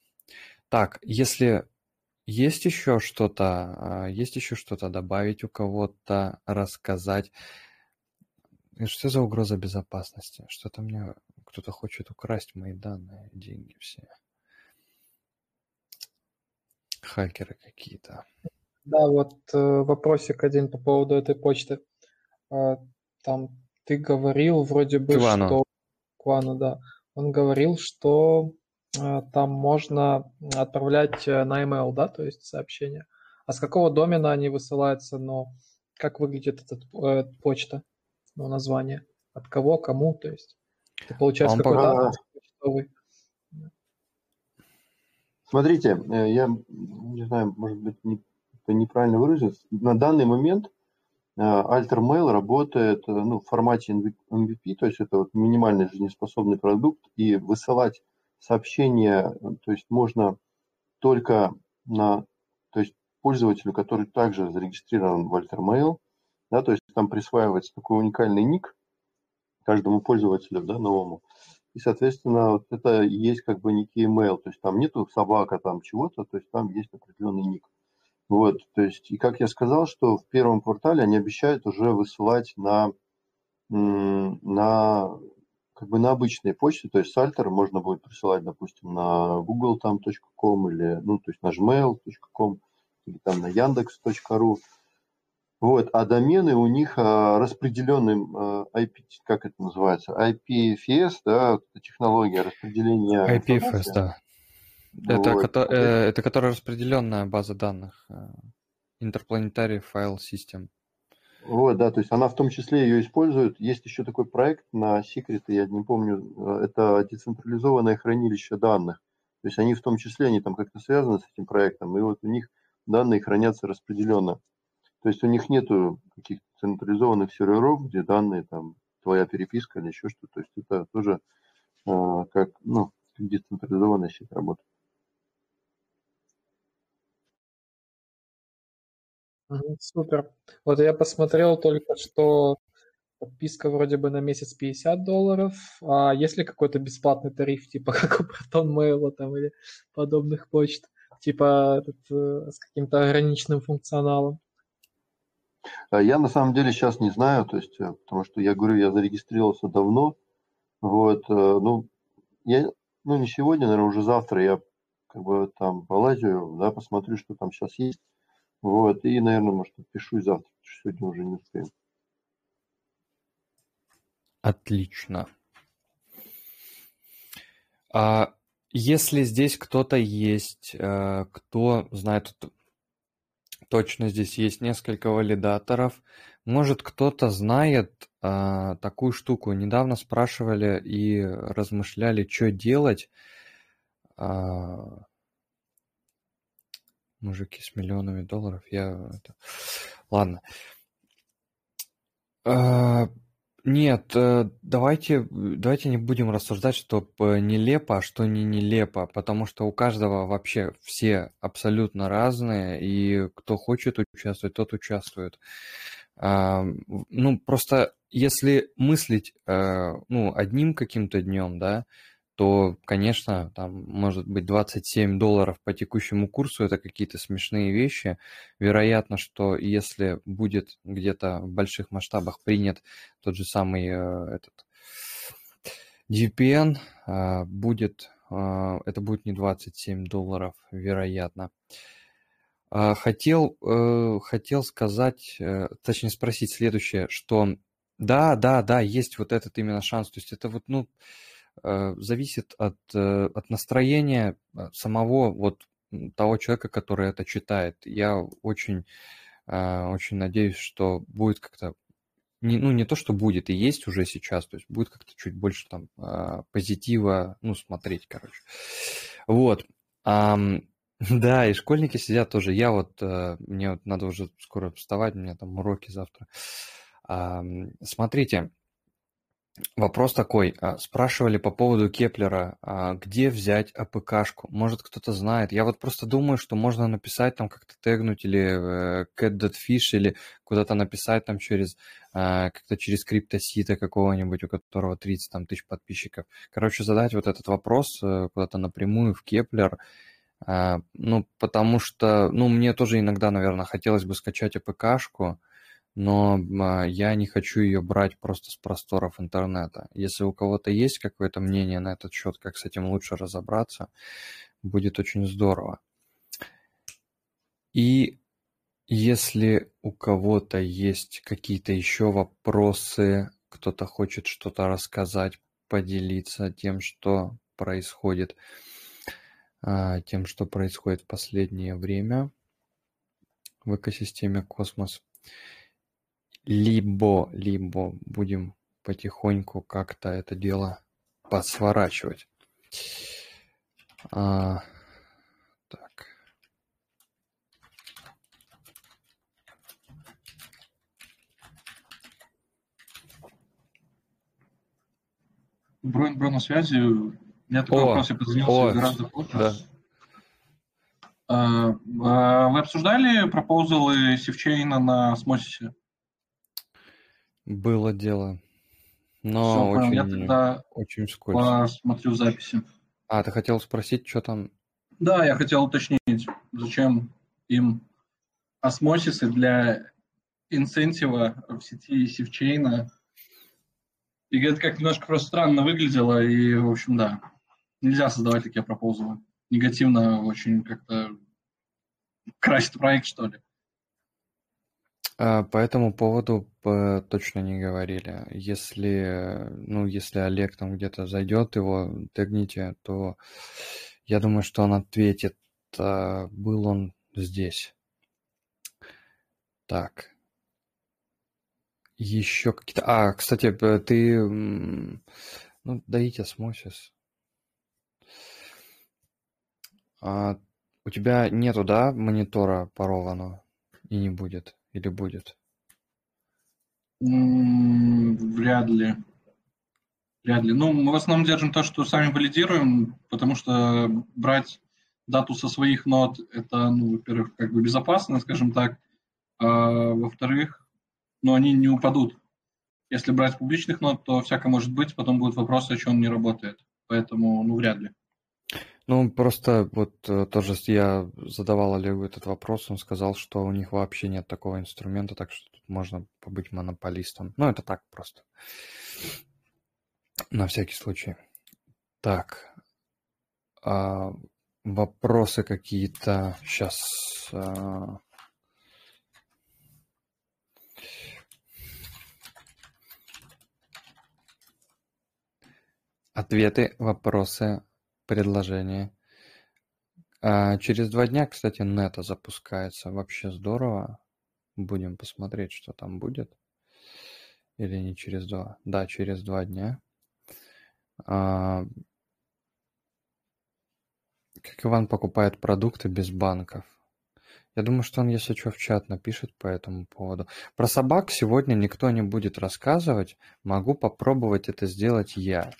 Так, если есть еще что-то, а, есть еще что-то добавить у кого-то, рассказать? Что за угроза безопасности? Что-то мне кто-то хочет украсть мои данные, деньги все. Хакеры какие-то. Да, вот э, вопросик один по поводу этой почты. Э, там ты говорил вроде бы, Ивану. что... Квану, да. Он говорил, что э, там можно отправлять э, на email, да, то есть сообщения. А с какого домена они высылаются, но как выглядит эта э, почта, ну, название? От кого, кому, то есть? Это получается Он какой пока- адрес почтовый? Смотрите, э, я не знаю, может быть, не- это неправильно выразился. На данный момент Altermail работает э, ну, в формате MVP, то есть это вот минимально жизнеспособный продукт, и высылать сообщения, э, то есть можно только на, то есть пользователю, который также зарегистрирован в Altermail, да, то есть там присваивается такой уникальный ник каждому пользователю, да, новому. И, соответственно, вот это есть как бы некий email, то есть там нету собака там чего-то, то есть там есть определенный ник. Вот, то есть, и как я сказал, что в первом квартале они обещают уже высылать на, на как бы на обычные почты, то есть с Alter можно будет присылать, допустим, на google там .com или, ну, то есть на gmail.com или там на yandex.ru. Вот, а домены у них а, распределенным а, IP, как это называется, IPFS, да, технология распределения IPFS, да. Это, Вот. кото- э, это которая распределенная база данных. э, Interplanetary File System. Вот, да, то есть она в том числе ее использует. Есть еще такой проект на Secret, я не помню, э, это децентрализованное хранилище данных. То есть они в том числе, они там как-то связаны с этим проектом, и вот у них данные хранятся распределенно. То есть у них нету каких-то централизованных серверов, где данные там твоя переписка или еще что-то. То есть это тоже э, как, ну, децентрализованная сеть работает. Супер. Вот я посмотрел только, что подписка вроде бы на месяц 50 долларов. А есть ли какой-то бесплатный тариф, типа как у ProtonMail там или подобных почт? Типа этот, э, с каким-то ограниченным функционалом? А Я на самом деле сейчас не знаю, то есть, э, потому что я говорю, я зарегистрировался давно, вот, э, ну, я, ну, не сегодня, наверное, уже завтра я как бы там полазю, да, посмотрю, что там сейчас есть, вот, и, наверное, может, отпишусь завтра, сегодня уже не успею. Отлично. А если здесь кто-то есть, э, кто знает, точно здесь есть несколько валидаторов, может кто-то знает а, такую штуку. Недавно спрашивали и размышляли, что делать. А, мужики с миллионами долларов, я это... Ладно. А, Нет, э, давайте, давайте не будем рассуждать, что п- нелепо, а что не нелепо, потому что у каждого вообще все абсолютно разные, и кто хочет участвовать, тот участвует. А, Ну, просто если мыслить, э, ну, одним каким-то днем, да, то, конечно, там может быть 27 долларов по текущему курсу, это какие-то смешные вещи. Вероятно, что если будет где-то в больших масштабах принят тот же самый э, этот VPN, э, будет, э, это будет не 27 долларов, вероятно. А, Хотел, э, хотел сказать, э, точнее спросить следующее, что да, да, да, есть вот этот именно шанс, то есть это вот, ну, зависит от, э, от настроения э, самого вот того человека, который это читает. Я очень, э, очень надеюсь, что будет как-то, не, ну, не то, что будет, и есть уже сейчас, то есть будет как-то чуть больше там э, позитива, ну, смотреть, короче. Вот. Да, и школьники сидят тоже. Я вот, э, мне вот надо уже скоро вставать, у меня там уроки завтра. Смотрите, Вопрос такой. а, Спрашивали по поводу Кеплера, а, где взять АПКшку? Может, кто-то знает. Я вот просто думаю, что можно написать там как-то тегнуть или э, cat.fish или куда-то написать там через а, как-то через криптосита какого-нибудь, у которого 30 там, тысяч подписчиков. Короче, задать вот этот вопрос э, куда-то напрямую в Keplr. Ну, потому что, ну, мне тоже иногда, наверное, хотелось бы скачать APK шку, но а, я не хочу ее брать просто с просторов интернета. Если у кого-то есть какое-то мнение на этот счет, как с этим лучше разобраться, будет очень здорово. И если у кого-то есть какие-то еще вопросы, кто-то хочет что-то рассказать, поделиться тем, что происходит, а, тем, что происходит в последнее время в экосистеме космос, либо, либо будем потихоньку как-то это дело подсворачивать. А, так. Бронь, Бронь на связи. У меня такой О, вопрос, я позвонился о, гораздо позже. да. А, а, Вы обсуждали пропозалы сивчейна на Смосисе? Было дело, Все, но. Я очень, тогда очень вскользь. посмотрю записи. А, ты хотел спросить, что там? Да, я хотел уточнить, зачем им осмосисы для инцентива в сети сивчейна. И это как немножко просто странно выглядело, и, в общем, да, нельзя создавать такие пропозалы. Негативно очень как-то красит проект, что ли. А, По этому поводу точно не говорили. Если, ну, если Олег там где-то зайдет, его тегните, то я думаю, что он ответит, а, был он здесь. Так, еще какие-то... А, кстати, ты... Ну, даите осмосис. А, у тебя нету, да, монитора порвано? И не будет? Или будет? Вряд ли. Вряд ли. Ну, мы в основном держим то, что сами валидируем, потому что брать дату со своих нот, это, ну, во-первых, как бы безопасно, скажем так, а во-вторых, ну, они не упадут. Если брать публичных нот, то всякое может быть, потом будут вопросы, что он не работает. Поэтому, ну, вряд ли. Ну, просто вот э, тоже я задавал Олегу этот вопрос, он сказал, что у них вообще нет такого инструмента, так что тут можно побыть монополистом. Ну, это так просто. На всякий случай. Так, а, вопросы какие-то сейчас. Ответы, вопросы, предложения. А, через два дня, кстати, нета запускается. Вообще здорово. Будем посмотреть, что там будет. Или не через два. Да, через два дня. А, как Иван покупает продукты без банков? Я думаю, что он, если что, в чат напишет по этому поводу. Про собак сегодня никто не будет рассказывать. Могу попробовать это сделать я.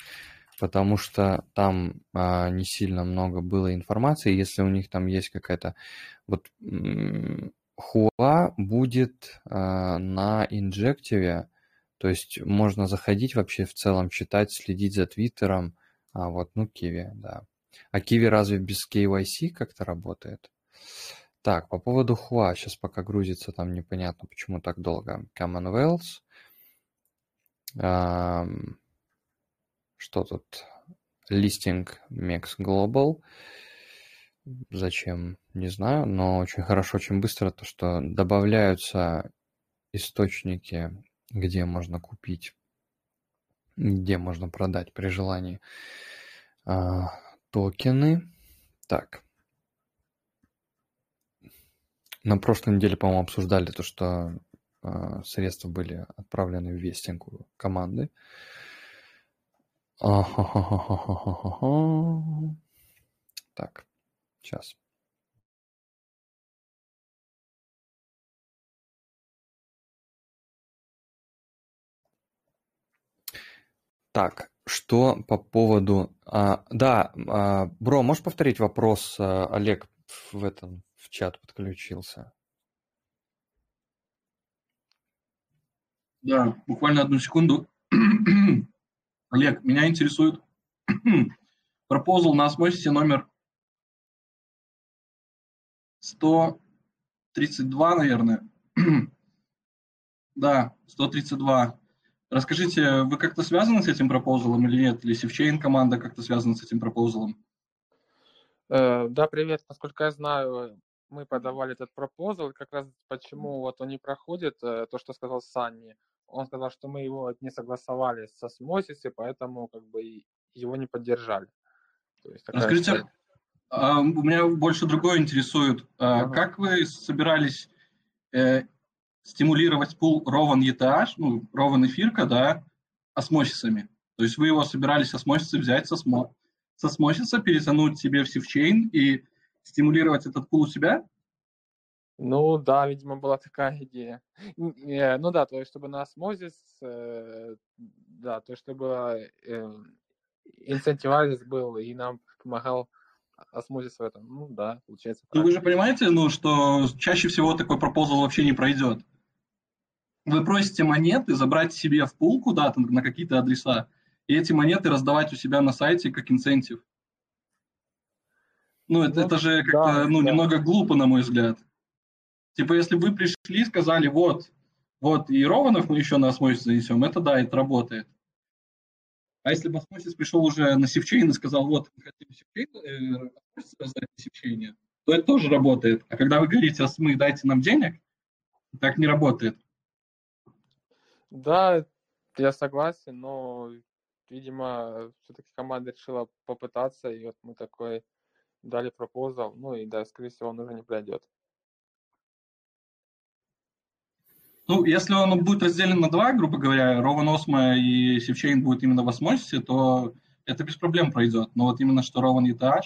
Потому что там а, не сильно много было информации. Если у них там есть какая-то... Вот Хуа будет а, на инжективе. То есть можно заходить вообще в целом, читать, следить за Твиттером. А вот, ну, Киви, да. А Киви разве без KYC как-то работает? Так, по поводу Хуа, сейчас пока грузится, там непонятно, почему так долго. Commonwealth. Ам, Что тут? Листинг Mex Global. Зачем? Не знаю, но очень хорошо, очень быстро то, что добавляются источники, где можно купить, где можно продать при желании а, токены. Так. На прошлой неделе, по-моему, обсуждали то, что а, средства были отправлены в вестинг команды. Ахахахахахаха. Так, сейчас. Так, что по поводу... А, да, а, Бро, можешь повторить вопрос? А, Олег в этом в чат подключился. Да, буквально одну секунду. Олег, меня интересует proposal на Osmosis е номер 132, наверное. да, 132. Расскажите, вы как-то связаны с этим proposal ом или нет? Или Sifchain команда как-то связана с этим proposal ом? Э, да, привет. Насколько я знаю, мы подавали этот proposal, как раз почему вот он не проходит, э, то, что сказал Санни. Он сказал, что мы его не согласовали со Смосиси, поэтому как бы его не поддержали. То есть Расскажите, а, у меня больше другое интересует. А, ага. Как вы собирались э, стимулировать пул Rowan ETH, ну, Rowan эфирка, да, осмосисами. То есть вы его собирались осмосисы взять со, смо, со осмосиса, перетянуть себе в сивчейн и стимулировать этот пул у себя? Ну да, видимо, была такая идея. Э, ну да, то есть чтобы на осмозис, э, да, то есть чтобы э, инцентивайз был и нам помогал осмозис в этом. Ну да, получается. Ну вы же понимаете, ну, что чаще всего такой пропозал вообще не пройдет вы просите монеты забрать себе в пул куда-то на какие-то адреса, и эти монеты раздавать у себя на сайте как инцентив. Ну, это, ну, это же как-то, да, ну, да. немного глупо, на мой взгляд. Типа, если вы пришли и сказали, вот, вот, и Рованов мы еще на осмосис занесем, это да, это работает. А если бы осмосис пришел уже на севчейн и сказал, вот, мы хотим севчейн, э, создать севчейне, то это тоже работает. А когда вы говорите, осмы, дайте нам денег, так не работает. Да, я согласен, но, видимо, все-таки команда решила попытаться, и вот мы такой дали proposal, ну и да, скорее всего, он уже не пройдет. Ну, если он будет разделен на два, грубо говоря, Rowan Osmo и Sifchain будет именно в Osmosis е, то это без проблем пройдет. Но вот именно что Rowan и ETH,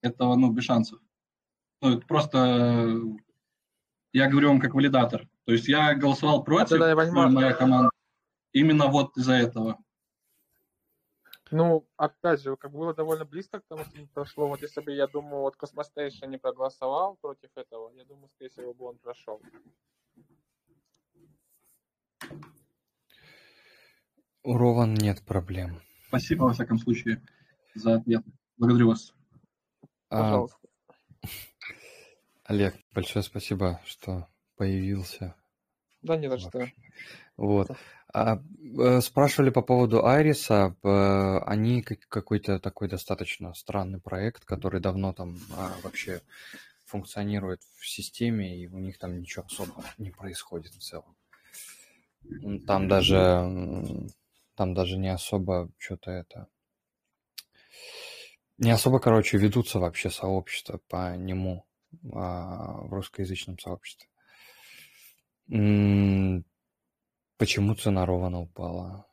это, ну, без шансов. Ну, это просто, я говорю вам как валидатор. То есть я голосовал против, да, я моя команда, именно вот из-за этого. Ну, опять же, как было довольно близко к тому, что не прошло. Вот если бы, я думаю, вот Cosmos Station не проголосовал против этого, я думаю, скорее всего, бы он прошел. У Rowan нет проблем. Спасибо, во всяком случае, за ответ. Благодарю вас. А, Пожалуйста. А, Олег, большое спасибо, что появился. Да, не за что. Вот. А, э, спрашивали по поводу Айриса. Они какой-то такой достаточно странный проект, который давно там а, вообще функционирует в системе, и у них там ничего особо не происходит в целом. Там даже, там даже не особо что-то это... Не особо, короче, ведутся вообще сообщества по нему а, в русскоязычном сообществе. Почему цена Рована упала?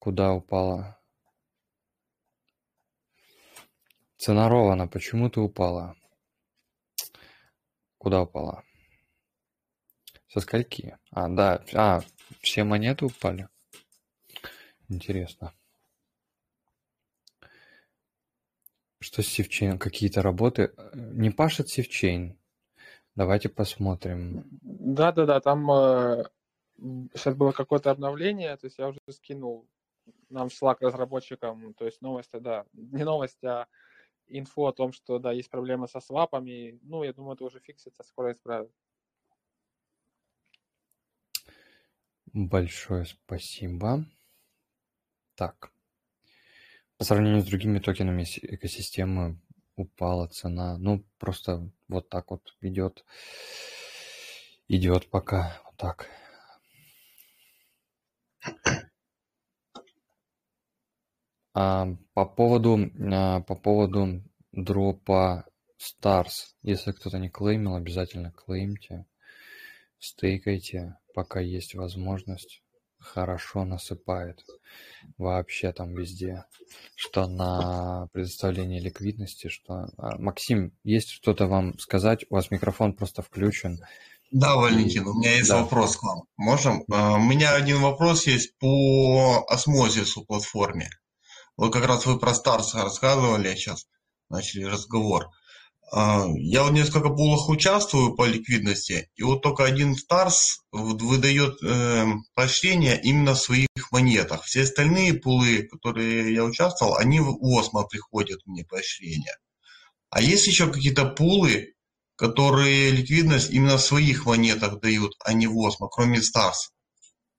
Куда упала? Цена Рована почему ты упала? Куда упала? Со скольки? А, да. А, все монеты упали? Интересно. Что с Sifchain? Какие-то работы? Не пашет Sifchain? Давайте посмотрим. Да-да-да, там э, сейчас было какое-то обновление, то есть я уже скинул нам в Slack разработчикам, то есть новости, да, не новость, а инфо о том, что, да, есть проблемы со свапами. Ну, я думаю, это уже фиксится, скоро исправят. Большое спасибо. Так. По сравнению с другими токенами экосистемы упала цена. Ну, просто вот так вот идет. Идет пока. Вот так. А, по поводу, а, по поводу дропа Stars. Если кто-то не клеймил, обязательно клеймте. Стейкайте, пока есть возможность. Хорошо насыпает. Вообще там везде. Что на предоставление ликвидности, что... А, Максим, есть что-то вам сказать? У вас микрофон просто включен. Да, Валентин, у меня есть да. вопрос к вам. Можем? А, у меня один вопрос есть по осмозису платформе. Вот как раз вы про Stars рассказывали, сейчас начали разговор. А, я вот несколько пулах участвую по ликвидности, и вот только один Stars выдает э, поощрение именно в своих монетах. Все остальные пулы, которые я участвовал, они в Осмо приходят мне поощрение. А есть еще какие-то пулы, которые ликвидность именно в своих монетах дают, а не в Осмо, кроме Stars?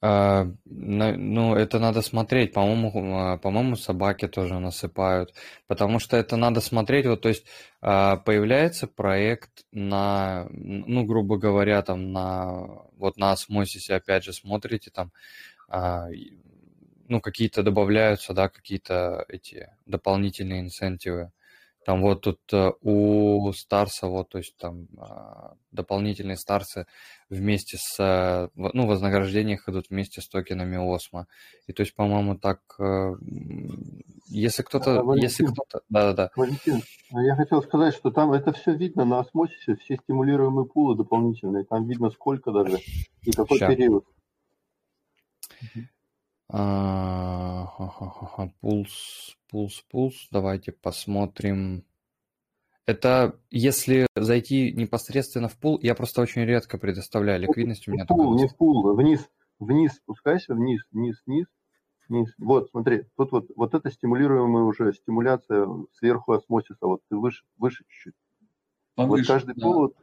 А, ну, это надо смотреть. По-моему, а, по-моему, собаки тоже насыпают. Потому что это надо смотреть. Вот, то есть а, появляется проект на, ну, грубо говоря, там на вот на осмосисе, опять же, смотрите, там, ну, какие-то добавляются, да, какие-то эти дополнительные инцентивы. Там вот тут э, у Старса, вот, то есть там а, дополнительные Старсы вместе с, э, ну, вознаграждения их идут вместе с токенами Осмо. И то есть, по-моему, так, э, если кто-то, А, если кто-то, да-да-да, Валентин, а я хотел сказать, что там это все видно на осмосисе, все стимулируемые пулы дополнительные, там видно сколько даже и какой ща. период. А, Пулс, пулс, пулс. Давайте посмотрим. Это если зайти непосредственно в пул, я просто очень редко предоставляю ликвидность, у меня пул, не в пул, вниз, вниз спускайся, вниз, вниз, вниз, вниз. Вот, смотри, тут вот, вот это стимулируемая уже стимуляция сверху осмосиса, вот ты выше, выше чуть-чуть. Вот каждый да. пул, вот,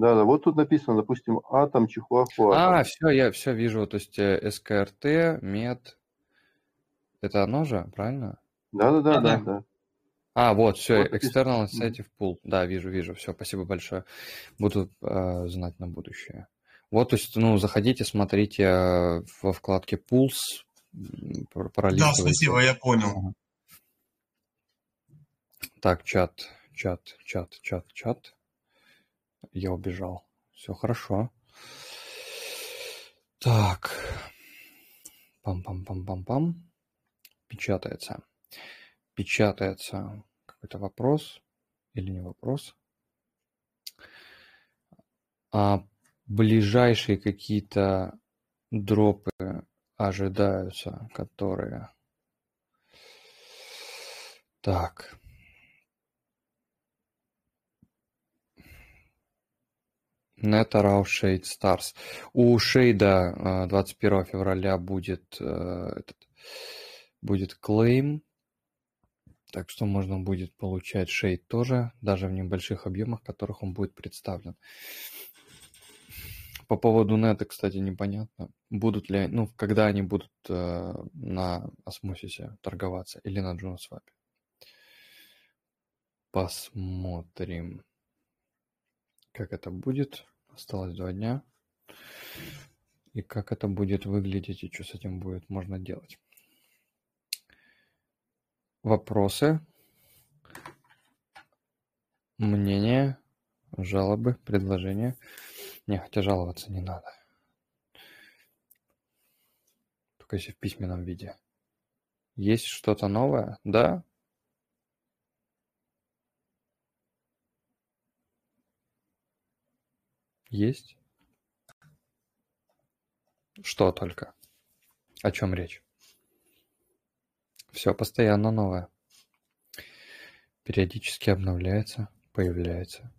да, да, вот тут написано, допустим, атом, чихуахуа, А, все, я все вижу. То есть э, СКРТ, мед, это оно же, правильно? да, да, да, да. А, вот, все, Вот. External. Incentive Pool. Да, вижу, вижу. Все, спасибо большое. Буду э, знать на будущее. Вот, то есть, ну, заходите, смотрите э, во вкладке Pools, Да, спасибо, я понял. Так, чат, чат, чат, чат, чат. Я убежал. Все хорошо. Так, пам-пам-пам-пам-пам. Печатается. Печатается какой-то вопрос или не вопрос. А ближайшие какие-то дропы ожидаются, которые... Так, NetAround Shade Stars. У э, 21 февраля будет э, этот будет клейм, так что можно будет получать шейд тоже, даже в небольших объемах, в которых он будет представлен. По поводу нета, кстати, непонятно, будут ли, ну, когда они будут э, на осмосисе торговаться или на Джунсвапе. Посмотрим, как это будет. Осталось два дня. И как это будет выглядеть, и что с этим будет можно делать. Вопросы, мнения, жалобы, предложения. Не, хотя жаловаться не надо. Только если в письменном виде. Есть что-то новое? Да? Есть? Что только? О чем речь? Все постоянно новое. Периодически обновляется, появляется.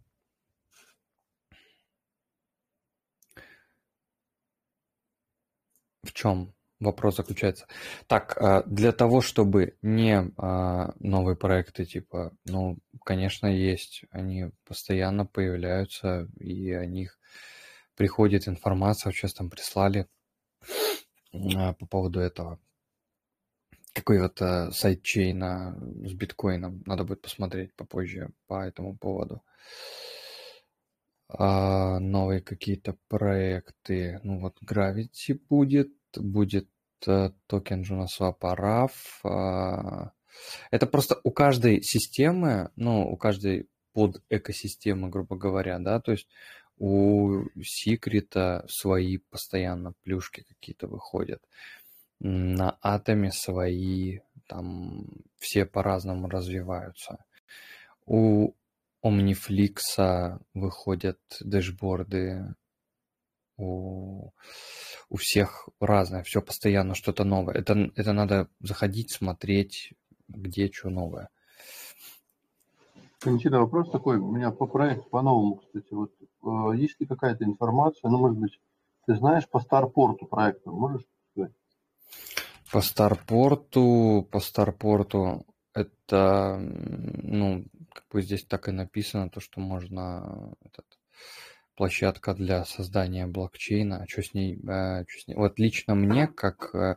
В чем вопрос заключается? Так, а, для того, чтобы не а, новые проекты, типа, ну, конечно, есть. Они постоянно появляются, и о них приходит информация. Сейчас там прислали а, по поводу этого. Какой вот а, сайдчейна с биткоином. Надо будет посмотреть попозже по этому поводу. А, новые какие-то проекты. Ну вот Gravity будет, будет э, токен Junoswap RAF. а. Это просто у каждой системы, ну, у каждой под экосистемы, грубо говоря, да, то есть у секрета свои постоянно плюшки какие-то выходят. На атоме свои, там все по-разному развиваются. У Omniflix выходят дэшборды у, у всех разное, все постоянно что-то новое. Это, это надо заходить, смотреть, где что новое. Никита, вопрос такой у меня по проекту, по-новому, кстати. Вот э, есть ли какая-то информация, ну, может быть, ты знаешь по Старпорту проекта, можешь сказать? По Старпорту, по Старпорту это, ну, как бы здесь так и написано, то, что можно этот, площадка для создания блокчейна. А что с ней, э, что с ней? Вот лично мне, как э,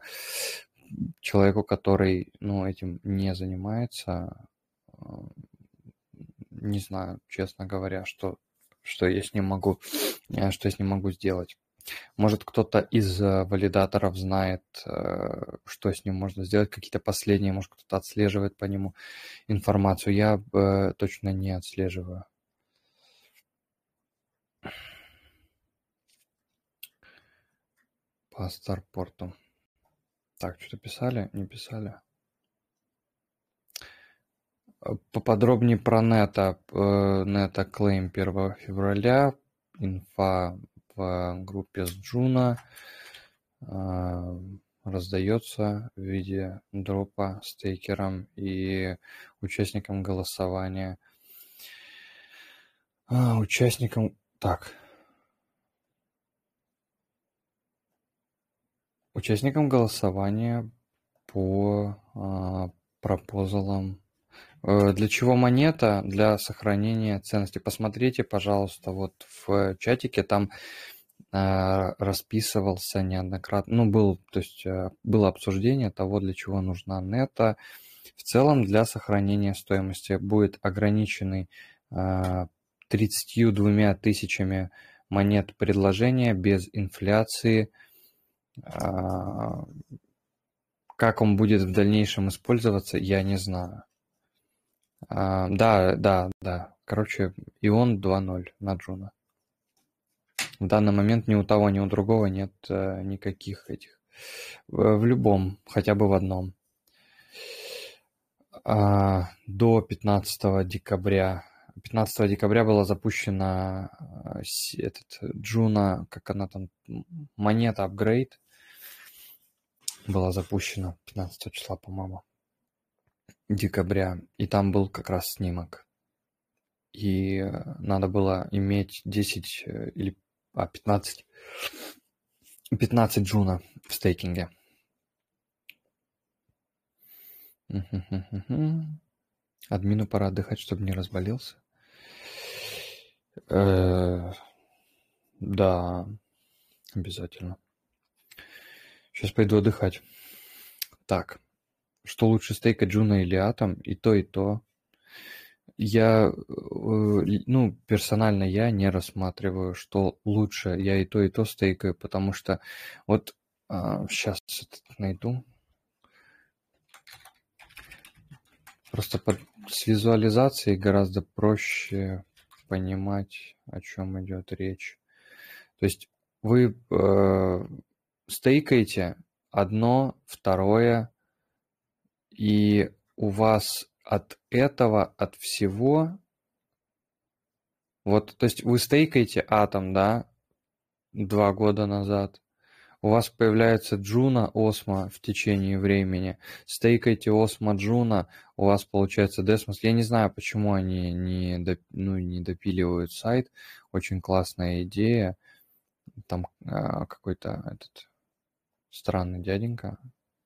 человеку, который, ну, этим не занимается, э, не знаю, честно говоря, что, что я с ним могу, что я с ним могу сделать. Может, кто-то из валидаторов знает, что с ним можно сделать, какие-то последние, может, кто-то отслеживает по нему информацию. Я точно не отслеживаю. По Старпорту. Так, что-то писали? Не писали? Поподробнее про Нета. Нета клейм 1 февраля. Инфа в группе с Джуна раздается в виде дропа стейкерам и участникам голосования. А, участникам... Так, Участникам голосования по а, пропозалам. Э, для чего монета? Для сохранения ценности. Посмотрите, пожалуйста, вот в чатике там а, расписывался неоднократно, ну, был, то есть а, было обсуждение того, для чего нужна нета. В целом для сохранения стоимости будет ограниченный а, 32 тысячами монет предложения без инфляции – как он будет в дальнейшем использоваться, я не знаю. А, да, да, да. Короче, ION 2.0 на Juno. В данный момент ни у того, ни у другого нет э, никаких этих. В, в любом, хотя бы в одном. А, до 15 декабря 15 декабря была запущена э, этот Juno, как она там, монета апгрейд была запущена 15 числа, по-моему, декабря, и там был как раз снимок. И э, надо было иметь 10 э, или а, 15, 15 джуна в стейкинге. Админу пора отдыхать, чтобы не разболелся. Э, да, обязательно. Сейчас пойду отдыхать. Так, что лучше стейка Джуна или Атом? И то, и то. Я, э, ну, персонально я не рассматриваю, что лучше. Я и то, и то стейкаю, потому что вот а, сейчас найду. Просто под, с визуализацией гораздо проще понимать, о чем идет речь. То есть вы э, стейкаете одно, второе, и у вас от этого, от всего, вот, то есть вы стейкаете атом, да, два года назад, у вас появляется Juno Osmo в течение времени. Стейкайте Osmo Juno, у вас получается Desmos. Я не знаю, почему они не, доп, ну, не допиливают сайт. Очень классная идея. Там а, какой-то этот странный дяденька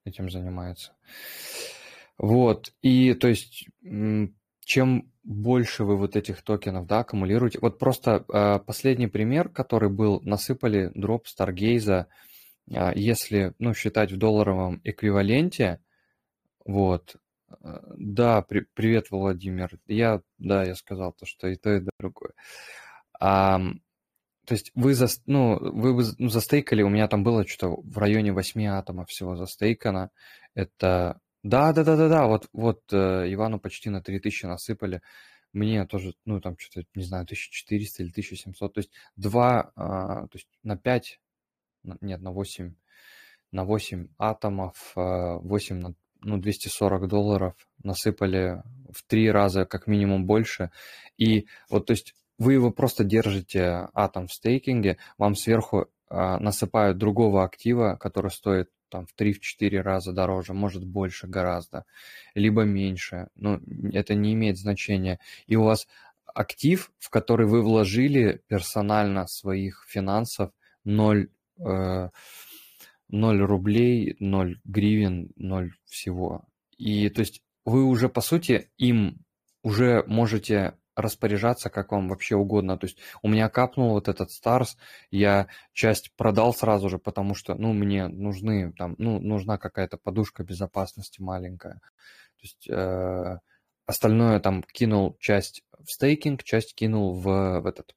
этим занимается. Вот, и то есть чем больше вы вот этих токенов, да, аккумулируете. Вот просто э, последний пример, который был, насыпали дроп Старгейза, э, если, ну, считать в долларовом эквиваленте, вот, э, да, при, привет, Владимир, я, да, я сказал то, что и то, и другое. То есть вы, за, ну, вы ну, застейкали, у меня там было что-то в районе 8 атомов всего застейкано. Это... Да, да, да, да, да, вот, вот э, Ивану почти на 3000 насыпали. Мне тоже, ну, там что-то, не знаю, 1400 или 1700. То есть 2, а, то есть на 5, нет, на 8, на 8 атомов, 8 а, на ну, 240 долларов насыпали в три раза как минимум больше. И вот, то есть вы его просто держите атом в стейкинге, вам сверху а, насыпают другого актива, который стоит там в 3-4 раза дороже, может больше гораздо, либо меньше. Ну, это не имеет значения. И у вас актив, в который вы вложили персонально своих финансов 0, э, 0 рублей, 0 гривен, 0 всего. И то есть вы уже, по сути, им уже можете распоряжаться как вам вообще угодно. То есть у меня капнул вот этот Старс, я часть продал сразу же, потому что, ну, мне нужны там, ну, нужна какая-то подушка безопасности маленькая. То есть э, остальное там кинул часть в стейкинг, часть кинул в, в этот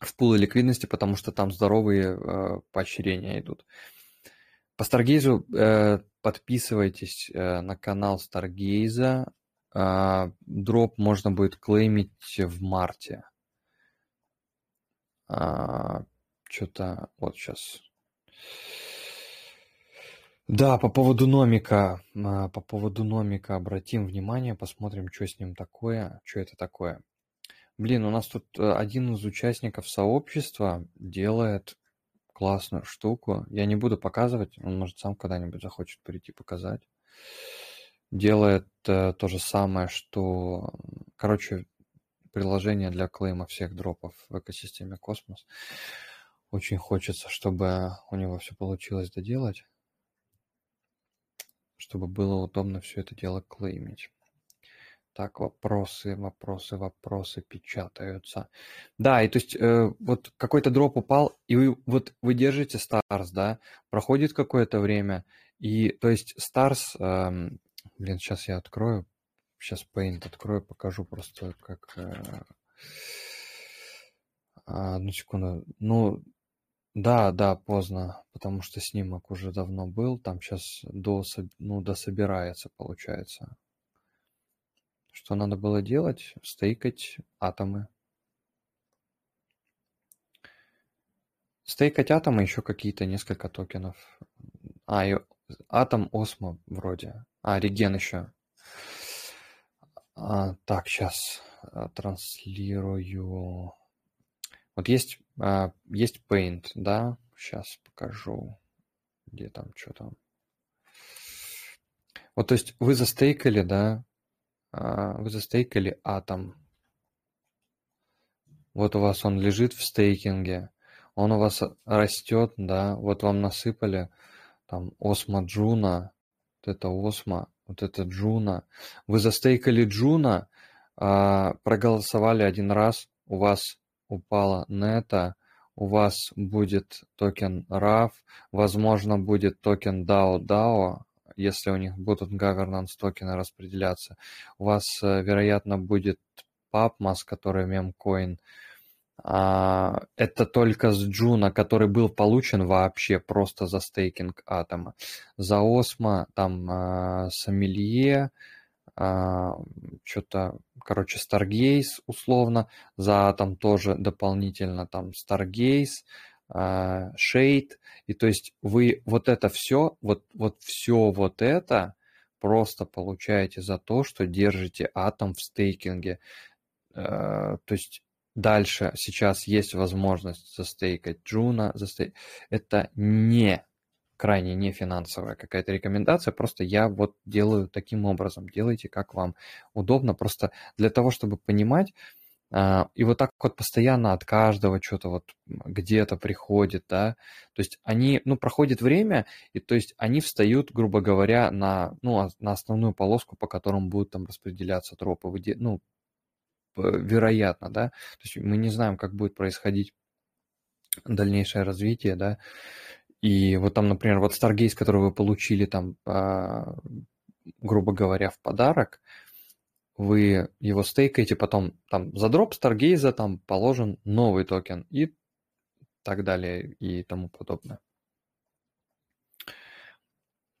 в пулы ликвидности, потому что там здоровые э, поощрения идут. По Старгейзу э, подписывайтесь э, на канал Старгейза. А, дроп можно будет клеймить в марте. А, Что-то вот сейчас. Да, по поводу номика, а, по поводу номика обратим внимание, посмотрим, что с ним такое, что это такое. Блин, у нас тут э, один из участников сообщества делает классную штуку. Я не буду показывать, он может сам когда-нибудь захочет прийти показать делает э, то же самое, что, короче, приложение для клейма всех дропов в экосистеме Космос. Очень хочется, чтобы у него все получилось доделать, чтобы было удобно все это дело клеймить. Так, вопросы, вопросы, вопросы печатаются. Да, и то есть э, вот какой-то дроп упал, и вы вот вы держите Stars, да, проходит какое-то время, и то есть Stars э, Блин, сейчас я открою. Сейчас Paint открою, покажу просто, как... Э, а, одну секунду. Ну, да, да, поздно, потому что снимок уже давно был. Там сейчас до, ну, дособирается, получается. Что надо было делать? Стейкать атомы. Стейкать атомы, еще какие-то несколько токенов. А, и атом осмо вроде. А, реген еще. А, так, сейчас а, транслирую. Вот есть, а, есть Paint, да? Сейчас покажу. Где там, что там. Вот, то есть вы застейкали, да? А, вы застейкали атом. Вот у вас он лежит в стейкинге. Он у вас растет, да? Вот вам насыпали там Osmo Juno вот это Osmo, вот это Juno. Вы застейкали Juno, а, проголосовали один раз, у вас упала Neta, у вас будет токен RAW, возможно, будет токен DAO DAO, если у них будут governance токены распределяться. У вас, э, вероятно, будет PupMos, который мемкоин, а, это только с Juno, который был получен вообще просто за стейкинг атома. За Osmo там а, Sommelier, а, что-то, короче, Stargaze условно, за Атом тоже дополнительно там Stargaze, Shade, и то есть вы вот это все, вот, вот все вот это просто получаете за то, что держите Атом в стейкинге. То есть Дальше сейчас есть возможность застейкать Juno. Застей... Это не крайне не финансовая какая-то рекомендация, просто я вот делаю таким образом. Делайте как вам удобно, просто для того, чтобы понимать, а, и вот так вот постоянно от каждого что-то вот где-то приходит, да, то есть они, ну, проходит время, и то есть они встают, грубо говоря, на, ну, на основную полоску, по которым будут там распределяться тропы, ну, вероятно, да, то есть мы не знаем, как будет происходить дальнейшее развитие, да, и вот там, например, вот Stargaze, который вы получили там, а, грубо говоря, в подарок, вы его стейкаете, потом там за дроп Stargaze там положен новый токен и так далее и тому подобное.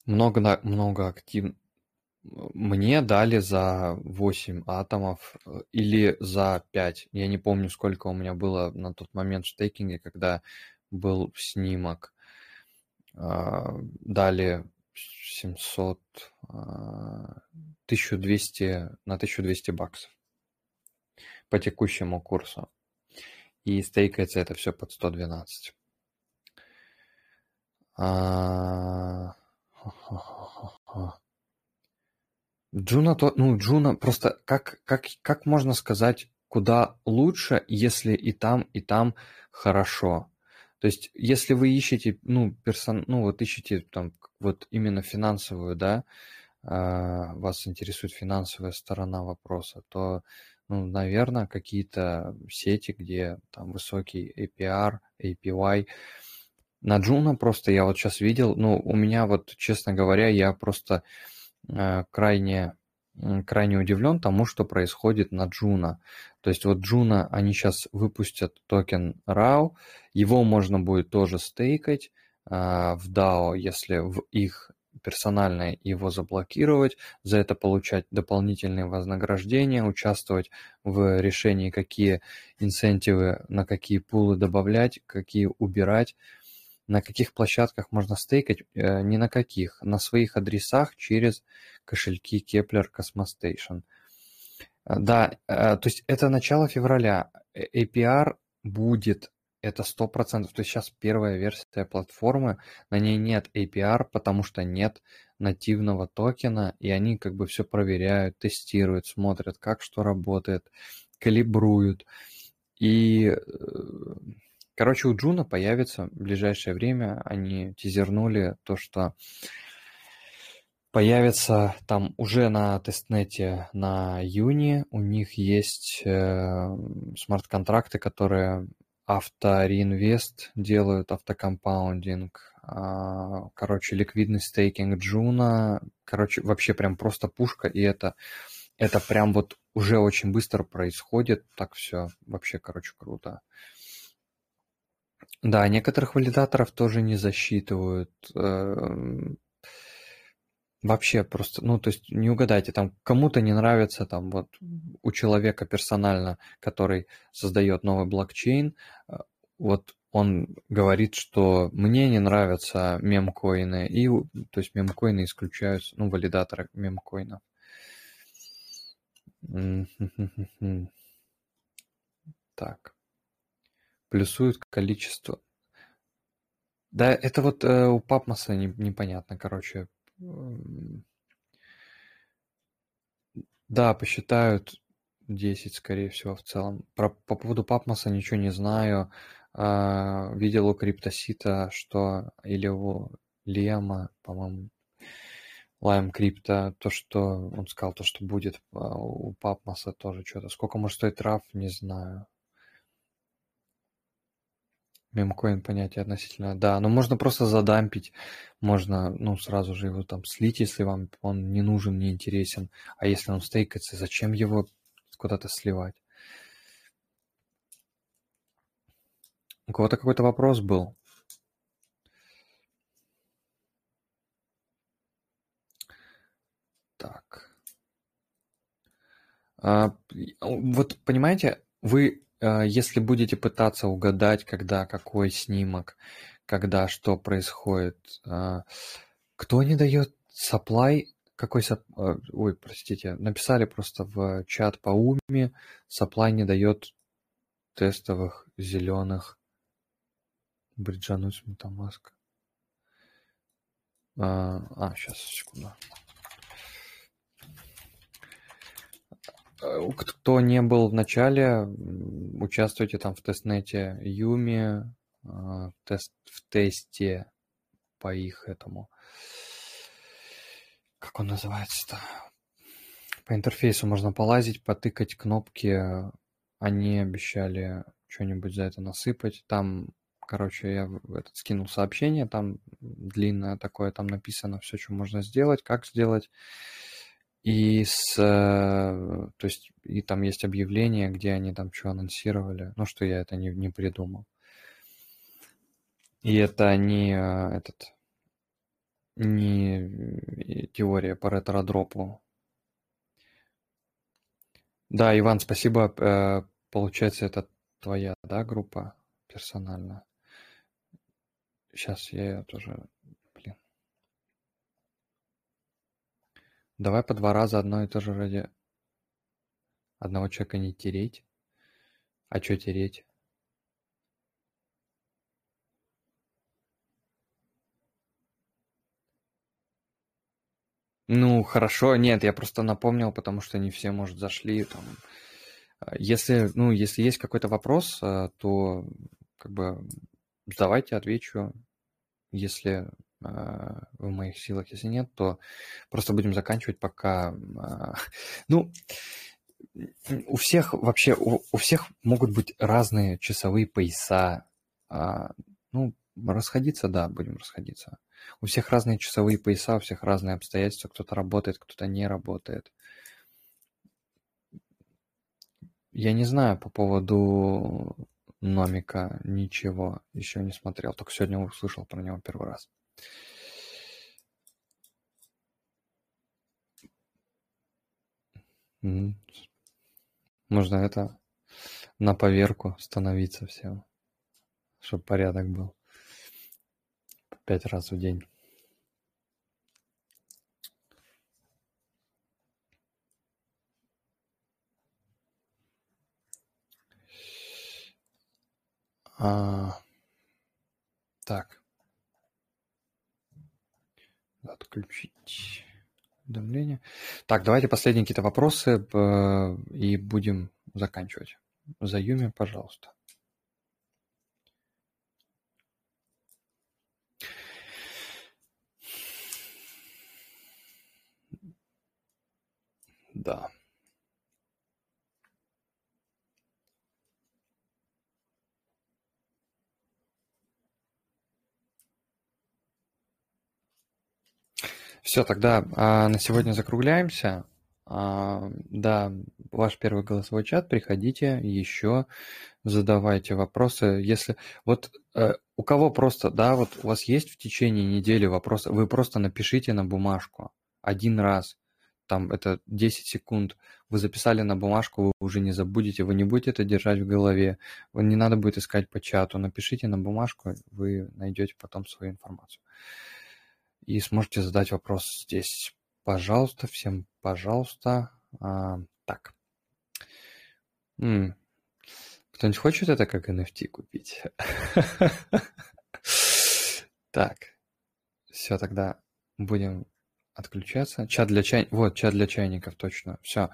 Много, много актив, мне дали за 8 атомов э, или за 5. Я не помню, сколько у меня было на тот момент в стейкинге, когда был снимок. А, дали 700, 1200, а, на 1200 баксов по текущему курсу. И стейкается это все под 112. А, Juno, то, ну, Juno просто как, как, как можно сказать, куда лучше, если и там, и там хорошо. То есть, если вы ищете, ну, персон, ну, вот ищете там вот именно финансовую, да, э, вас интересует финансовая сторона вопроса, то, ну, наверное, какие-то сети, где там высокий APR, APY. На Juno просто я вот сейчас видел, ну, у меня вот, честно говоря, я просто крайне крайне удивлен тому, что происходит на Juno. То есть вот Juno, они сейчас выпустят токен RAW, его можно будет тоже стейкать э, в DAO, если в их персонально его заблокировать, за это получать дополнительные вознаграждения, участвовать в решении, какие инцентивы, на какие пулы добавлять, какие убирать на каких площадках можно стейкать, э, ни на каких, на своих адресах через кошельки Kepler Cosmostation. Э, да, э, то есть это начало февраля. APR будет, это 100%. То есть сейчас первая версия платформы, на ней нет APR, потому что нет нативного токена, и они как бы все проверяют, тестируют, смотрят, как что работает, калибруют. И Короче, у Джуна появится в ближайшее время, они тизернули то, что появится там уже на тестнете на Juno, у них есть э, смарт-контракты, которые автореинвест делают, авто compounding, э, короче, ликвидный стейкинг Juno, короче, вообще прям просто пушка, и это, это прям вот уже очень быстро происходит, так все вообще, короче, круто. Да, некоторых валидаторов тоже не засчитывают. Эм, вообще просто, ну, то есть не угадайте, там кому-то не нравится, там вот у человека персонально, который создает новый блокчейн, э, вот он говорит, что мне не нравятся мемкоины, и, то есть мемкоины исключаются, ну, валидаторы мемкоинов. Так плюсуют количество. Да, это вот э, у Папмоса не, непонятно, короче. Да, посчитают 10, скорее всего, в целом. Про, по поводу Папмоса ничего не знаю. А, видел у Криптосита, что или у Лема, по-моему, Лайм Крипто, то, что он сказал, то, что будет а, у Папмоса тоже что-то. Сколько может стоить раф, не знаю. Мемкоин понятие относительно, да, но можно просто задампить, можно, ну, сразу же его там слить, если вам он не нужен, не интересен, а если он стейкается, зачем его куда-то сливать? У кого-то какой-то вопрос был? Так. А, вот понимаете, вы если будете пытаться угадать, когда какой снимок, когда что происходит, э, кто не дает supply, какой сап... Э, ой, простите, написали просто в чат по уме, supply не дает тестовых зеленых бриджануть метамаска. А, а, сейчас, секунду. Кто не был в начале, участвуйте там в тестнете Юми, в, тест, в тесте по их этому. Как он называется-то? По интерфейсу можно полазить, потыкать кнопки. Они обещали что-нибудь за это насыпать. Там, короче, я этот скинул сообщение, там длинное такое, там написано все, что можно сделать, как сделать. И с, э, то есть, и там есть объявление, где они там что анонсировали, ну, что я это не, не придумал. И это не э, этот, не теория по ретро-дропу. Да, Иван, спасибо. Э, получается, это твоя, да, группа персональная? Сейчас я ее тоже давай по два раза одно и то же ради одного человека не тереть. А что тереть? Ну, хорошо, нет, я просто напомнил, потому что не все, может, зашли там. А, если, ну, если есть какой-то вопрос, а, то как бы давайте отвечу. Если в моих силах, если нет, то просто будем заканчивать, пока... Ну, у всех вообще, у, у всех могут быть разные часовые пояса. Ну, расходиться, да, будем расходиться. У всех разные часовые пояса, у всех разные обстоятельства. Кто-то работает, кто-то не работает. Я не знаю по поводу Номика ничего еще не смотрел. Только сегодня услышал про него первый раз. Нужно это на поверку становиться всем, чтобы порядок был. Пять раз в день. А, так. Отключить уведомления. Так, давайте последние какие-то вопросы и будем заканчивать. За Юми, пожалуйста. Да. Все, тогда а, на сегодня закругляемся. А, да, ваш первый голосовой чат, приходите еще, задавайте вопросы. Если вот э, у кого просто, да, вот у вас есть в течение недели вопросы, вы просто напишите на бумажку один раз там это 10 секунд, вы записали на бумажку, вы уже не забудете, вы не будете это держать в голове, вы не надо будет искать по чату, напишите на бумажку, вы найдете потом свою информацию. И сможете задать вопрос здесь. Пожалуйста, всем пожалуйста. А, так. М-м. Кто-нибудь хочет это как NFT купить? Так. Все, тогда будем отключаться. Чат для чай... Вот, чат для чайников, точно. Все.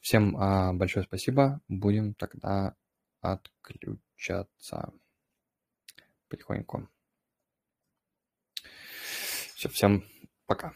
Всем а, большое спасибо. Будем тогда отключаться потихоньку. Все, всем пока.